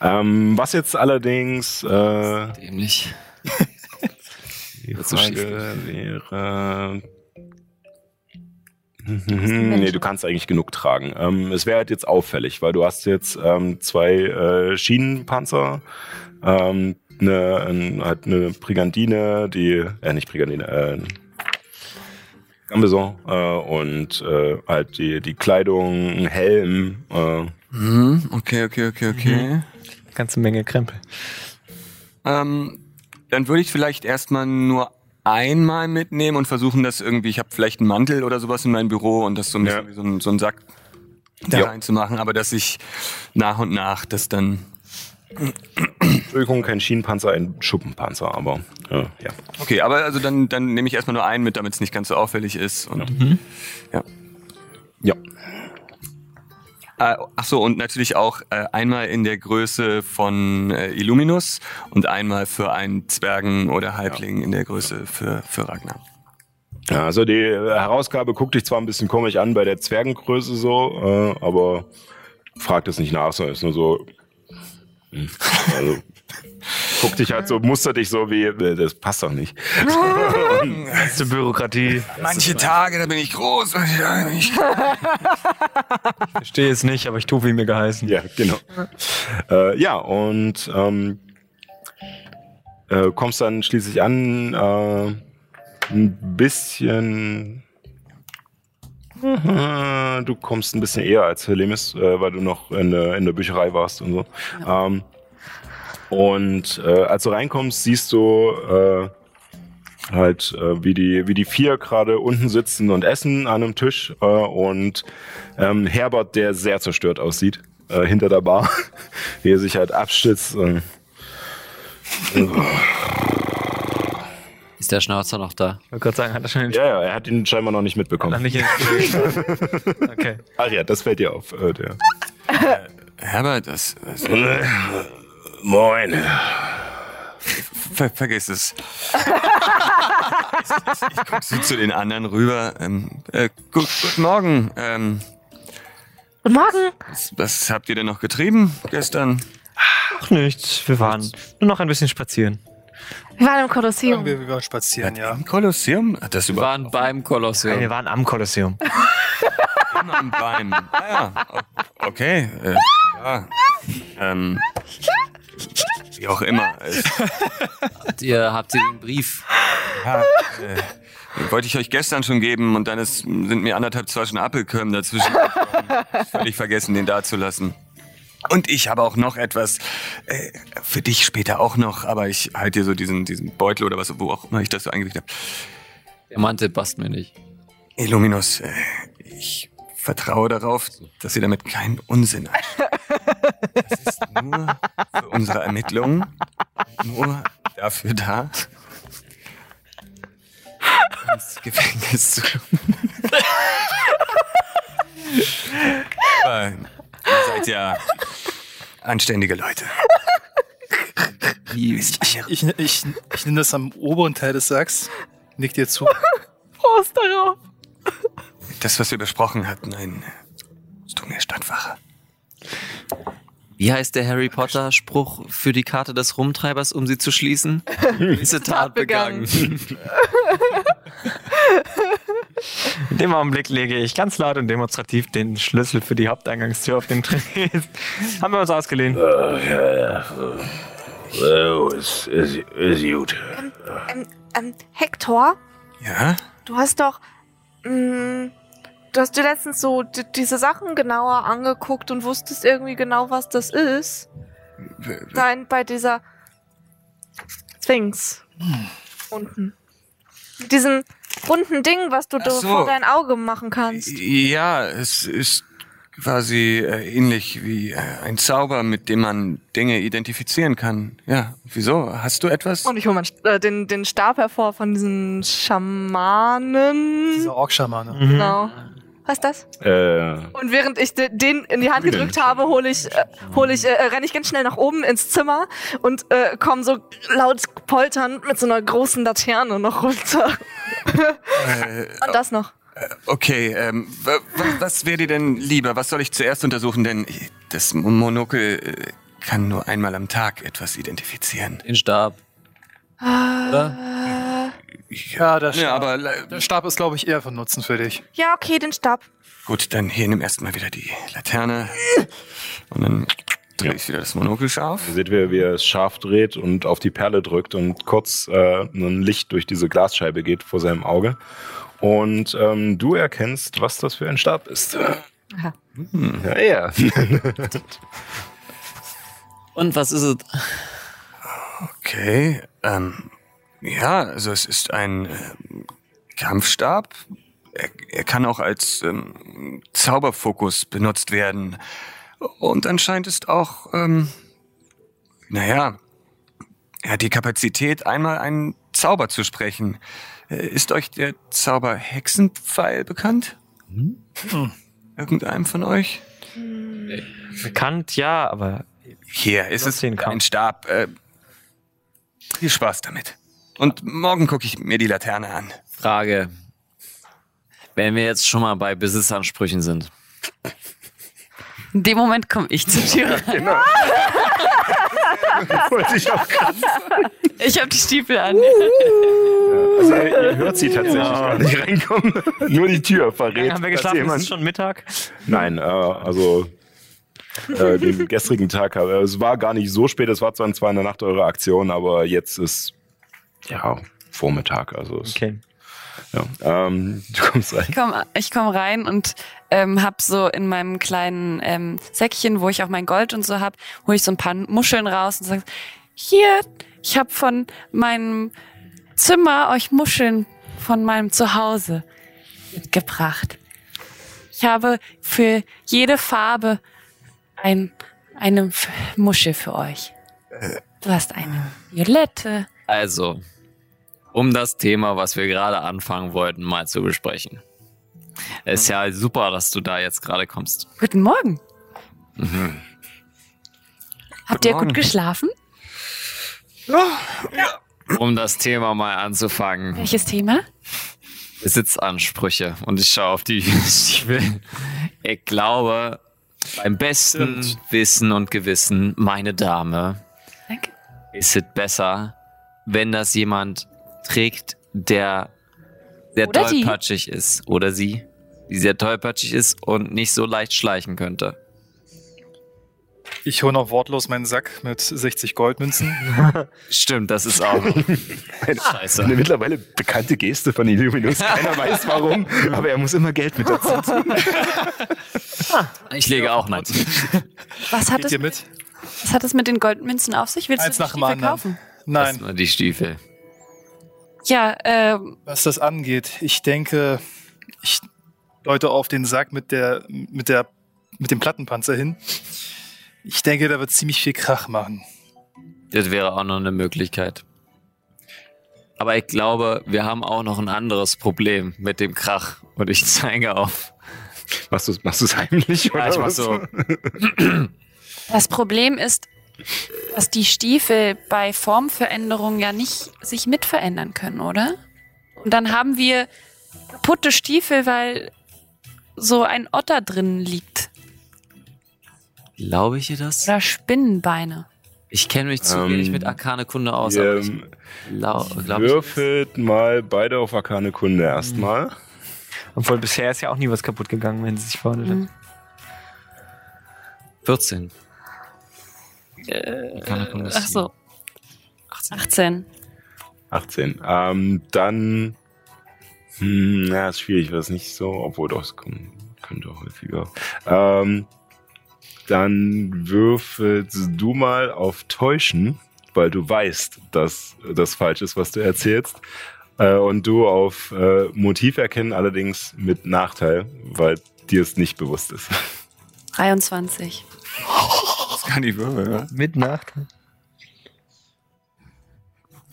Speaker 2: ähm, was jetzt allerdings äh,
Speaker 3: Dämlich.
Speaker 2: die Frage wäre. Nee, du kannst eigentlich genug tragen. Ähm, es wäre halt jetzt auffällig, weil du hast jetzt ähm, zwei äh, Schienenpanzer, ähm, eine, ein, halt eine Brigandine, die, äh, nicht Brigandine, äh, Gambeson äh, und äh, halt die, die Kleidung, ein Helm. Äh,
Speaker 4: Mhm, okay, okay, okay, okay.
Speaker 7: Ganze Menge Krempel.
Speaker 4: Ähm, dann würde ich vielleicht erstmal nur einmal mitnehmen und versuchen, das irgendwie, ich habe vielleicht einen Mantel oder sowas in meinem Büro und das so ein bisschen
Speaker 2: Ja.
Speaker 4: wie so ein, so ein Sack da
Speaker 2: Ja.
Speaker 4: reinzumachen, aber dass ich nach und nach das dann.
Speaker 2: Entschuldigung, kein Schienenpanzer, ein Schuppenpanzer, aber äh, ja.
Speaker 4: Okay, aber also dann, dann nehme ich erstmal nur einen mit, damit es nicht ganz so auffällig ist. Und, ja.
Speaker 2: Ja.
Speaker 4: Äh, ach so, und natürlich auch äh, einmal in der Größe von äh, Illuminus und einmal für einen Zwergen oder Halbling in der Größe für, für Ragnar.
Speaker 2: Ja, also die äh, Herausgabe guckt dich zwar ein bisschen komisch an bei der Zwergengröße so, äh, aber fragt es nicht nach, sondern ist nur so. Hm, Also, guckt dich halt so, mustert dich so wie, äh, das passt doch nicht.
Speaker 7: Zur Bürokratie.
Speaker 4: Manche Tage, da bin ich groß, manche Tage bin ich
Speaker 7: Verstehe es nicht, aber ich tue, wie mir geheißen.
Speaker 2: Ja, genau. Äh, ja, und ähm, äh, kommst dann schließlich an, äh, ein bisschen. Du kommst ein bisschen eher als Helemis, äh, weil du noch in der, in der Bücherei warst und so. Ähm, und äh, als du reinkommst, siehst du äh, halt, äh, wie, die, wie die vier gerade unten sitzen und essen an einem Tisch äh, und ähm, Herbert, der sehr zerstört aussieht, äh, hinter der Bar, wie er sich halt abstützt. Und,
Speaker 3: Ist der Schnauzer noch da?
Speaker 7: Ich wollte gerade sagen, hat er schon den
Speaker 2: ja, ja, er hat ihn scheinbar noch nicht mitbekommen.
Speaker 7: nicht in Okay.
Speaker 2: Ach ja, das fällt dir auf. Äh, der.
Speaker 4: Herbert, das, das
Speaker 2: Moin.
Speaker 4: ver, vergiss es. ich guck so zu den anderen rüber. Ähm, äh, gut, guten Morgen. Ähm,
Speaker 6: Guten Morgen.
Speaker 4: was, was habt ihr denn noch getrieben gestern?
Speaker 7: Ach, nichts. Wir waren nur noch ein bisschen spazieren.
Speaker 6: Wir waren im Kolosseum.
Speaker 5: Wir, wir waren spazieren, ja.
Speaker 4: Im Kolosseum? Hat das
Speaker 3: Wir waren beim Kolosseum.
Speaker 7: Wir waren am Kolosseum.
Speaker 4: immer beim... Ah ja, okay. Äh, ja. Ähm, wie auch immer.
Speaker 3: Habt ihr, habt ihr den Brief?
Speaker 4: Ja, äh, wollte ich euch gestern schon geben und dann ist, sind mir anderthalb, zwei schon Appelkirmen dazwischen. gekommen. Völlig vergessen, den da zu lassen. Und ich habe auch noch etwas, äh, für dich später auch noch, aber ich halte dir so diesen, diesen Beutel oder was, wo auch immer ich das so eingelegt habe.
Speaker 3: Der Mantel passt mir nicht.
Speaker 4: Illuminus, äh, ich vertraue darauf, dass ihr damit keinen Unsinn habt. Das ist nur für unsere Ermittlungen, nur dafür da, ins Gefängnis zu kommen. Ihr seid ja anständige Leute.
Speaker 5: Ich, ich, ich, ich nehme das am oberen Teil des Sacks. Nick dir zu.
Speaker 6: Prost darauf.
Speaker 4: Das, was wir besprochen hatten, ein es tut mir Stadtwache.
Speaker 3: Wie heißt der Harry Potter Spruch für die Karte des Rumtreibers, um sie zu schließen? Diese Tat begangen.
Speaker 7: In dem Augenblick lege ich ganz laut und demonstrativ den Schlüssel für die Haupteingangstür auf den Tresen. Haben wir uns ausgeliehen.
Speaker 9: Äh, ja, ja. Oh, ist, ist, ist gut.
Speaker 6: Ähm, ähm, Hector,
Speaker 4: Ja?
Speaker 6: du hast doch. Mh, du hast dir letztens so di- diese Sachen genauer angeguckt und wusstest irgendwie genau, was das ist. Nein, bei dieser Sphinx. Unten. Diesem runden Ding, was du
Speaker 4: so.
Speaker 6: vor dein Auge machen kannst.
Speaker 4: Ja, es ist quasi äh, ähnlich wie äh, ein Zauber, mit dem man Dinge identifizieren kann. Ja, wieso? Hast du etwas?
Speaker 6: Und ich hole äh, den, den Stab hervor von diesen Schamanen.
Speaker 5: Dieser Orkschamane.
Speaker 6: Genau. Was ist das?
Speaker 2: Äh,
Speaker 6: Und während ich de- den in die Hand gedrückt habe, hole ich, äh, hole ich, äh, renne ich ganz schnell nach oben ins Zimmer und äh, komme so laut polternd mit so einer großen Laterne noch runter.
Speaker 4: Äh,
Speaker 6: Und das noch.
Speaker 4: okay, ähm, wa- wa- was wäre dir denn lieber? Was soll ich zuerst untersuchen? Denn das Monokel äh, kann nur einmal am Tag etwas identifizieren.
Speaker 3: Den Stab. Oder?
Speaker 5: Ja, der Stab,
Speaker 4: Ja, aber le-
Speaker 5: der Stab ist, glaube ich, eher von Nutzen für dich.
Speaker 6: Ja, okay, den Stab.
Speaker 4: gut, dann hier nimm erstmal wieder die Laterne und dann drehe ich wieder das Monokel scharf.
Speaker 2: seht ihr, wie er es scharf dreht und auf die Perle drückt und kurz äh, ein Licht durch diese Glasscheibe geht vor seinem Auge. Und ähm, du erkennst, was das für ein Stab ist.
Speaker 6: Aha.
Speaker 2: Hm, ja, ja.
Speaker 3: Und was ist es?
Speaker 4: Okay, ähm, ja, also es ist ein äh, Kampfstab. Er, er kann auch als ähm, Zauberfokus benutzt werden. Und anscheinend ist auch, ähm, naja, er hat die Kapazität, einmal einen Zauber zu sprechen. Äh, Ist euch der Zauber Hexenpfeil bekannt? Irgendeinem von euch?
Speaker 7: Bekannt, ja, aber
Speaker 4: Hier ist es ein Stab. Äh, viel Spaß damit. Und morgen gucke ich mir die Laterne an.
Speaker 3: Frage. Wenn wir jetzt schon mal bei Besitzansprüchen sind.
Speaker 8: In dem Moment komme ich zur Tür rein.
Speaker 2: Wollte ich auch gerade
Speaker 8: Ich habe die Stiefel an.
Speaker 2: Also ihr, hört sie tatsächlich gar nicht reinkommen. Nur die Tür verrät.
Speaker 7: haben wir geschlafen, es ist schon Mittag.
Speaker 2: Nein, äh, also äh, den gestrigen Tag, äh, es war gar nicht so spät, es war zwar zwar in der Nacht eure Aktion, aber jetzt ist ja Vormittag, also
Speaker 7: Okay.
Speaker 2: ja, ähm, du kommst rein.
Speaker 8: Ich komme komm rein und ähm, hab so in meinem kleinen ähm, Säckchen, wo ich auch mein Gold und so hab, hole ich so ein paar Muscheln raus und sage, hier, ich habe von meinem Zimmer euch Muscheln von meinem Zuhause mitgebracht. Ich habe für jede Farbe ein, eine Muschel für euch. Du hast eine violette.
Speaker 3: Also, um das Thema, was wir gerade anfangen wollten, mal zu besprechen. Es ist ja super, dass du da jetzt gerade kommst.
Speaker 8: Guten Morgen. Habt ihr
Speaker 4: Morgen.
Speaker 8: gut geschlafen?
Speaker 3: Um das Thema mal anzufangen.
Speaker 8: Welches Thema?
Speaker 3: Besitzansprüche. Und ich schaue auf die Stiefel. Ich glaube, beim besten
Speaker 5: Stimmt.
Speaker 3: Wissen und Gewissen, meine Dame,
Speaker 8: Danke.
Speaker 3: ist es besser, wenn das jemand trägt, der sehr
Speaker 8: Oder die.
Speaker 3: tollpatschig ist. Oder sie, die sehr tollpatschig ist und nicht so leicht schleichen könnte.
Speaker 5: Ich hole noch wortlos meinen Sack mit 60 Goldmünzen.
Speaker 3: Stimmt, das ist auch. Scheiße.
Speaker 2: Eine mittlerweile bekannte Geste von Illuminus. Keiner weiß warum, aber er muss immer Geld mit dazu tun.
Speaker 3: Ich lege auch nein.
Speaker 8: Was hat,
Speaker 5: Geht
Speaker 8: es,
Speaker 5: ihr mit?
Speaker 8: was hat es mit den Goldmünzen auf sich? Willst
Speaker 5: Eins
Speaker 8: du
Speaker 5: nach
Speaker 8: die
Speaker 5: dem anderen.
Speaker 8: verkaufen?
Speaker 5: Nein,
Speaker 3: Erstmal die Stiefel.
Speaker 8: Ja, ähm,
Speaker 5: was das angeht, ich denke, ich deute auf den Sack mit der, mit der, mit dem Plattenpanzer hin. Ich denke, da wird ziemlich viel Krach machen.
Speaker 3: Das wäre auch noch eine Möglichkeit. Aber ich glaube, wir haben auch noch ein anderes Problem mit dem Krach. Und ich zeige auf.
Speaker 2: Machst du machst du's heimlich?
Speaker 3: Ja, ich mach
Speaker 2: was?
Speaker 3: so.
Speaker 8: das Problem ist, dass die Stiefel bei Formveränderungen ja nicht sich mit verändern können, oder? Und dann haben wir kaputte Stiefel, weil so ein Otter drin liegt.
Speaker 3: Glaube ich dir das?
Speaker 8: Oder Spinnenbeine.
Speaker 3: Ich kenne mich zu
Speaker 2: Ähm,
Speaker 3: wenig mit Arkane Kunde aus.
Speaker 2: Ihr
Speaker 3: aber ich glaub, glaub ich,
Speaker 2: würfelt mal beide auf Arkane Kunde erstmal.
Speaker 7: Obwohl bisher ist ja auch nie was kaputt gegangen, wenn sie sich hat.
Speaker 8: Mhm.
Speaker 3: 14.
Speaker 8: Äh,
Speaker 3: Keine Ahnung, was
Speaker 8: ach so. 18.
Speaker 2: 18. Ähm, dann. Hm, ja, ist schwierig, was nicht so, obwohl doch, es kommt, könnte auch häufiger. Ähm, dann würfelst du mal auf Täuschen, weil du weißt, dass das falsch ist, was du erzählst. Äh, und du auf äh, Motiv erkennen, allerdings mit Nachteil, weil dir es nicht bewusst ist.
Speaker 8: 23.
Speaker 4: Das kann ich würfeln, ja?
Speaker 7: Mit Nachteil.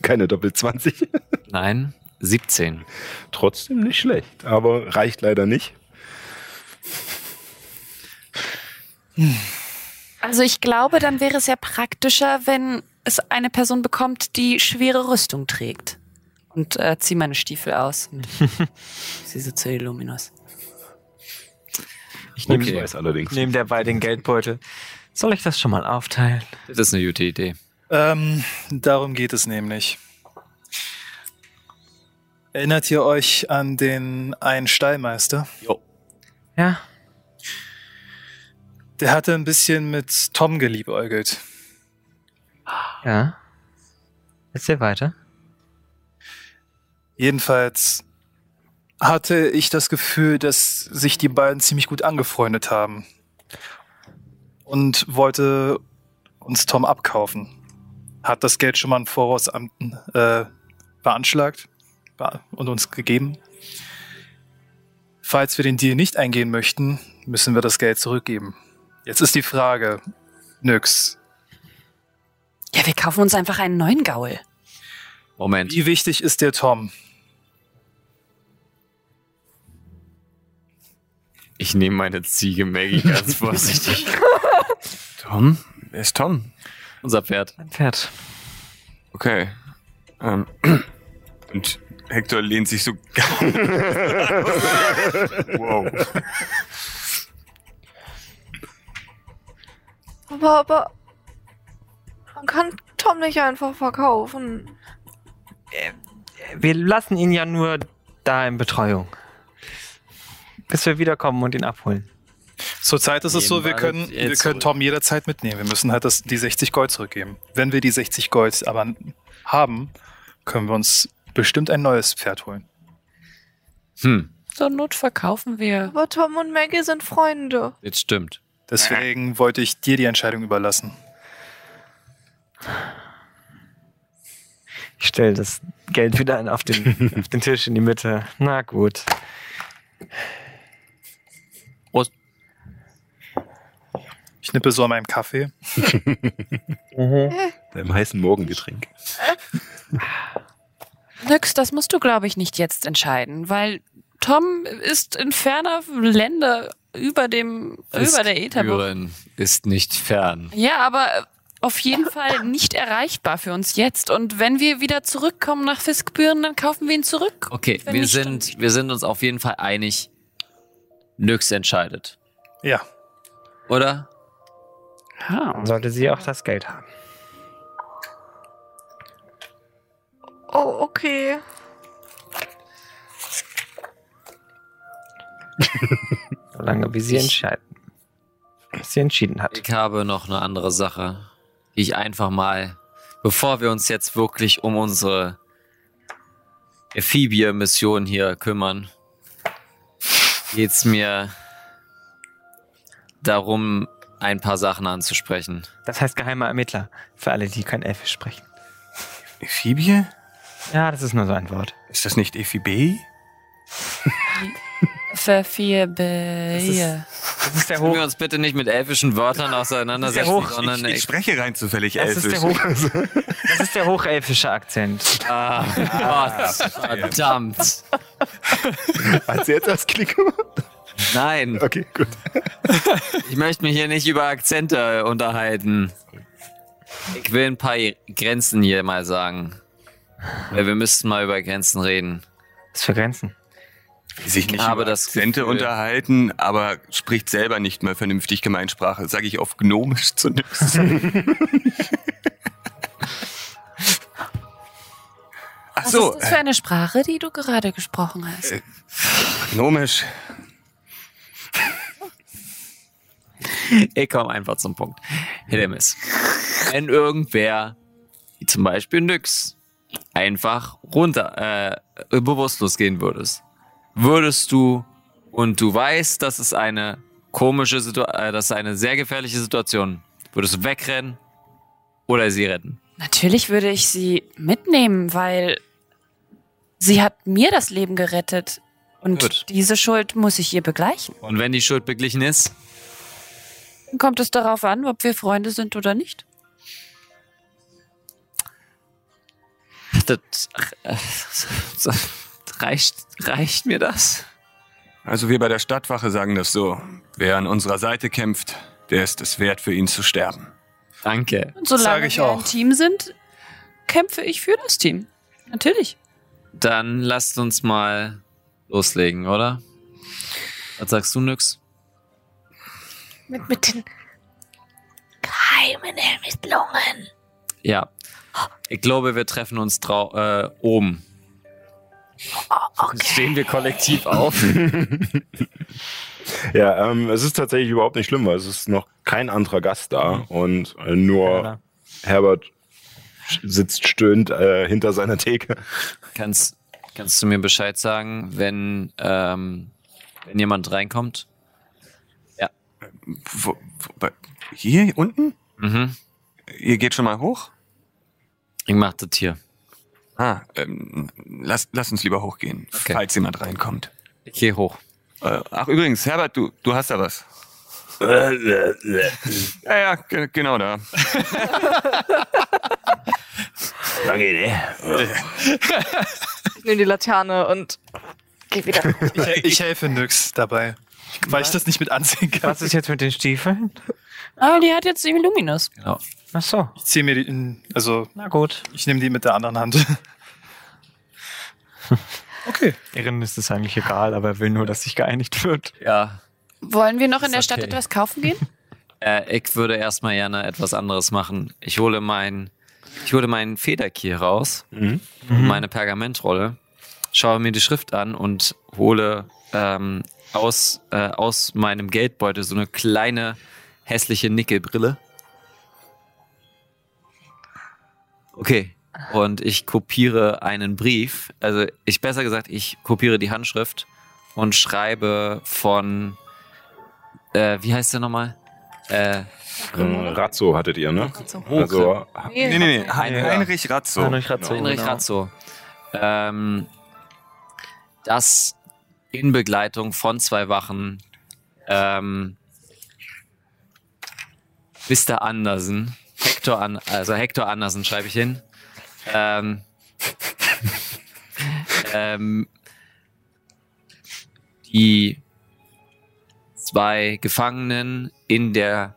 Speaker 2: Keine Doppel 20.
Speaker 3: Nein, 17.
Speaker 2: Trotzdem nicht schlecht, aber reicht leider nicht.
Speaker 8: Also ich glaube, dann wäre es ja praktischer, wenn es eine Person bekommt, die schwere Rüstung trägt. Und äh, zieh meine Stiefel aus. Sie so zu Illuminus.
Speaker 7: Ich nehme
Speaker 2: Ich weiß allerdings.
Speaker 7: nehm dabei den Geldbeutel. Soll ich das schon mal aufteilen?
Speaker 3: Das ist eine gute Idee.
Speaker 5: Ähm, darum geht es nämlich. Erinnert ihr euch an den einen Stallmeister?
Speaker 7: Ja.
Speaker 5: Der hatte ein bisschen mit Tom geliebäugelt.
Speaker 7: Ja. Erzähl weiter.
Speaker 5: Jedenfalls hatte ich das Gefühl, dass sich die beiden ziemlich gut angefreundet haben. Und wollte uns Tom abkaufen. Hat das Geld schon mal im Voraus äh, beanschlagt be- und uns gegeben. Falls wir den Deal nicht eingehen möchten, müssen wir das Geld zurückgeben. Jetzt ist die Frage, Nyx,
Speaker 8: Ja, wir kaufen uns einfach einen neuen Gaul.
Speaker 3: Moment.
Speaker 5: wie wichtig ist dir Tom?
Speaker 3: Ich nehme meine Ziege Maggie ganz vorsichtig.
Speaker 4: Tom? Wer ist Tom?
Speaker 3: Unser Pferd.
Speaker 7: Ein Pferd.
Speaker 4: Okay. Ähm, und Hector lehnt sich so. wow.
Speaker 6: Aber, aber. Man kann Tom nicht einfach verkaufen.
Speaker 7: Wir lassen ihn ja nur da in Betreuung. Bis wir wiederkommen und ihn abholen.
Speaker 5: Zurzeit ist es so, wir können, wir können. Tom jederzeit mitnehmen. Wir müssen halt das, die 60 Gold zurückgeben. Wenn wir die 60 Gold aber haben, können wir uns bestimmt ein neues Pferd holen.
Speaker 3: Hm,
Speaker 8: Zur Not verkaufen wir.
Speaker 6: Aber Tom und Maggie sind Freunde.
Speaker 3: jetzt stimmt.
Speaker 5: Deswegen wollte ich dir die Entscheidung überlassen.
Speaker 7: Ich stelle das Geld wieder auf den, auf den Tisch in die Mitte. Na gut.
Speaker 3: Prost.
Speaker 5: Ich nippe so an meinem Kaffee.
Speaker 2: Deinem heißen Morgengetränk.
Speaker 8: Nix, das musst du, glaube ich, nicht jetzt entscheiden, weil Tom ist in ferner Länder über dem, über der Ätherbucht.
Speaker 3: Führen ist nicht fern.
Speaker 8: Ja, aber auf jeden Fall nicht erreichbar für uns jetzt. Und wenn wir wieder zurückkommen nach Fiskbüren, dann kaufen wir ihn zurück.
Speaker 3: Okay,
Speaker 8: Wenn
Speaker 3: wir
Speaker 8: nicht,
Speaker 3: sind, wir sind uns auf jeden Fall einig. Nyx entscheidet.
Speaker 5: Ja,
Speaker 3: Oder?
Speaker 8: Ja.
Speaker 7: Sollte sie auch das Geld haben.
Speaker 6: Oh, okay.
Speaker 7: Solange wie sie
Speaker 3: Ich-
Speaker 7: entscheiden. Sie entschieden hat.
Speaker 3: Ich habe noch eine andere Sache, die ich einfach mal, bevor wir uns jetzt wirklich um unsere Amphibie-Mission hier kümmern, geht's mir darum, ein paar Sachen anzusprechen.
Speaker 7: Das heißt geheimer Ermittler. Für alle, die kein Elfisch sprechen.
Speaker 4: Ephibie?
Speaker 7: Ja, das ist nur so ein Wort.
Speaker 4: Ist das nicht Ephibei?
Speaker 8: Für vier Be
Speaker 7: Das ist der Hoch.
Speaker 3: wir uns bitte nicht mit elfischen Wörtern auseinandersetzen,
Speaker 7: hoch-
Speaker 3: sondern
Speaker 4: Ich, ich spreche rein zufällig
Speaker 7: Das ist,
Speaker 4: Elfisch.
Speaker 7: der Hoch, das ist der hochelfische Akzent.
Speaker 3: Ah, Gott, verdammt.
Speaker 2: Hat sie jetzt das Klick gemacht?
Speaker 3: Nein,
Speaker 2: Okay, gut.
Speaker 3: ich möchte mich hier nicht über Akzente unterhalten. Ich will ein paar Grenzen hier mal sagen. Wir müssten mal über Grenzen reden.
Speaker 7: Was für Grenzen?
Speaker 4: Sich nicht
Speaker 3: habe
Speaker 4: über
Speaker 3: das
Speaker 4: Akzente
Speaker 3: Gefühl-
Speaker 4: unterhalten, aber spricht selber nicht mehr vernünftig Gemeinsprache. Sage ich auf Gnomisch zu nix. Ach
Speaker 8: Was
Speaker 4: so,
Speaker 8: ist das für eine Sprache, die du gerade gesprochen hast?
Speaker 4: Astronomisch.
Speaker 3: Ich komme einfach zum Punkt. Hidemis. Wenn irgendwer, wie zum Beispiel Nyx, einfach runter, äh, bewusstlos gehen würdest, würdest du, und du weißt, das ist eine komische Situation, äh, das ist eine sehr gefährliche Situation, würdest du wegrennen oder sie retten?
Speaker 8: Natürlich würde ich sie mitnehmen, weil sie hat mir das Leben gerettet. Und
Speaker 3: Gut.
Speaker 8: diese Schuld muss ich ihr begleichen.
Speaker 3: Und wenn die Schuld beglichen ist,
Speaker 8: Dann kommt es darauf an, ob wir Freunde sind oder nicht.
Speaker 3: das, äh, reicht, reicht mir das?
Speaker 4: Also wir bei der Stadtwache sagen das so. Wer an unserer Seite kämpft, der ist es wert, für ihn zu sterben.
Speaker 3: Danke.
Speaker 8: Und solange
Speaker 5: ich
Speaker 8: wir
Speaker 5: auch.
Speaker 8: ein Team sind, kämpfe ich für das Team. Natürlich.
Speaker 3: Dann lasst uns mal loslegen, oder? Was sagst du, Nyx?
Speaker 11: Mit, mit den geheimen Ermittlungen.
Speaker 3: Ja. Ich glaube, wir treffen uns äh, oben. Stehen wir kollektiv auf?
Speaker 2: Ja, ähm, es ist tatsächlich überhaupt nicht schlimm, weil es ist noch kein anderer Gast da und äh, nur
Speaker 7: Ja.
Speaker 2: Herbert sitzt stöhnt äh, hinter seiner Theke.
Speaker 3: kannst, kannst du mir Bescheid sagen, wenn, ähm, wenn jemand reinkommt?
Speaker 4: Wo, wo, bei, hier unten?
Speaker 3: Mhm.
Speaker 4: Ihr geht schon mal hoch?
Speaker 3: Ich mach das hier.
Speaker 4: Ah, ähm, lass, lass uns lieber hochgehen,
Speaker 3: Okay.
Speaker 4: falls jemand reinkommt.
Speaker 3: Ich geh hoch.
Speaker 4: Äh, ach übrigens, Herbert, du, du hast da was. Ja, ja, ge genau da.
Speaker 9: Danke, ne?
Speaker 6: Ich nehme die Laterne und geh wieder.
Speaker 5: Ich, ich helfe nix dabei, weil ich das nicht mit ansehen kann.
Speaker 7: Was ist jetzt mit den Stiefeln?
Speaker 8: Aber die hat jetzt eben Luminous.
Speaker 3: Genau.
Speaker 7: Ach so.
Speaker 5: Ich ziehe mir die, in, also
Speaker 7: Na gut.
Speaker 5: ich nehme die mit der anderen Hand. Okay.
Speaker 7: Erin ist es eigentlich egal, aber er will nur, dass sich geeinigt wird.
Speaker 3: Ja.
Speaker 8: Wollen wir noch in der Stadt
Speaker 3: okay.
Speaker 8: etwas kaufen gehen?
Speaker 3: Äh, ich würde erstmal gerne etwas anderes machen. Ich hole mein, ich hole meinen Federkier raus, und meine Pergamentrolle, schaue mir die Schrift an und hole ähm, aus, äh, aus meinem Geldbeutel so eine kleine hässliche Nickelbrille. Okay. Und ich kopiere einen Brief, also ich besser gesagt, ich kopiere die Handschrift und schreibe von, äh, wie heißt der nochmal? Äh,
Speaker 2: Äh, Razzo hattet ihr, ne?
Speaker 3: Hoch.
Speaker 2: Also,
Speaker 4: Nee, nee, nee. Heinrich Ratzo.
Speaker 7: Heinrich Ratzo.
Speaker 3: Heinrich
Speaker 7: genau.
Speaker 3: Ratzo. Ähm, das in Begleitung von zwei Wachen ähm, Mr. Andersen, Hector An also Hector Andersen schreibe ich hin. Ähm, ähm, die zwei Gefangenen in der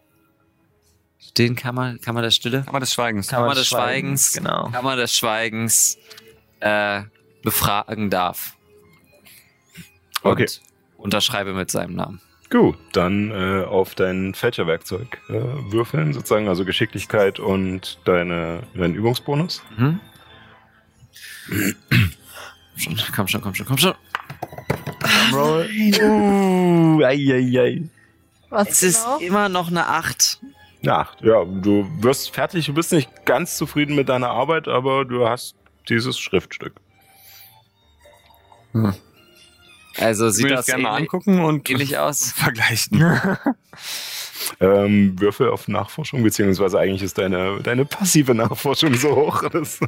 Speaker 3: den Kammer, Kammer der Stille?
Speaker 4: Kammer des Schweigens.
Speaker 3: Kammer des Schweigens,
Speaker 7: Genau.
Speaker 3: Kammer des Schweigens äh, befragen darf. Und
Speaker 2: Okay.
Speaker 3: unterschreibe mit seinem Namen.
Speaker 2: Gut, dann äh, auf dein Fälscherwerkzeug äh, würfeln, sozusagen, also Geschicklichkeit und deine, deinen Übungsbonus.
Speaker 3: Mhm. Schon, komm schon, komm schon, komm schon.
Speaker 2: Roll.
Speaker 3: Uh, ei, ei, ei.
Speaker 6: Was
Speaker 3: Es ist
Speaker 6: genau?
Speaker 3: immer noch eine 8.
Speaker 2: Eine Acht. Ja, du wirst fertig, du bist nicht ganz zufrieden mit deiner Arbeit, aber du hast dieses Schriftstück.
Speaker 3: Also sieht das
Speaker 4: gerne mal
Speaker 3: ähnlich,
Speaker 4: angucken und
Speaker 3: ähnlich aus.
Speaker 4: vergleichen.
Speaker 2: Ähm, Würfel auf Nachforschung, beziehungsweise eigentlich ist deine, deine passive Nachforschung so hoch. Das,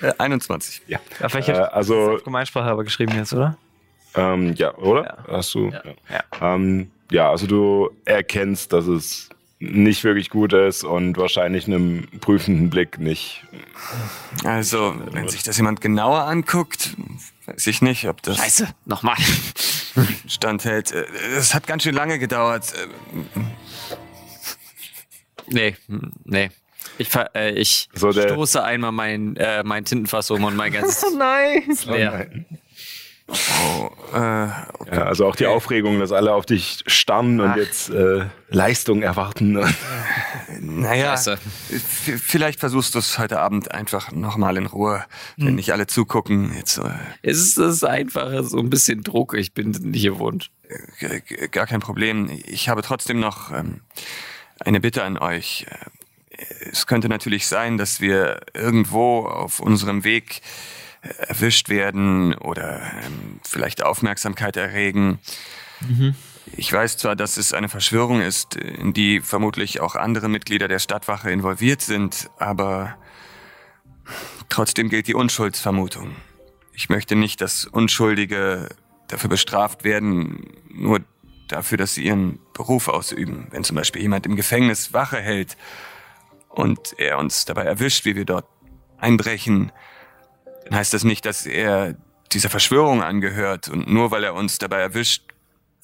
Speaker 4: Äh, 21.
Speaker 2: ja.
Speaker 7: Auf welche
Speaker 2: Äh, also,
Speaker 7: Gemeinsprache aber geschrieben jetzt, oder?
Speaker 2: ähm, ja, oder?
Speaker 7: Ja.
Speaker 2: Hast du?
Speaker 7: Ja.
Speaker 2: Ja. Ähm, ja, also du erkennst, dass es nicht wirklich gut ist und wahrscheinlich einem prüfenden Blick nicht.
Speaker 4: Also, wenn sich das jemand genauer anguckt, weiß ich nicht, ob das
Speaker 3: Scheiße, nochmal.
Speaker 4: standhält. Äh, Es hat ganz schön lange gedauert. Äh,
Speaker 3: Nee, nee. Ich, ver- äh, ich
Speaker 2: So,
Speaker 3: stoße einmal mein, äh, mein Tintenfass um und mein ganzes
Speaker 6: Nein.
Speaker 3: ist leer.
Speaker 4: Oh, äh,
Speaker 2: Ja, also auch die Aufregung, dass alle auf dich starren
Speaker 4: Ach.
Speaker 2: und jetzt äh, Leistung erwarten.
Speaker 4: Naja, vielleicht versuchst du es heute Abend einfach nochmal in Ruhe, wenn nicht alle zugucken. Jetzt äh,
Speaker 3: Es ist das Einfache, so ein bisschen Druck. Ich bin nicht gewohnt.
Speaker 4: gar kein Problem. Ich habe trotzdem noch ähm, eine Bitte an euch. Äh, Es könnte natürlich sein, dass wir irgendwo auf unserem Weg äh, erwischt werden oder ähm, vielleicht Aufmerksamkeit erregen. Ich weiß zwar, dass es eine Verschwörung ist, in die vermutlich auch andere Mitglieder der Stadtwache involviert sind, aber trotzdem gilt die Unschuldsvermutung. Ich möchte nicht, dass Unschuldige dafür bestraft werden, nur dafür, dass sie ihren Beruf ausüben. Wenn zum Beispiel jemand im Gefängnis Wache hält und er uns dabei erwischt, wie wir dort einbrechen, dann heißt das nicht, dass er dieser Verschwörung angehört und nur weil er uns dabei erwischt,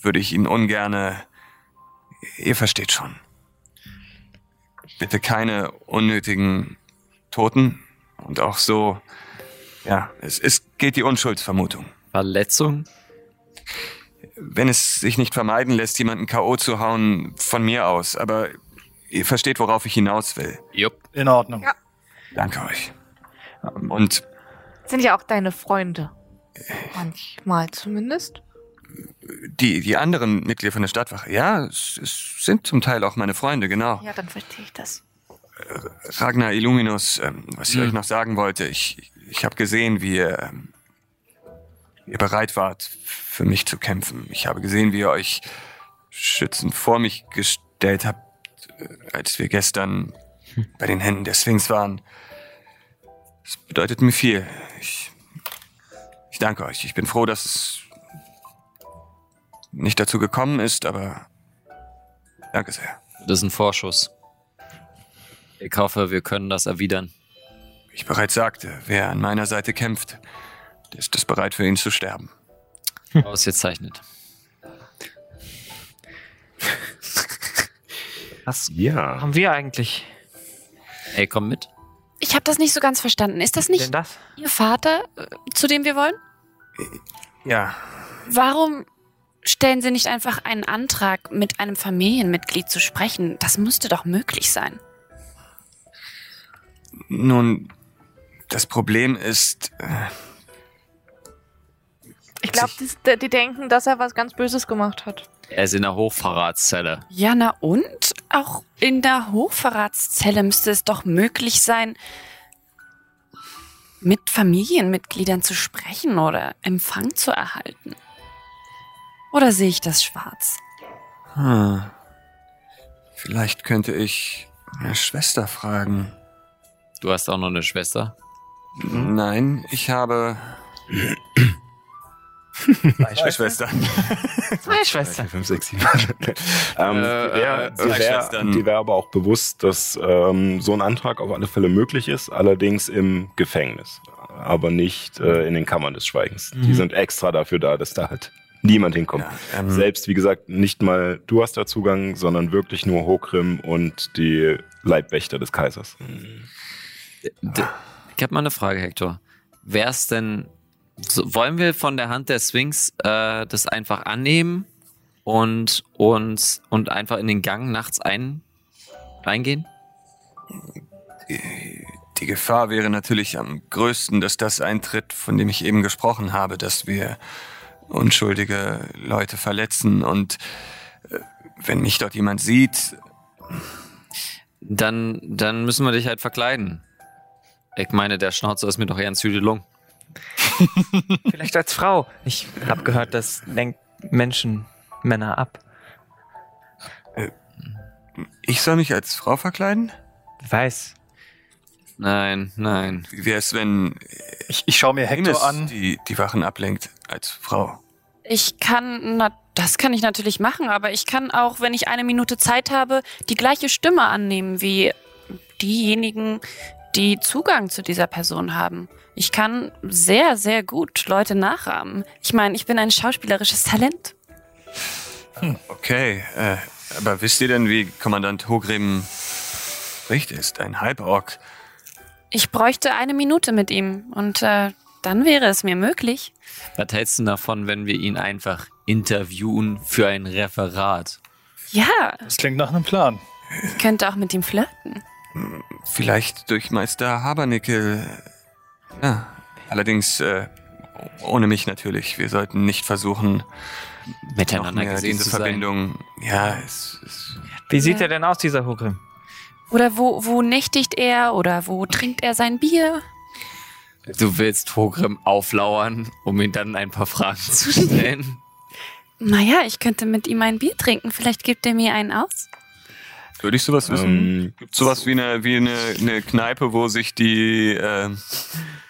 Speaker 4: würde ich ihn ungerne. Ihr versteht schon. Bitte keine unnötigen Toten und auch so. Ja, es, es geht die Unschuldsvermutung.
Speaker 3: Verletzung?
Speaker 4: Wenn es sich nicht vermeiden lässt, jemanden K.O. zu hauen, von mir aus. Aber ihr versteht, worauf ich hinaus will.
Speaker 3: Jupp.
Speaker 5: In Ordnung.
Speaker 6: Ja.
Speaker 4: Danke euch. Und
Speaker 6: Sind ja auch deine Freunde. Manchmal zumindest.
Speaker 4: die, die anderen Mitglieder von der Stadtwache, ja, es, es sind zum Teil auch meine Freunde, genau.
Speaker 6: Ja, dann verstehe ich das.
Speaker 4: Ragnar Illuminus, ähm, was ich
Speaker 3: Hm.
Speaker 4: euch noch sagen wollte, ich, ich habe gesehen, wie ihr, ähm, ihr bereit wart, für mich zu kämpfen. Ich habe gesehen, wie ihr euch schützend vor mich gestellt habt, äh, als wir gestern bei den Händen der Sphinx waren. Das bedeutet mir viel. Ich, ich danke euch. Ich bin froh, dass es nicht dazu gekommen ist, aber danke sehr.
Speaker 3: Das ist ein Vorschuss. Ich hoffe, wir können das erwidern.
Speaker 4: Wie ich bereits sagte, wer an meiner Seite kämpft, der ist es bereit, für ihn zu sterben.
Speaker 3: Ausgezeichnet.
Speaker 7: Was
Speaker 2: Ja.
Speaker 7: haben wir eigentlich
Speaker 3: Ey, komm mit.
Speaker 8: Ich habe das nicht so ganz verstanden. Ist das nicht
Speaker 7: das?
Speaker 8: Ihr Vater, äh, zu dem wir wollen?
Speaker 4: Ja,
Speaker 8: Warum stellen Sie nicht einfach einen Antrag, mit einem Familienmitglied zu sprechen? Das müsste doch möglich sein.
Speaker 4: nun, das Problem ist, äh,
Speaker 6: Ich glaube, die, die denken, dass er was ganz Böses gemacht hat.
Speaker 3: Er ist in der Hochverratszelle.
Speaker 8: Ja, na und? Auch in der Hochverratszelle müsste es doch möglich sein, mit Familienmitgliedern zu sprechen oder Empfang zu erhalten. Oder sehe ich das schwarz?
Speaker 4: hm, vielleicht könnte ich meine Schwester fragen.
Speaker 3: Du hast auch noch eine Schwester.
Speaker 4: Nein, ich habe zwei Schwestern.
Speaker 7: Zwei Schwestern.
Speaker 2: 5, 6, 7. ähm,
Speaker 3: Äh,
Speaker 2: die wär-
Speaker 4: äh,
Speaker 2: die die wäre aber auch bewusst, dass ähm, so ein Antrag auf alle Fälle möglich ist, allerdings im Gefängnis, aber nicht äh, in den Kammern des Schweigens. Die
Speaker 7: Mhm.
Speaker 2: sind extra dafür da, dass da halt niemand hinkommt.
Speaker 4: Ja, ähm,
Speaker 2: Selbst, wie gesagt, nicht mal du hast da Zugang, sondern wirklich nur Hokrim und die Leibwächter des Kaisers.
Speaker 3: D ich habe mal eine Frage, Hector. Wäre es denn, so, wollen wir von der Hand der Sphinx äh, das einfach annehmen und uns und einfach in den Gang nachts ein reingehen?
Speaker 4: Die, die Gefahr wäre natürlich am größten, dass das eintritt, von dem ich eben gesprochen habe, dass wir unschuldige Leute verletzen und äh, wenn mich dort jemand sieht,
Speaker 3: Dann, dann müssen wir dich halt verkleiden. Ich meine, der Schnauzer ist mir doch eher ein Züdelung.
Speaker 7: Vielleicht als Frau. Ich habe gehört, das lenkt Menschen, Männer ab.
Speaker 4: ich soll mich als Frau verkleiden?
Speaker 7: Weiß.
Speaker 3: Nein, nein.
Speaker 4: Wie wäre es, wenn
Speaker 5: Ich, ich schaue mir Hector
Speaker 4: Ines
Speaker 5: an.
Speaker 4: die, die Wachen ablenkt als Frau?
Speaker 8: Ich kann, na, das kann ich natürlich machen, aber ich kann auch, wenn ich eine Minute Zeit habe, die gleiche Stimme annehmen wie diejenigen, die Zugang zu dieser Person haben. Ich kann sehr, sehr gut Leute nachahmen. Ich meine, ich bin ein schauspielerisches Talent.
Speaker 4: Okay, äh, aber wisst ihr denn, wie Kommandant Hogrim spricht? Er ist ein Halborg.
Speaker 8: Ich bräuchte eine Minute mit ihm und äh, dann wäre es mir möglich.
Speaker 3: Was hältst du davon, wenn wir ihn einfach interviewen für ein Referat?
Speaker 8: Ja,
Speaker 5: Das klingt nach einem Plan.
Speaker 8: Ich könnte auch mit ihm flirten.
Speaker 4: Vielleicht durch Meister Habernickel. Ja, allerdings äh, ohne mich natürlich. Wir sollten nicht versuchen, noch
Speaker 3: Miteinander
Speaker 4: mehr
Speaker 3: gesehen
Speaker 4: diese
Speaker 3: zu sein.
Speaker 4: Verbindung. Ja, es, es
Speaker 7: Wie sieht
Speaker 8: Ja.
Speaker 7: er denn aus, dieser Hugrim?
Speaker 8: Oder wo, wo nächtigt er? Oder wo trinkt er sein Bier?
Speaker 3: Du willst Hogrim auflauern, um ihm dann ein paar Fragen zu stellen?
Speaker 8: Naja, ich könnte mit ihm ein Bier trinken. Vielleicht gibt er mir einen aus.
Speaker 4: Würde ich sowas wissen?
Speaker 2: Ähm,
Speaker 4: Gibt sowas wie eine wie eine, eine Kneipe, wo sich die äh,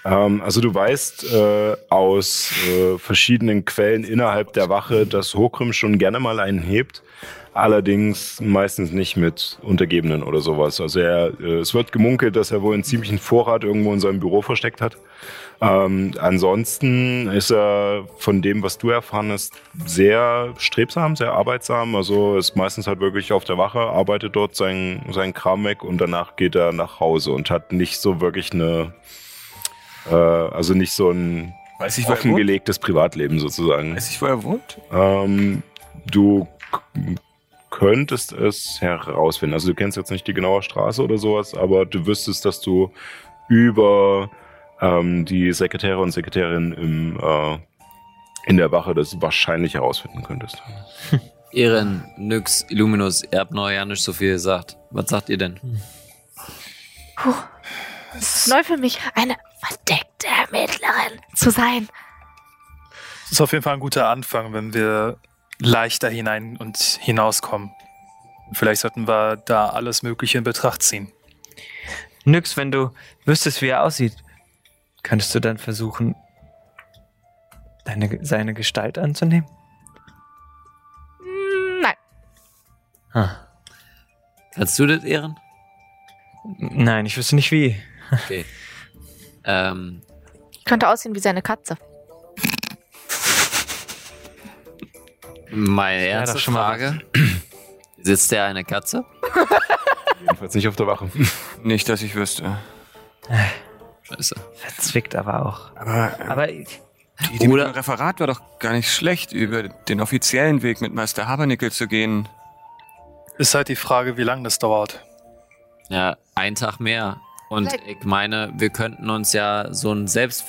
Speaker 2: Ähm, also du weißt äh, aus äh, verschiedenen Quellen innerhalb der Wache, dass Hokrim schon gerne mal einen hebt. Allerdings meistens nicht mit Untergebenen oder sowas. Also er, äh, es wird gemunkelt, dass er wohl einen ziemlichen Vorrat irgendwo in seinem Büro versteckt hat. Ähm, ansonsten ist er von dem, was du erfahren hast, sehr strebsam, sehr arbeitsam. Also ist meistens halt wirklich auf der Wache, arbeitet dort seinen, seinen Kram weg und danach geht er nach Hause und hat nicht so wirklich eine äh, also nicht so ein
Speaker 4: weiß ich,
Speaker 2: offengelegtes Privatleben sozusagen.
Speaker 4: Weiß ich, wo er wohnt?
Speaker 2: Ähm, du könntest es herausfinden. Also du kennst jetzt nicht die genaue Straße oder sowas, aber du wüsstest, dass du über ähm, die Sekretäre und Sekretärin im, äh, in der Wache das wahrscheinlich herausfinden könntest.
Speaker 3: Ehren, Nyx, Illuminus, ihr habt noch ja nicht so viel gesagt. Was sagt ihr denn?
Speaker 11: Puh. Es ist neu für mich, eine verdeckte Ermittlerin zu sein.
Speaker 5: Das ist auf jeden Fall ein guter Anfang, wenn wir leichter hinein und hinauskommen. Vielleicht sollten wir da alles Mögliche in Betracht ziehen.
Speaker 7: Nix, wenn du wüsstest, wie er aussieht, könntest du dann versuchen, deine, seine Gestalt anzunehmen?
Speaker 11: Hm, Nein.
Speaker 7: Ah.
Speaker 3: Kannst du das, Ehren?
Speaker 7: Nein, ich wüsste nicht wie.
Speaker 3: Okay. ähm,
Speaker 11: Könnte aussehen wie seine Katze.
Speaker 3: meine erste
Speaker 7: doch schon mal
Speaker 3: Frage. Sitzt der eine Katze?
Speaker 2: Jedenfalls nicht auf der Wache.
Speaker 4: Nicht, dass ich wüsste.
Speaker 3: Scheiße.
Speaker 7: Verzwickt aber auch.
Speaker 4: Aber, äh,
Speaker 7: Aber
Speaker 4: die Idee mit dem Referat war doch gar nicht schlecht, über den offiziellen Weg mit Meister Habernickel zu gehen.
Speaker 5: Ist halt die Frage, wie lange das dauert.
Speaker 3: ja, ein Tag mehr. Und ich meine, wir könnten uns ja so ein Selbst...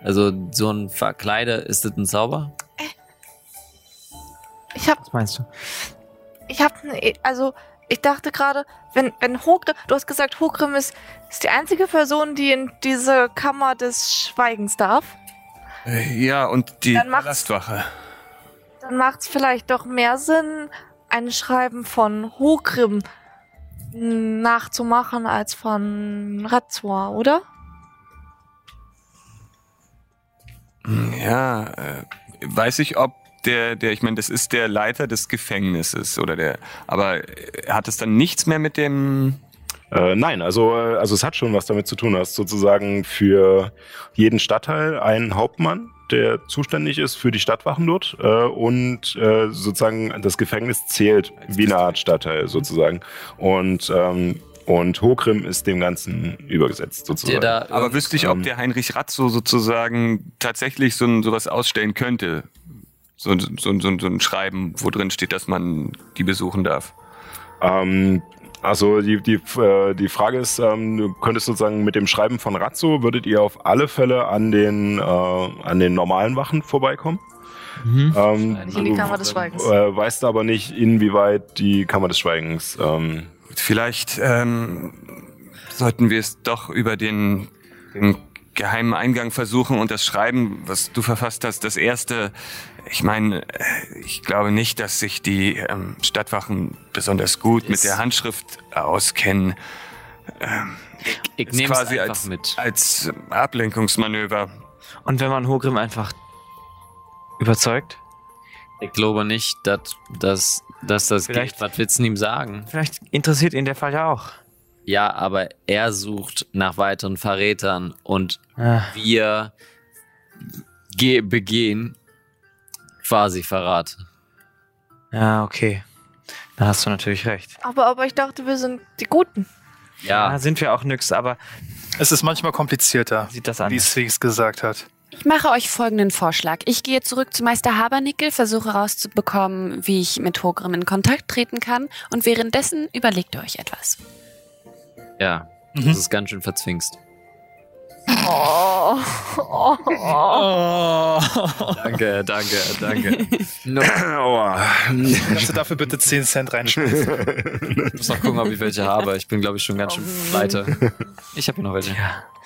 Speaker 3: Also so ein Verkleide, ist das ein Zauber?
Speaker 11: Ich hab,
Speaker 7: was meinst du?
Speaker 11: ich hab, also, ich dachte gerade, wenn, wenn Hogrim, du hast gesagt, Hogrim ist, ist die einzige Person, die in diese Kammer des Schweigens darf.
Speaker 4: Äh, Ja, und die
Speaker 11: Dann
Speaker 4: Palastwache.
Speaker 11: Dann macht es vielleicht doch mehr Sinn, ein Schreiben von Hogrim nachzumachen als von Razor, oder?
Speaker 4: Hm, Ja, äh, weiß ich, ob der, der, ich meine, das ist der Leiter des Gefängnisses oder der, aber äh, hat es dann nichts mehr mit dem,
Speaker 2: Äh, nein, also, äh, also es hat schon was damit zu tun. Du hast sozusagen für jeden Stadtteil einen Hauptmann, der zuständig ist für die Stadtwachen dort äh, und äh, sozusagen das Gefängnis zählt wie eine Art Stadtteil sozusagen. Und, ähm, und Hokrim ist dem Ganzen übergesetzt sozusagen.
Speaker 3: da
Speaker 4: aber wüsste ich, ob
Speaker 2: ähm,
Speaker 4: der Heinrich Ratzo sozusagen tatsächlich so ein, sowas ausstellen könnte. So, ein- so, so, so ein Schreiben, wo drin steht, dass man die besuchen darf.
Speaker 2: Ähm, also die, die, äh, die Frage ist, ähm, du könntest sozusagen mit dem Schreiben von Razzo, würdet ihr auf alle Fälle an den, äh, an den normalen Wachen vorbeikommen? Ähm,
Speaker 11: Nicht in die Kammer des Schweigens.
Speaker 2: Äh, weißt aber nicht, inwieweit die Kammer des Schweigens. Ähm,
Speaker 4: Vielleicht ähm, sollten wir es doch über den, den geheimen Eingang versuchen und das Schreiben, was du verfasst hast, das erste. Ich meine, ich glaube nicht, dass sich die ähm, Stadtwachen besonders gut mit
Speaker 3: Ist-
Speaker 4: der Handschrift auskennen.
Speaker 3: ich
Speaker 4: Ist
Speaker 3: nehme es
Speaker 4: quasi
Speaker 3: einfach
Speaker 4: als,
Speaker 3: mit.
Speaker 4: als Ablenkungsmanöver.
Speaker 7: Und wenn man Hogrim einfach überzeugt?
Speaker 3: Ich glaube nicht, dass, dass, dass das
Speaker 7: Vielleicht-
Speaker 3: geht. Was willst du ihm sagen?
Speaker 7: Vielleicht interessiert ihn der Fall ja auch.
Speaker 3: Ja, aber er sucht nach weiteren Verrätern und
Speaker 7: Ah,
Speaker 3: wir ge begehen quasi Verrat.
Speaker 7: ja, okay. Da hast du natürlich recht.
Speaker 11: Aber, aber ich dachte, wir sind die Guten.
Speaker 3: Ja,
Speaker 7: Da sind wir auch nix, aber
Speaker 5: Es ist manchmal komplizierter,
Speaker 7: sieht das
Speaker 5: wie
Speaker 7: an.
Speaker 5: Sphinx gesagt hat.
Speaker 8: Ich mache euch folgenden Vorschlag. Ich gehe zurück zu Meister Habernickel, versuche herauszubekommen, wie ich mit Hogrim in Kontakt treten kann und währenddessen überlegt ihr euch etwas.
Speaker 3: Ja,
Speaker 5: Mhm.
Speaker 3: das ist ganz schön verzwingst.
Speaker 6: Oh. Oh.
Speaker 5: Oh.
Speaker 3: Danke, danke, danke. No.
Speaker 5: Kannst du dafür bitte 10 Cent reinschmeißen?
Speaker 3: Ich muss noch gucken, ob ich welche habe. Ich bin, glaube ich, schon ganz schön pleite. Ich habe hier noch welche.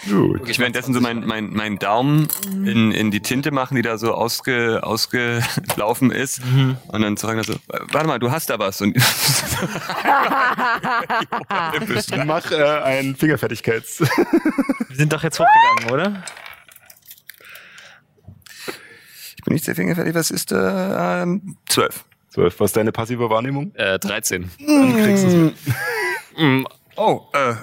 Speaker 2: Gut.
Speaker 4: Ich währenddessen so meinen mein, mein Daumen in, in die Tinte machen, die da so ausge, ausgelaufen ist. Und dann zu sagen so, warte mal, du hast da was. Und
Speaker 2: Mach äh, ein Fingerfertigkeits.
Speaker 7: Wir sind doch jetzt hochgegangen, oder?
Speaker 4: ich bin nicht sehr fingerfertig, was ist da? Ähm, zwölf.
Speaker 2: Zwölf. Was ist deine passive Wahrnehmung?
Speaker 3: Äh, 13.
Speaker 2: Dann kriegst du
Speaker 4: Mm, Oh, äh, äh,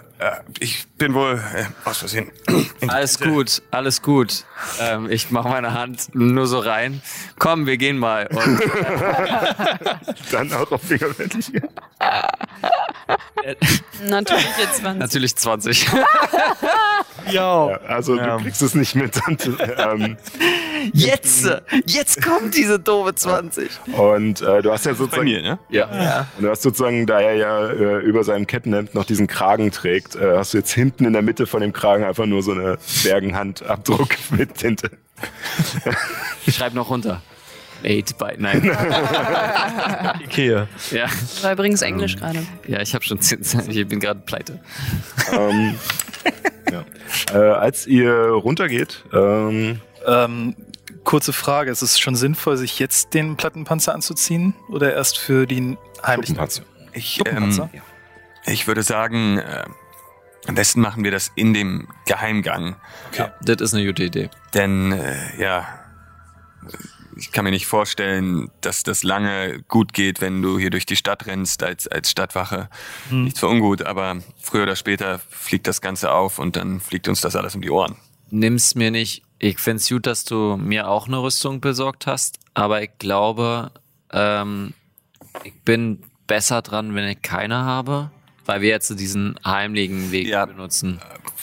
Speaker 4: ich bin wohl äh, aus Versehen.
Speaker 3: Alles gut, alles gut. Ähm, ich mache meine Hand nur so rein. Komm, wir gehen mal. Und,
Speaker 2: Dann auch auf Fingerfertigkeit.
Speaker 8: Natürlich jetzt 20.
Speaker 3: natürlich 20.
Speaker 7: Ja.
Speaker 2: Ja, also
Speaker 7: Ja.
Speaker 2: du kriegst es nicht mit. Und, ähm,
Speaker 3: Jetzt! Jetzt kommt diese doofe 20.
Speaker 2: und äh, du hast ja
Speaker 4: Bei
Speaker 2: sozusagen,
Speaker 4: mir, ne?
Speaker 3: Ja.
Speaker 2: und du hast sozusagen, da er ja äh, über seinem Kettenhemd noch diesen Kragen trägt, äh, hast du jetzt hinten in der Mitte von dem Kragen einfach nur so eine Bergenhandabdruck mit Tinte.
Speaker 3: Ich schreib noch runter. Eight by. Nein.
Speaker 7: Ikea.
Speaker 3: ja.
Speaker 8: war übrigens Englisch gerade.
Speaker 3: ja, ich habe schon 10 Cent. Ich bin gerade pleite.
Speaker 2: ähm, ja. äh, als ihr runtergeht, ähm,
Speaker 5: Ähm, kurze Frage, ist es schon sinnvoll, sich jetzt den Plattenpanzer anzuziehen oder erst für den heimlichen
Speaker 2: Schuppenpanzer.
Speaker 4: Ich, ähm, ich würde sagen, äh, am besten machen wir das in dem Geheimgang.
Speaker 3: Das ist eine gute Idee.
Speaker 4: Denn, äh, ja, ich kann mir nicht vorstellen, dass das lange gut geht, wenn du hier durch die Stadt rennst als, als Stadtwache. Nichts für ungut, aber früher oder später fliegt das Ganze auf und dann fliegt uns das alles um die Ohren.
Speaker 3: Nimm's mir nicht. Ich find's gut, dass du mir auch eine Rüstung besorgt hast, aber ich glaube, ähm, ich bin besser dran, wenn ich keine habe, weil wir jetzt diesen heimlichen Weg
Speaker 4: Ja.
Speaker 3: benutzen.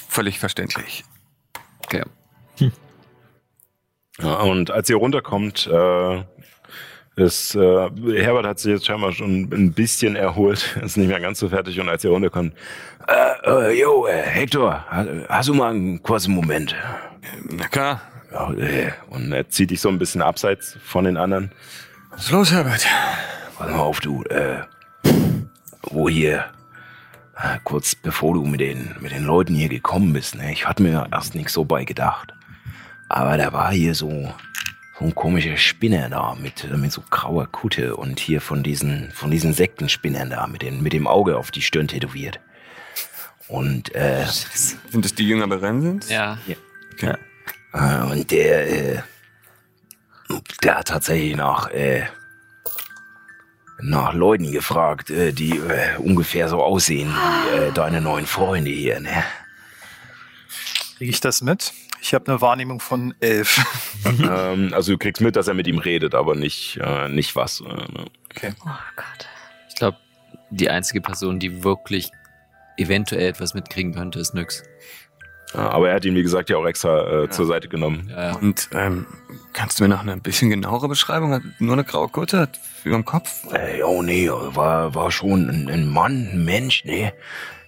Speaker 4: Völlig verständlich.
Speaker 3: Okay.
Speaker 2: Ja, und als ihr runterkommt, äh, ist, äh, Herbert hat sich jetzt scheinbar schon ein bisschen erholt, ist nicht mehr ganz so fertig und als ihr runterkommt, äh, äh, yo, äh, Hector, ha- hast du mal einen kurzen Moment?
Speaker 4: Na klar.
Speaker 2: Ja, äh, und er zieht dich so ein bisschen abseits von den anderen.
Speaker 4: Was ist los, Herbert?
Speaker 2: Pass mal auf, du, äh, wo hier, äh, kurz bevor du mit den, mit den Leuten hier gekommen bist, ne, ich hatte mir erst nicht so bei gedacht. Aber da war hier so, so ein komischer Spinner da mit, mit so grauer Kutte und hier von diesen, von diesen Sektenspinnern da mit, den, mit dem Auge auf die Stirn tätowiert. Und, äh,
Speaker 4: Sind es die Jünger Berensens?
Speaker 3: Ja.
Speaker 4: Okay.
Speaker 2: Äh, und der, äh, der hat tatsächlich nach, äh, nach Leuten gefragt, äh, die äh, ungefähr so aussehen wie äh, deine neuen Freunde hier, ne?
Speaker 5: Kriege ich das mit? Ich habe eine Wahrnehmung von elf.
Speaker 2: ähm, also du kriegst mit, dass er mit ihm redet, aber nicht, äh, nicht was. Äh, ne?
Speaker 6: Oh Gott.
Speaker 3: Ich glaube, die einzige Person, die wirklich eventuell etwas mitkriegen könnte, ist Nyx.
Speaker 2: Ja, aber er hat ihn, wie gesagt, ja auch extra äh, zur Seite genommen.
Speaker 3: Ja, ja.
Speaker 4: Und ähm, kannst du mir noch eine bisschen genauere Beschreibung? Hat nur eine graue Kutte, hat über dem Kopf.
Speaker 2: Äh, oh nee, war, war schon ein, ein Mann, ein Mensch, ne?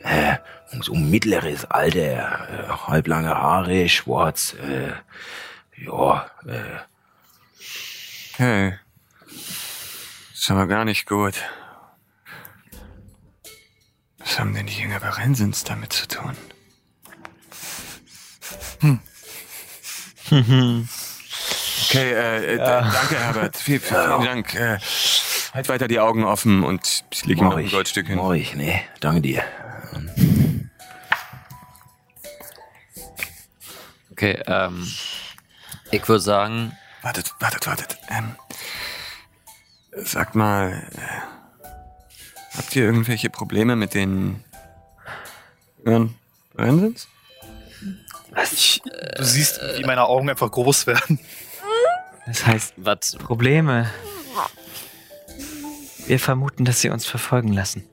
Speaker 2: Äh, so mittleres Alter, äh, halblange Haare, schwarz, äh, ja, äh,
Speaker 4: Hey. Ist aber gar nicht gut. Was haben denn die Jünger Berensens damit zu tun? Okay, äh, äh, da- danke, Herbert. Viel, viel, vielen Dank. Äh, halt weiter die Augen offen und ich lege ihm noch ein Goldstück hin.
Speaker 2: ich, ne? Danke dir.
Speaker 3: Okay, ähm, ich würde sagen,
Speaker 4: Wartet, wartet, wartet. Ähm, sagt mal, äh, habt ihr irgendwelche Probleme mit den Jüngern Berensens?
Speaker 5: Ich, du siehst, wie meine Augen einfach groß werden.
Speaker 7: Das heißt,
Speaker 3: was?
Speaker 7: Probleme. Wir vermuten, dass sie uns verfolgen lassen.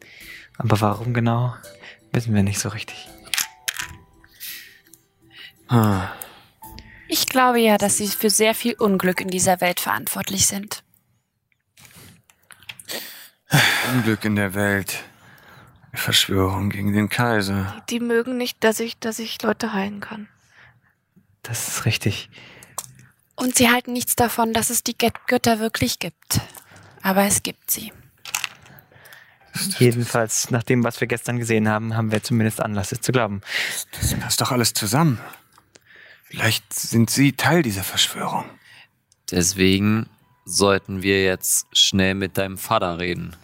Speaker 7: Aber warum genau, wissen wir nicht so richtig.
Speaker 4: Ah,
Speaker 8: Ich glaube ja, dass sie für sehr viel Unglück in dieser Welt verantwortlich sind.
Speaker 4: Unglück in der Welt. Verschwörung gegen den Kaiser.
Speaker 11: Die mögen nicht, dass ich, dass ich Leute heilen kann.
Speaker 7: Das ist richtig.
Speaker 8: Und sie halten nichts davon, dass es die Götter wirklich gibt. Aber es gibt sie.
Speaker 7: Jedenfalls, nach dem, was wir gestern gesehen haben, haben wir zumindest Anlass, es zu glauben.
Speaker 4: Das passt doch alles zusammen. Vielleicht sind Sie Teil dieser Verschwörung.
Speaker 3: Deswegen sollten wir jetzt schnell mit deinem Vater reden.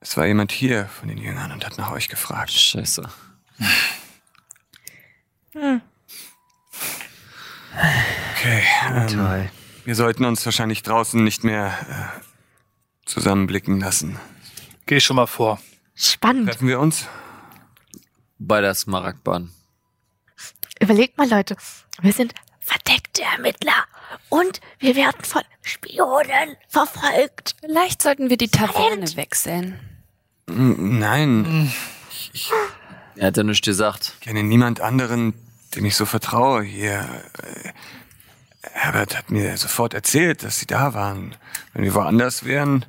Speaker 4: Es war jemand hier von den Jüngern und hat nach euch gefragt.
Speaker 3: Scheiße.
Speaker 11: Hm.
Speaker 4: Okay. Ähm,
Speaker 7: Toll.
Speaker 4: wir sollten uns wahrscheinlich draußen nicht mehr äh, zusammenblicken lassen.
Speaker 5: Geh schon mal vor.
Speaker 11: Spannend.
Speaker 4: Treffen wir uns?
Speaker 3: Bei der Smaragdbahn.
Speaker 11: Überlegt mal, Leute. Wir sind verdeckte Ermittler. Und wir werden von Spionen verfolgt.
Speaker 8: Vielleicht sollten wir die Taverne wechseln.
Speaker 4: Mm, Nein,
Speaker 3: Er hat ja nichts gesagt.
Speaker 4: ich kenne niemand anderen, dem ich so vertraue hier. Äh, Herbert hat mir sofort erzählt, dass sie da waren. Wenn wir woanders wären,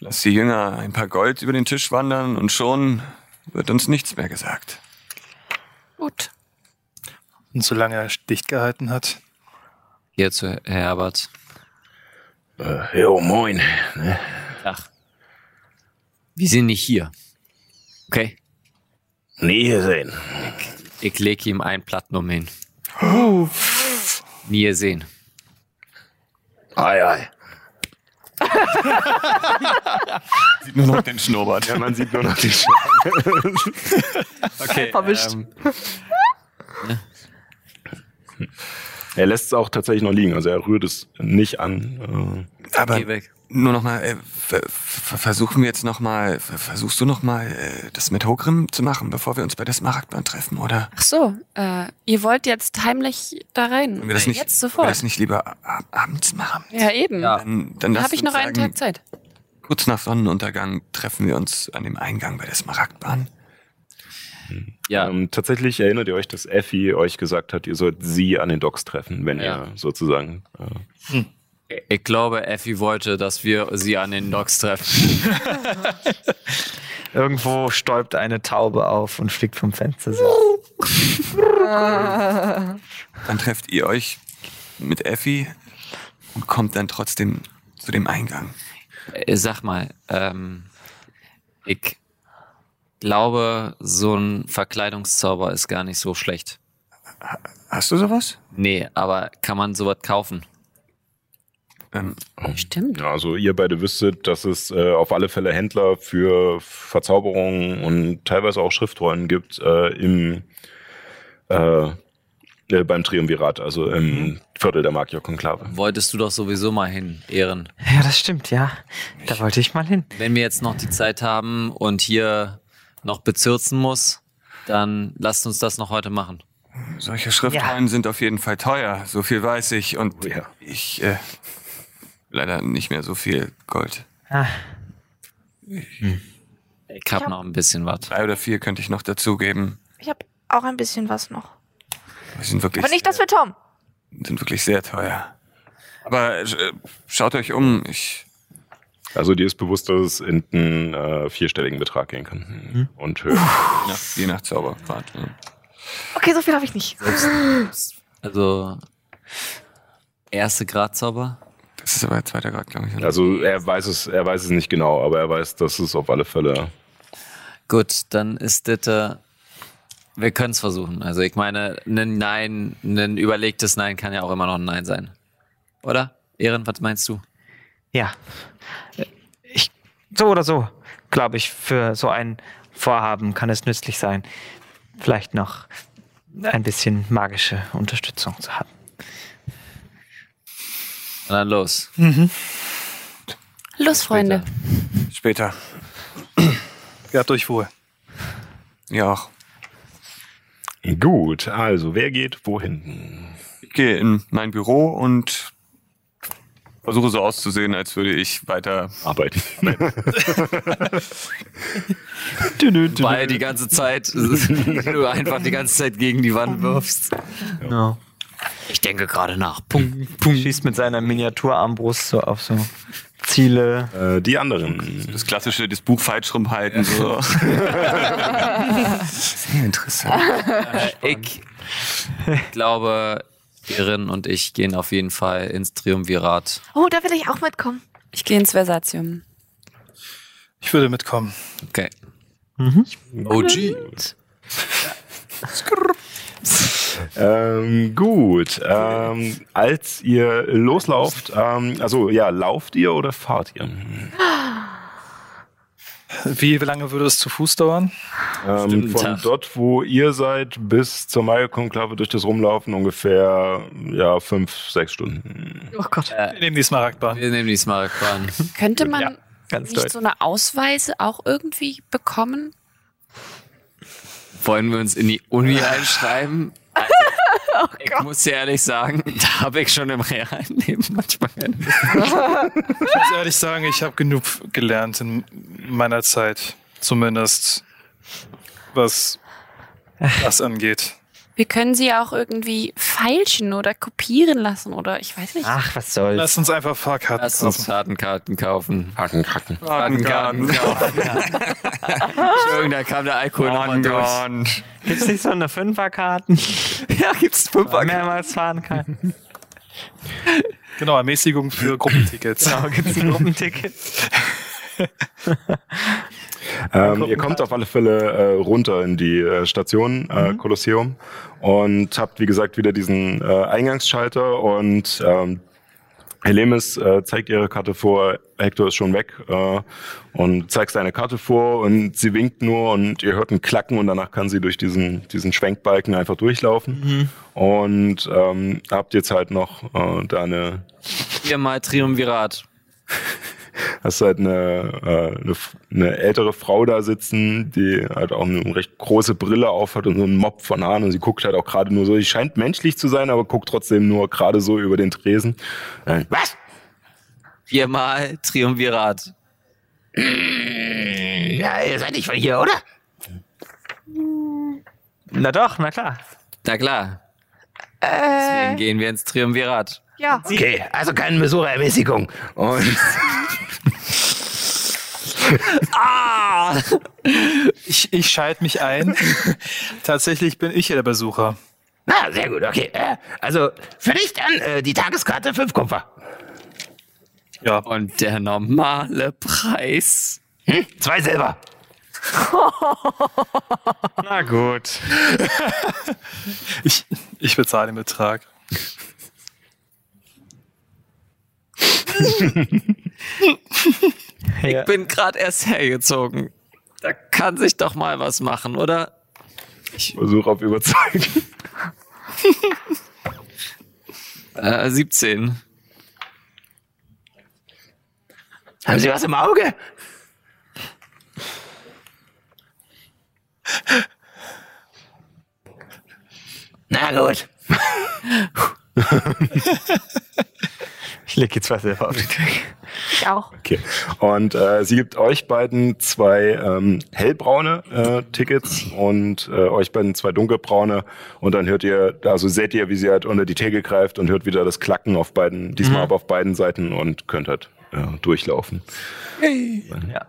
Speaker 4: lass die Jünger ein paar Gold über den Tisch wandern und schon wird uns nichts mehr gesagt.
Speaker 8: Gut.
Speaker 5: Und solange er dicht gehalten hat.
Speaker 3: Hier zu Herbert.
Speaker 9: Äh, jo, moin. Ne?
Speaker 3: Ach. Wir sind nicht hier. Okay.
Speaker 9: Nie gesehen.
Speaker 3: Ich lege ihm ein Platinum hin. Nie gesehen.
Speaker 9: Ei, ei.
Speaker 4: Sieht nur noch den Schnurrbart.
Speaker 2: Ja, man sieht nur noch die Sch
Speaker 7: Okay.
Speaker 6: Verwischt.
Speaker 7: Ähm,
Speaker 2: Er lässt es auch tatsächlich noch liegen, also er rührt es nicht an.
Speaker 4: Aber
Speaker 3: Geh weg.
Speaker 4: nur noch mal, äh, ver ver versuchen wir jetzt noch mal, ver versuchst du noch mal, äh, das mit Hogrim zu machen, bevor wir uns bei der Smaragdbahn treffen, oder?
Speaker 8: Ach so, äh, ihr wollt jetzt heimlich da rein.
Speaker 4: Wir das nicht,
Speaker 8: jetzt
Speaker 4: wollen wir
Speaker 8: sofort.
Speaker 4: das nicht lieber ab abends machen?
Speaker 8: Ja, eben.
Speaker 3: Ja.
Speaker 4: Dann, dann
Speaker 8: Dann habe ich noch einen
Speaker 4: sagen,
Speaker 8: Tag Zeit.
Speaker 4: Kurz nach Sonnenuntergang treffen wir uns an dem Eingang bei der Smaragdbahn.
Speaker 3: Ja,
Speaker 2: Ähm, tatsächlich erinnert ihr euch, dass Effi euch gesagt hat, ihr sollt sie an den Docks treffen, wenn
Speaker 3: Ja.
Speaker 2: ihr sozusagen. Äh,
Speaker 3: ich glaube, Effi wollte, dass wir sie an den Docks treffen.
Speaker 7: irgendwo stäubt eine Taube auf und fliegt vom Fenster. So.
Speaker 4: Dann trefft ihr euch mit Effi und kommt dann trotzdem zu dem Eingang.
Speaker 3: Äh, Sag mal, ähm, ich glaube, so ein Verkleidungszauber ist gar nicht so schlecht.
Speaker 4: Hast du sowas?
Speaker 3: Nee, aber kann man sowas kaufen?
Speaker 4: Ähm,
Speaker 8: Stimmt.
Speaker 2: also ihr beide wüsstet, dass es äh, auf alle Fälle Händler für Verzauberungen und teilweise auch Schriftrollen gibt äh, im äh, äh, beim Triumvirat, also im Viertel der Magierkonklave.
Speaker 3: Wolltest du doch sowieso mal hin, Ehren.
Speaker 7: Ja, das stimmt, ja. Da wollte ich mal hin.
Speaker 3: Wenn wir jetzt noch die Zeit haben und hier noch bezirzen muss, dann lasst uns das noch heute machen.
Speaker 4: solche Schriftrollen sind auf jeden Fall teuer, so viel weiß ich. Und
Speaker 2: Oh ja.
Speaker 4: ich äh, leider nicht mehr so viel Gold.
Speaker 7: Ah,
Speaker 3: Ich hab
Speaker 11: hab-
Speaker 3: noch ein bisschen was.
Speaker 4: Drei oder vier könnte ich noch dazugeben.
Speaker 11: Ich habe auch ein bisschen was noch.
Speaker 4: Die sind wirklich,
Speaker 11: Aber nicht das für Tom.
Speaker 4: sind wirklich sehr teuer. Aber äh, schaut euch um. Ich,
Speaker 2: Also dir ist bewusst, dass es in einen äh, vierstelligen Betrag gehen kann. Und höher.
Speaker 4: ja, je nach Zaubergrad. Ne?
Speaker 11: Okay, so viel habe ich nicht.
Speaker 3: Also, erste Gradzauber.
Speaker 4: Das ist aber zweiter Grad, glaube ich. oder?
Speaker 2: Also er weiß es, er weiß es nicht genau, aber er weiß, dass es auf alle Fälle.
Speaker 3: Gut, dann ist das, äh, wir können es versuchen. Also ich meine, ein Nein, ein überlegtes Nein kann ja auch immer noch ein Nein sein. Oder? Ehren, was meinst du?
Speaker 7: ja. Ich, so oder so, glaube ich, für so ein Vorhaben kann es nützlich sein, vielleicht noch ein bisschen magische Unterstützung zu haben.
Speaker 3: Und dann los.
Speaker 8: Los, Freunde.
Speaker 4: Später.
Speaker 5: Gehabt euch wohl.
Speaker 4: Ja auch.
Speaker 2: Gut, also wer geht wohin?
Speaker 4: Ich gehe in mein Büro und versuche so auszusehen, als würde ich weiter.
Speaker 2: Arbeiten.
Speaker 3: Weil die ganze Zeit du einfach die ganze Zeit gegen die Wand wirfst.
Speaker 7: Ja.
Speaker 3: Ich denke gerade nach. Punkt, Punkt.
Speaker 7: Schießt mit seiner Miniaturarmbrust so auf so Ziele.
Speaker 2: Äh, die anderen.
Speaker 4: Das klassische, das Buch falsch rumhalten. So. Sehr interessant.
Speaker 3: Ich glaube, Erin und ich gehen auf jeden Fall ins Triumvirat.
Speaker 11: Oh, da will ich auch mitkommen.
Speaker 8: Ich gehe ins Versatium.
Speaker 5: Ich würde mitkommen.
Speaker 3: Okay.
Speaker 9: OG.
Speaker 2: Ähm, gut. Ähm, als ihr loslauft, ähm, also ja, lauft ihr oder fahrt ihr?
Speaker 5: Wie lange würde es zu Fuß dauern?
Speaker 2: Ähm, von
Speaker 3: Tag.
Speaker 2: dort, wo ihr seid, bis zur Maya-Konklave durch das Rumlaufen ungefähr ja, fünf, sechs Stunden.
Speaker 6: Oh Gott.
Speaker 5: Wir nehmen die Smaragdbahn.
Speaker 3: Wir nehmen die Smaragdbahn.
Speaker 8: Könnte man
Speaker 7: Ganz
Speaker 8: nicht
Speaker 7: deutlich.
Speaker 8: so eine Ausweise auch irgendwie bekommen?
Speaker 3: Wollen wir uns in die Uni einschreiben? Also, ich muss dir ehrlich sagen, da habe ich schon im realen Leben manchmal
Speaker 5: Ich muss ehrlich sagen, ich habe genug gelernt in meiner Zeit. Zumindest was das angeht.
Speaker 8: Wir können sie auch irgendwie feilschen oder kopieren lassen oder ich weiß nicht.
Speaker 7: Ach, was soll's.
Speaker 5: Lass uns einfach Fahrkarten
Speaker 3: Lass uns
Speaker 5: kaufen.
Speaker 3: Fahrtenkarten kaufen.
Speaker 9: Hakenkacken.
Speaker 3: Fahrtenkarten kaufen. Entschuldigung, da kam der Alkohol nochmal durch.
Speaker 7: Gibt's nicht so eine Fünferkarten?
Speaker 3: Ja, gibt's Fünfer.
Speaker 7: Mehrmals fahren kann.
Speaker 5: Genau, Ermäßigung für Gruppentickets.
Speaker 7: Genau, gibt's ein Gruppenticket?
Speaker 2: Ähm, ihr kommt auf alle Fälle äh, runter in die äh, Station äh, Kolosseum und habt, wie gesagt, wieder diesen äh, Eingangsschalter und ähm, Helemis äh, zeigt ihre Karte vor, Hector ist schon weg äh, und zeigt seine Karte vor und sie winkt nur und ihr hört ein Klacken und danach kann sie durch diesen, diesen Schwenkbalken einfach durchlaufen. Und ähm, habt jetzt halt noch äh, da eine
Speaker 3: Viermal Triumvirat.
Speaker 2: hast halt eine, äh, eine, eine ältere Frau da sitzen, die halt auch eine recht große Brille aufhat und so einen Mob von Haaren und sie guckt halt auch gerade nur so, sie scheint menschlich zu sein, aber guckt trotzdem nur gerade so über den Tresen. Äh,
Speaker 9: Was?
Speaker 3: Viermal Triumvirat.
Speaker 9: Ja, ihr seid nicht von hier, oder?
Speaker 7: Na doch, na klar.
Speaker 3: Na klar. Deswegen
Speaker 11: Äh,
Speaker 3: gehen wir ins Triumvirat.
Speaker 11: Ja.
Speaker 9: Okay, also keine Missouri-Ermäßigung. Und
Speaker 3: Ah!
Speaker 5: Ich, ich schalte mich ein. Tatsächlich bin ich ja der Besucher.
Speaker 9: na, sehr gut, okay. Äh, also für dich dann äh, die Tageskarte 5 Kupfer.
Speaker 5: Ja,
Speaker 3: Und der normale Preis.
Speaker 9: Hm? Zwei Silber.
Speaker 7: Na gut.
Speaker 5: ich, ich bezahle den Betrag.
Speaker 3: Ich bin gerade erst hergezogen. Da kann sich doch mal was machen, oder?
Speaker 2: Versuch auf Überzeugen.
Speaker 3: Äh, 17.
Speaker 9: Haben Sie was im Auge? Na gut.
Speaker 7: Ich leg jetzt was selber auf die Tür.
Speaker 11: Ich auch.
Speaker 2: Okay. Und äh, sie gibt euch beiden zwei ähm, hellbraune äh, Tickets und äh, euch beiden zwei dunkelbraune. Und dann hört ihr, also seht ihr, wie sie halt unter die Theke greift und hört wieder das Klacken auf beiden, diesmal aber auf beiden Seiten und könnt halt äh, durchlaufen.
Speaker 7: Ja.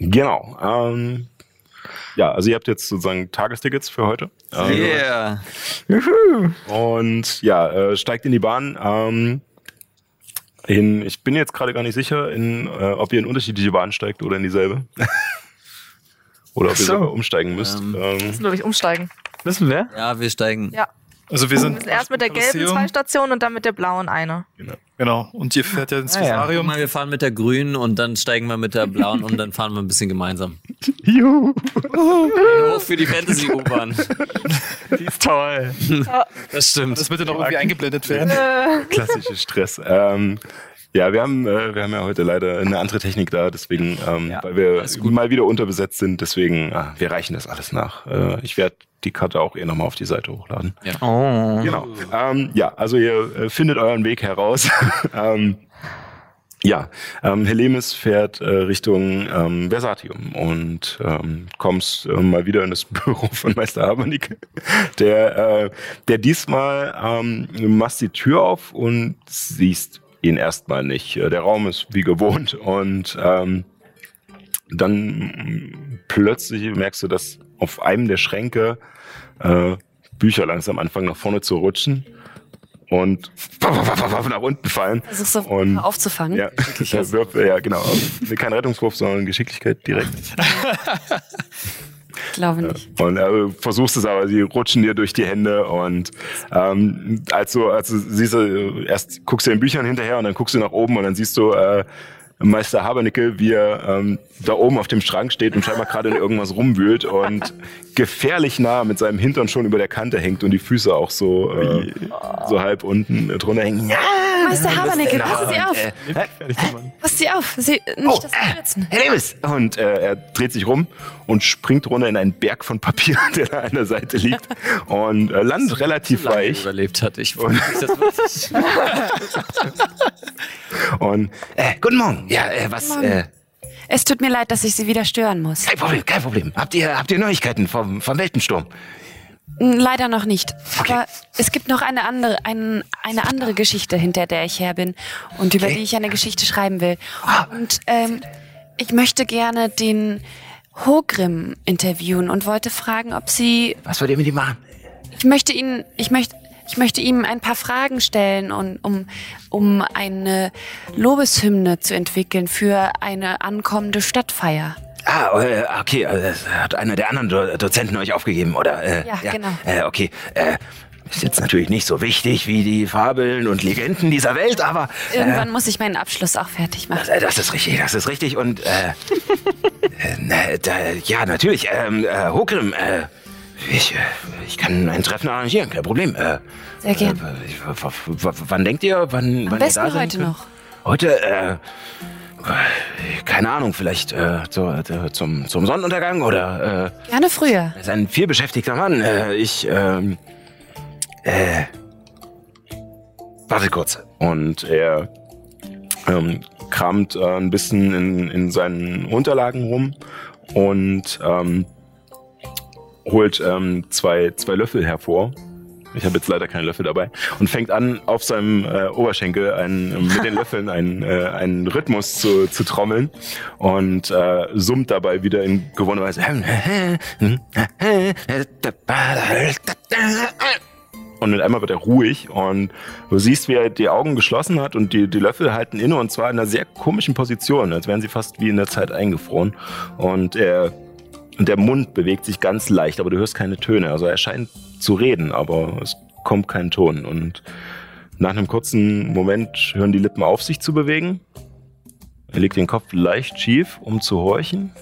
Speaker 2: Genau. Ähm, ja, also ihr habt jetzt sozusagen Tagestickets für heute. Ähm,
Speaker 3: Yeah.
Speaker 2: Und ja, äh, steigt in die Bahn. Ähm, in, ich bin jetzt gerade gar nicht sicher, in, äh, ob ihr in unterschiedliche Bahnen steigt oder in dieselbe. oder ob ihr
Speaker 7: so.
Speaker 2: umsteigen müsst.
Speaker 3: Ähm,
Speaker 2: Ähm,
Speaker 6: Müssen, glaube ich, umsteigen.
Speaker 7: Müssen wir?
Speaker 3: Ja, wir steigen.
Speaker 6: Ja.
Speaker 5: Also wir sind
Speaker 6: Wir müssen erst mit der gelben
Speaker 5: Kolosseum.
Speaker 6: zwei Stationen und dann mit der blauen eine.
Speaker 5: Genau. Und ihr fährt ja ins
Speaker 7: Ah, ja.
Speaker 3: Mal, wir fahren mit der grünen und dann steigen wir mit der blauen und dann fahren wir ein bisschen gemeinsam.
Speaker 2: Juhu.
Speaker 3: Hoch für die Fantasy-U-Bahn.
Speaker 7: Die ist toll.
Speaker 3: Das stimmt.
Speaker 5: Das bitte noch irgendwie eingeblendet werden.
Speaker 2: Klassischer Stress. Ähm, ja, wir haben, äh, wir haben ja heute leider eine andere Technik da, deswegen, ähm,
Speaker 7: Ja,
Speaker 2: weil wir mal wieder unterbesetzt sind, deswegen, äh, wir reichen das alles nach. Äh, ich werde die Karte auch eh nochmal auf die Seite hochladen.
Speaker 7: Oh.
Speaker 2: Genau. Ähm, ja, also ihr äh, findet euren Weg heraus. ähm, Ja, ähm, Helemis fährt äh, Richtung ähm, Versatium und ähm, kommst äh, mal wieder in das Büro von Meister Habernicke, der, äh, der diesmal ähm, machst die Tür auf und siehst ihn erstmal nicht. Äh, Der Raum ist wie gewohnt und ähm, dann plötzlich merkst du, dass auf einem der Schränke äh, Bücher langsam anfangen nach vorne zu rutschen und nach unten fallen.
Speaker 8: Versuchst du
Speaker 2: Und-
Speaker 8: aufzufangen?
Speaker 2: Ja, Würfel, ja, genau. Kein Rettungswurf, sondern Geschicklichkeit direkt.
Speaker 8: Ich glaube nicht.
Speaker 2: Und äh, versuchst es aber, sie rutschen dir durch die Hände und ähm, als du, als du siehst, du, erst guckst du den Büchern hinterher und dann guckst du nach oben und dann siehst du äh, Meister Habernickel, wie er ähm, da oben auf dem Schrank steht und scheinbar gerade in irgendwas rumwühlt und gefährlich nah mit seinem Hintern schon über der Kante hängt und die Füße auch so, äh, so halb unten drunter hängen. Ja,
Speaker 8: Meister Habernickel, passen Sie auf!
Speaker 2: äh,
Speaker 8: Passen Sie auf! Sie, nicht, dass Sie stürzen.
Speaker 2: Herr Lewis! Und äh, er dreht sich rum und springt runter in einen Berg von Papier, der da an der Seite liegt und äh, landet relativ
Speaker 3: Lange
Speaker 2: weich.
Speaker 3: überlebt hat. Ich mich, das.
Speaker 9: Und, äh, guten Morgen. Ja, äh, was, äh,
Speaker 8: Es tut mir leid, dass ich Sie wieder stören muss.
Speaker 9: kein Problem, kein Problem. Habt ihr, habt ihr Neuigkeiten vom, vom Weltensturm?
Speaker 8: Leider noch nicht. Aber es gibt noch eine andere, ein, eine andere Geschichte, hinter der ich her bin und über die ich eine Geschichte schreiben will. Und ähm, ich möchte gerne den Hogrim interviewen und wollte fragen, ob Sie.
Speaker 9: Was wollt ihr mit ihm machen?
Speaker 8: Ich möchte Ihnen, ich möchte, ich möchte ihm ein paar Fragen stellen und um, um eine Lobeshymne zu entwickeln für eine ankommende Stadtfeier.
Speaker 9: Ah, äh, okay, äh, das hat einer der anderen Do Dozenten euch aufgegeben, oder? Äh,
Speaker 8: Ja, genau.
Speaker 9: Äh, okay, äh, ist jetzt natürlich nicht so wichtig wie die Fabeln und Legenden dieser Welt, aber
Speaker 8: Irgendwann muss ich meinen Abschluss auch fertig machen.
Speaker 9: das, äh, das ist richtig, das ist richtig und äh, äh, da, ja, natürlich, ähm, äh, Hokrim, äh, ich, äh, ich kann ein Treffen arrangieren, kein Problem. Äh,
Speaker 8: Sehr gern.
Speaker 9: Äh, wann denkt ihr, wann,
Speaker 8: Am
Speaker 9: wann
Speaker 8: besten
Speaker 9: ihr da
Speaker 8: heute noch.
Speaker 9: Heute, äh, keine Ahnung, vielleicht äh, zu, äh, zum, zum Sonnenuntergang oder äh,
Speaker 8: Gerne früher.
Speaker 9: er ist ein vielbeschäftigter Mann. Äh, ich, ähm, äh,
Speaker 2: Warte kurz. Und er ähm, kramt äh, ein bisschen in, in seinen Unterlagen rum und ähm, holt ähm, zwei, zwei Löffel hervor. Ich habe jetzt leider keinen Löffel dabei. Und fängt an, auf seinem äh, Oberschenkel einen, mit den Löffeln einen, äh, einen Rhythmus zu, zu trommeln und äh, summt dabei wieder in gewohnter Weise. Und mit einmal wird er ruhig und du siehst, wie er die Augen geschlossen hat und die, die Löffel halten inne und zwar in einer sehr komischen Position, als wären sie fast wie in der Zeit eingefroren. Und er, und der Mund bewegt sich ganz leicht, aber du hörst keine Töne. Also er scheint zu reden, aber es kommt kein Ton. Und nach einem kurzen Moment hören die Lippen auf, sich zu bewegen. Er legt den Kopf leicht schief, um zu horchen.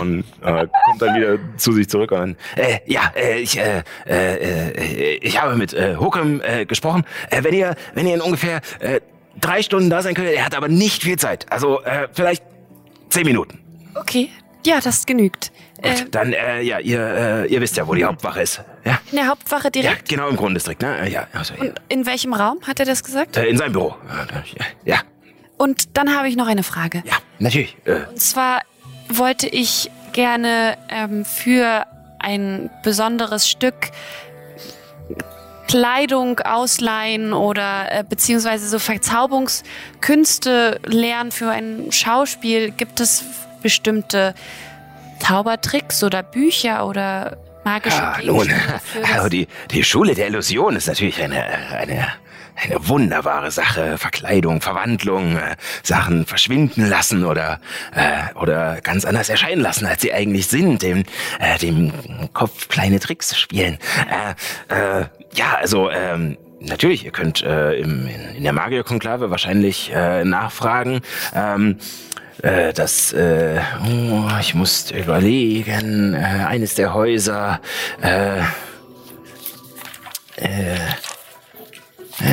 Speaker 2: und äh, kommt dann wieder zu sich zurück und
Speaker 9: äh, ja, äh, ich, äh, äh, äh, ich habe mit äh, Hokum äh, gesprochen. Äh, wenn ihr, wenn ihr in ungefähr äh, drei Stunden da sein könnt, er hat aber nicht viel Zeit. Also äh, vielleicht zehn Minuten.
Speaker 8: Okay. Ja, das genügt. Äh,
Speaker 9: Gut, dann, äh, ja, ihr, äh, ihr wisst ja, wo die Hauptwache ist. Ja,
Speaker 8: in der Hauptwache
Speaker 9: ja
Speaker 8: direkt?
Speaker 9: genau im Grunddistrikt, ne? Äh, Ja, also, ja.
Speaker 8: Und in welchem Raum hat er das gesagt?
Speaker 9: Äh, in seinem Büro. Äh, Ja,
Speaker 8: Und dann habe ich noch eine Frage.
Speaker 9: ja, natürlich. Äh,
Speaker 8: Und zwar wollte ich gerne ähm, für ein besonderes Stück Kleidung ausleihen oder äh, beziehungsweise so Verzauberungskünste lernen für ein Schauspiel. Gibt es bestimmte Zaubertricks oder Bücher oder magische
Speaker 9: Ja, nun,
Speaker 8: für das?
Speaker 9: also die, die Schule der Illusion ist natürlich eine, eine, eine wunderbare Sache. Verkleidung, Verwandlung, äh, Sachen verschwinden lassen oder, äh, oder ganz anders erscheinen lassen, als sie eigentlich sind, dem, äh, dem Kopf kleine Tricks spielen. Äh, äh, ja, also, ähm, Natürlich, ihr könnt äh, im, in, der Magierkonklave wahrscheinlich äh, nachfragen. Ähm, äh, das, äh, oh, ich muss überlegen, äh, eines der Häuser, äh, äh,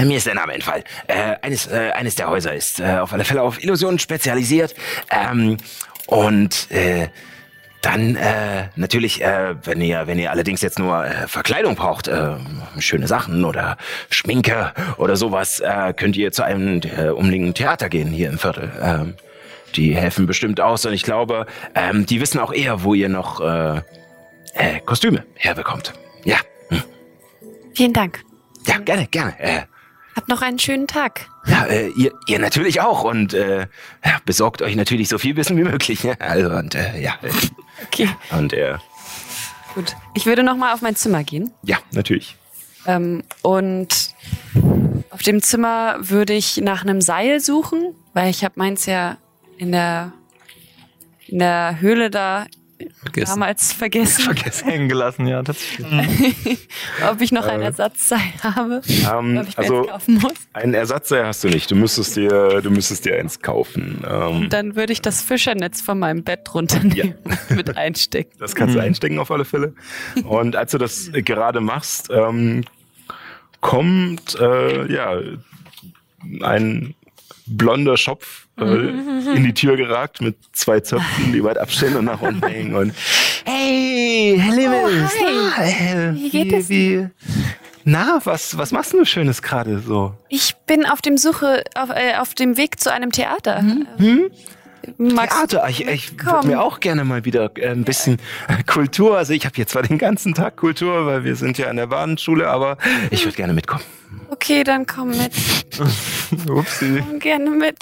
Speaker 9: mir ist der Name entfallen. Äh, eines, äh, eines der Häuser ist äh, auf alle Fälle auf Illusionen spezialisiert. Ähm, und äh, Dann äh, natürlich, äh, wenn ihr, wenn ihr allerdings jetzt nur äh, Verkleidung braucht, äh, schöne Sachen oder Schminke oder sowas, äh, könnt ihr zu einem äh, umliegenden Theater gehen hier im Viertel. Ähm, die helfen bestimmt aus und ich glaube, ähm, die wissen auch eher, wo ihr noch äh, äh, Kostüme herbekommt. Ja, hm.
Speaker 8: Vielen Dank.
Speaker 9: ja, gerne, gerne. Äh,
Speaker 8: Habt noch einen schönen Tag.
Speaker 9: ja, äh, ihr, ihr natürlich auch und äh, besorgt euch natürlich so viel Wissen wie möglich. Ja? Also und äh, ja,
Speaker 8: Okay,
Speaker 9: und äh,
Speaker 8: gut. Ich würde noch mal auf mein Zimmer gehen.
Speaker 9: ja, natürlich.
Speaker 8: Ähm, und auf dem Zimmer würde ich nach einem Seil suchen, weil ich habe meins ja in der in der Höhle da
Speaker 3: Vergessen.
Speaker 8: damals vergessen,
Speaker 7: Vergessen. Hängen gelassen, ja.
Speaker 8: Ob ich noch ein Ersatzseil habe,
Speaker 2: Ähm,
Speaker 8: ob ich mir
Speaker 2: also
Speaker 8: eins kaufen muss.
Speaker 2: ein Ersatzseil hast du nicht. Du müsstest dir, du müsstest dir eins kaufen. Ähm,
Speaker 8: Dann würde ich das Fischernetz von meinem Bett runternehmen und mit einstecken.
Speaker 2: Das kannst du einstecken auf alle Fälle. Und als du das äh, gerade machst, ähm, kommt äh, ja ein blonder Schopf äh, in die Tür geragt mit zwei Zöpfen, die weit abstehen und nach unten hängen. Und hey, Herr Lewis,
Speaker 8: Oh, hi. Wie geht es?
Speaker 2: Wie, na, was, was machst du Schönes gerade so?
Speaker 8: Ich bin auf dem Suche, auf, äh, auf dem Weg zu einem Theater.
Speaker 2: Hm?
Speaker 8: Magst
Speaker 2: Theater, ich, ich würde mir auch gerne mal wieder äh, ein bisschen Kultur. Also ich habe jetzt zwar den ganzen Tag Kultur, weil wir sind ja an der Bahnschule, aber ich würde gerne mitkommen.
Speaker 8: Okay, dann komm mit.
Speaker 2: Upsi.
Speaker 8: Komm gerne mit.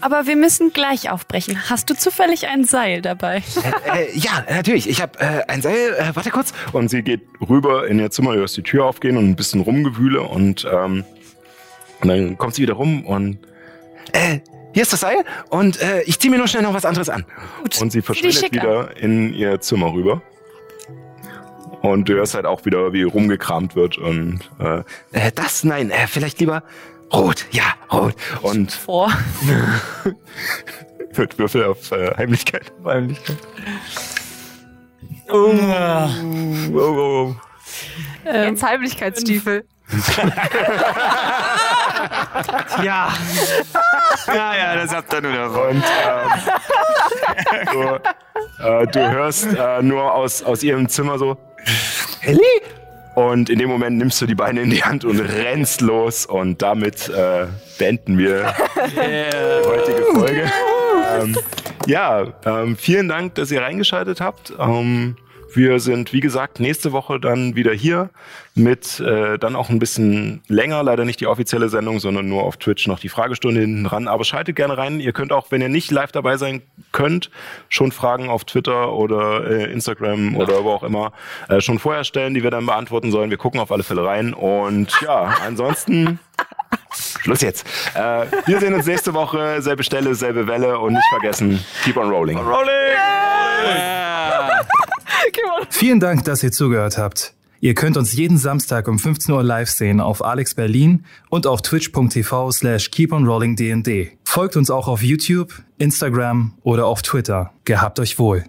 Speaker 8: Aber wir müssen gleich aufbrechen. Hast du zufällig ein Seil dabei?
Speaker 2: Äh, ja, natürlich. Ich habe äh, ein Seil. Äh, warte kurz. Und sie geht rüber in ihr Zimmer, du hörst die Tür aufgehen und ein bisschen rumgewühle und, ähm, und dann kommt sie wieder rum und äh, hier ist das Seil und äh, ich ziehe mir nur schnell noch was anderes an.
Speaker 8: Gut.
Speaker 2: Und sie verschwindet wieder in ihr Zimmer rüber. Und du hörst halt auch wieder, wie rumgekramt wird und äh, äh, das, nein, äh, vielleicht lieber rot, ja, rot. Und
Speaker 8: Vor.
Speaker 2: wird Würfel auf äh, Heimlichkeit.
Speaker 7: Heimlichkeit.
Speaker 2: Oh, oh, oh.
Speaker 8: Ähm,
Speaker 6: Jetzt Heimlichkeitsstiefel.
Speaker 7: Ja.
Speaker 4: Ja, ja, das habt ihr nur davon.
Speaker 2: Und ähm, du, äh, du hörst äh, nur aus, aus ihrem Zimmer so, Ellie? Und in dem Moment nimmst du die Beine in die Hand und rennst los. Und damit äh, beenden wir die heutige Folge. Ähm, ja, ähm, vielen Dank, dass ihr reingeschaltet habt. Ähm, wir sind, wie gesagt, nächste Woche dann wieder hier mit äh, dann auch ein bisschen länger, leider nicht die offizielle Sendung, sondern nur auf Twitch noch die Fragestunde hinten dran. Aber schaltet gerne rein. Ihr könnt auch, wenn ihr nicht live dabei sein könnt, schon Fragen auf Twitter oder äh, Instagram oder wo auch immer äh, schon vorher stellen, die wir dann beantworten sollen. Wir gucken auf alle Fälle rein. Und ja, ansonsten Schluss jetzt. Äh, wir sehen uns nächste Woche, selbe Stelle, selbe Welle und nicht vergessen, keep on rolling.
Speaker 1: Vielen Dank, dass ihr zugehört habt. Ihr könnt uns jeden Samstag um 15 Uhr live sehen auf Alex Berlin und auf twitch.tv slash keeponrollingdnd. Folgt uns auch auf YouTube, Instagram oder auf Twitter. Gehabt euch wohl.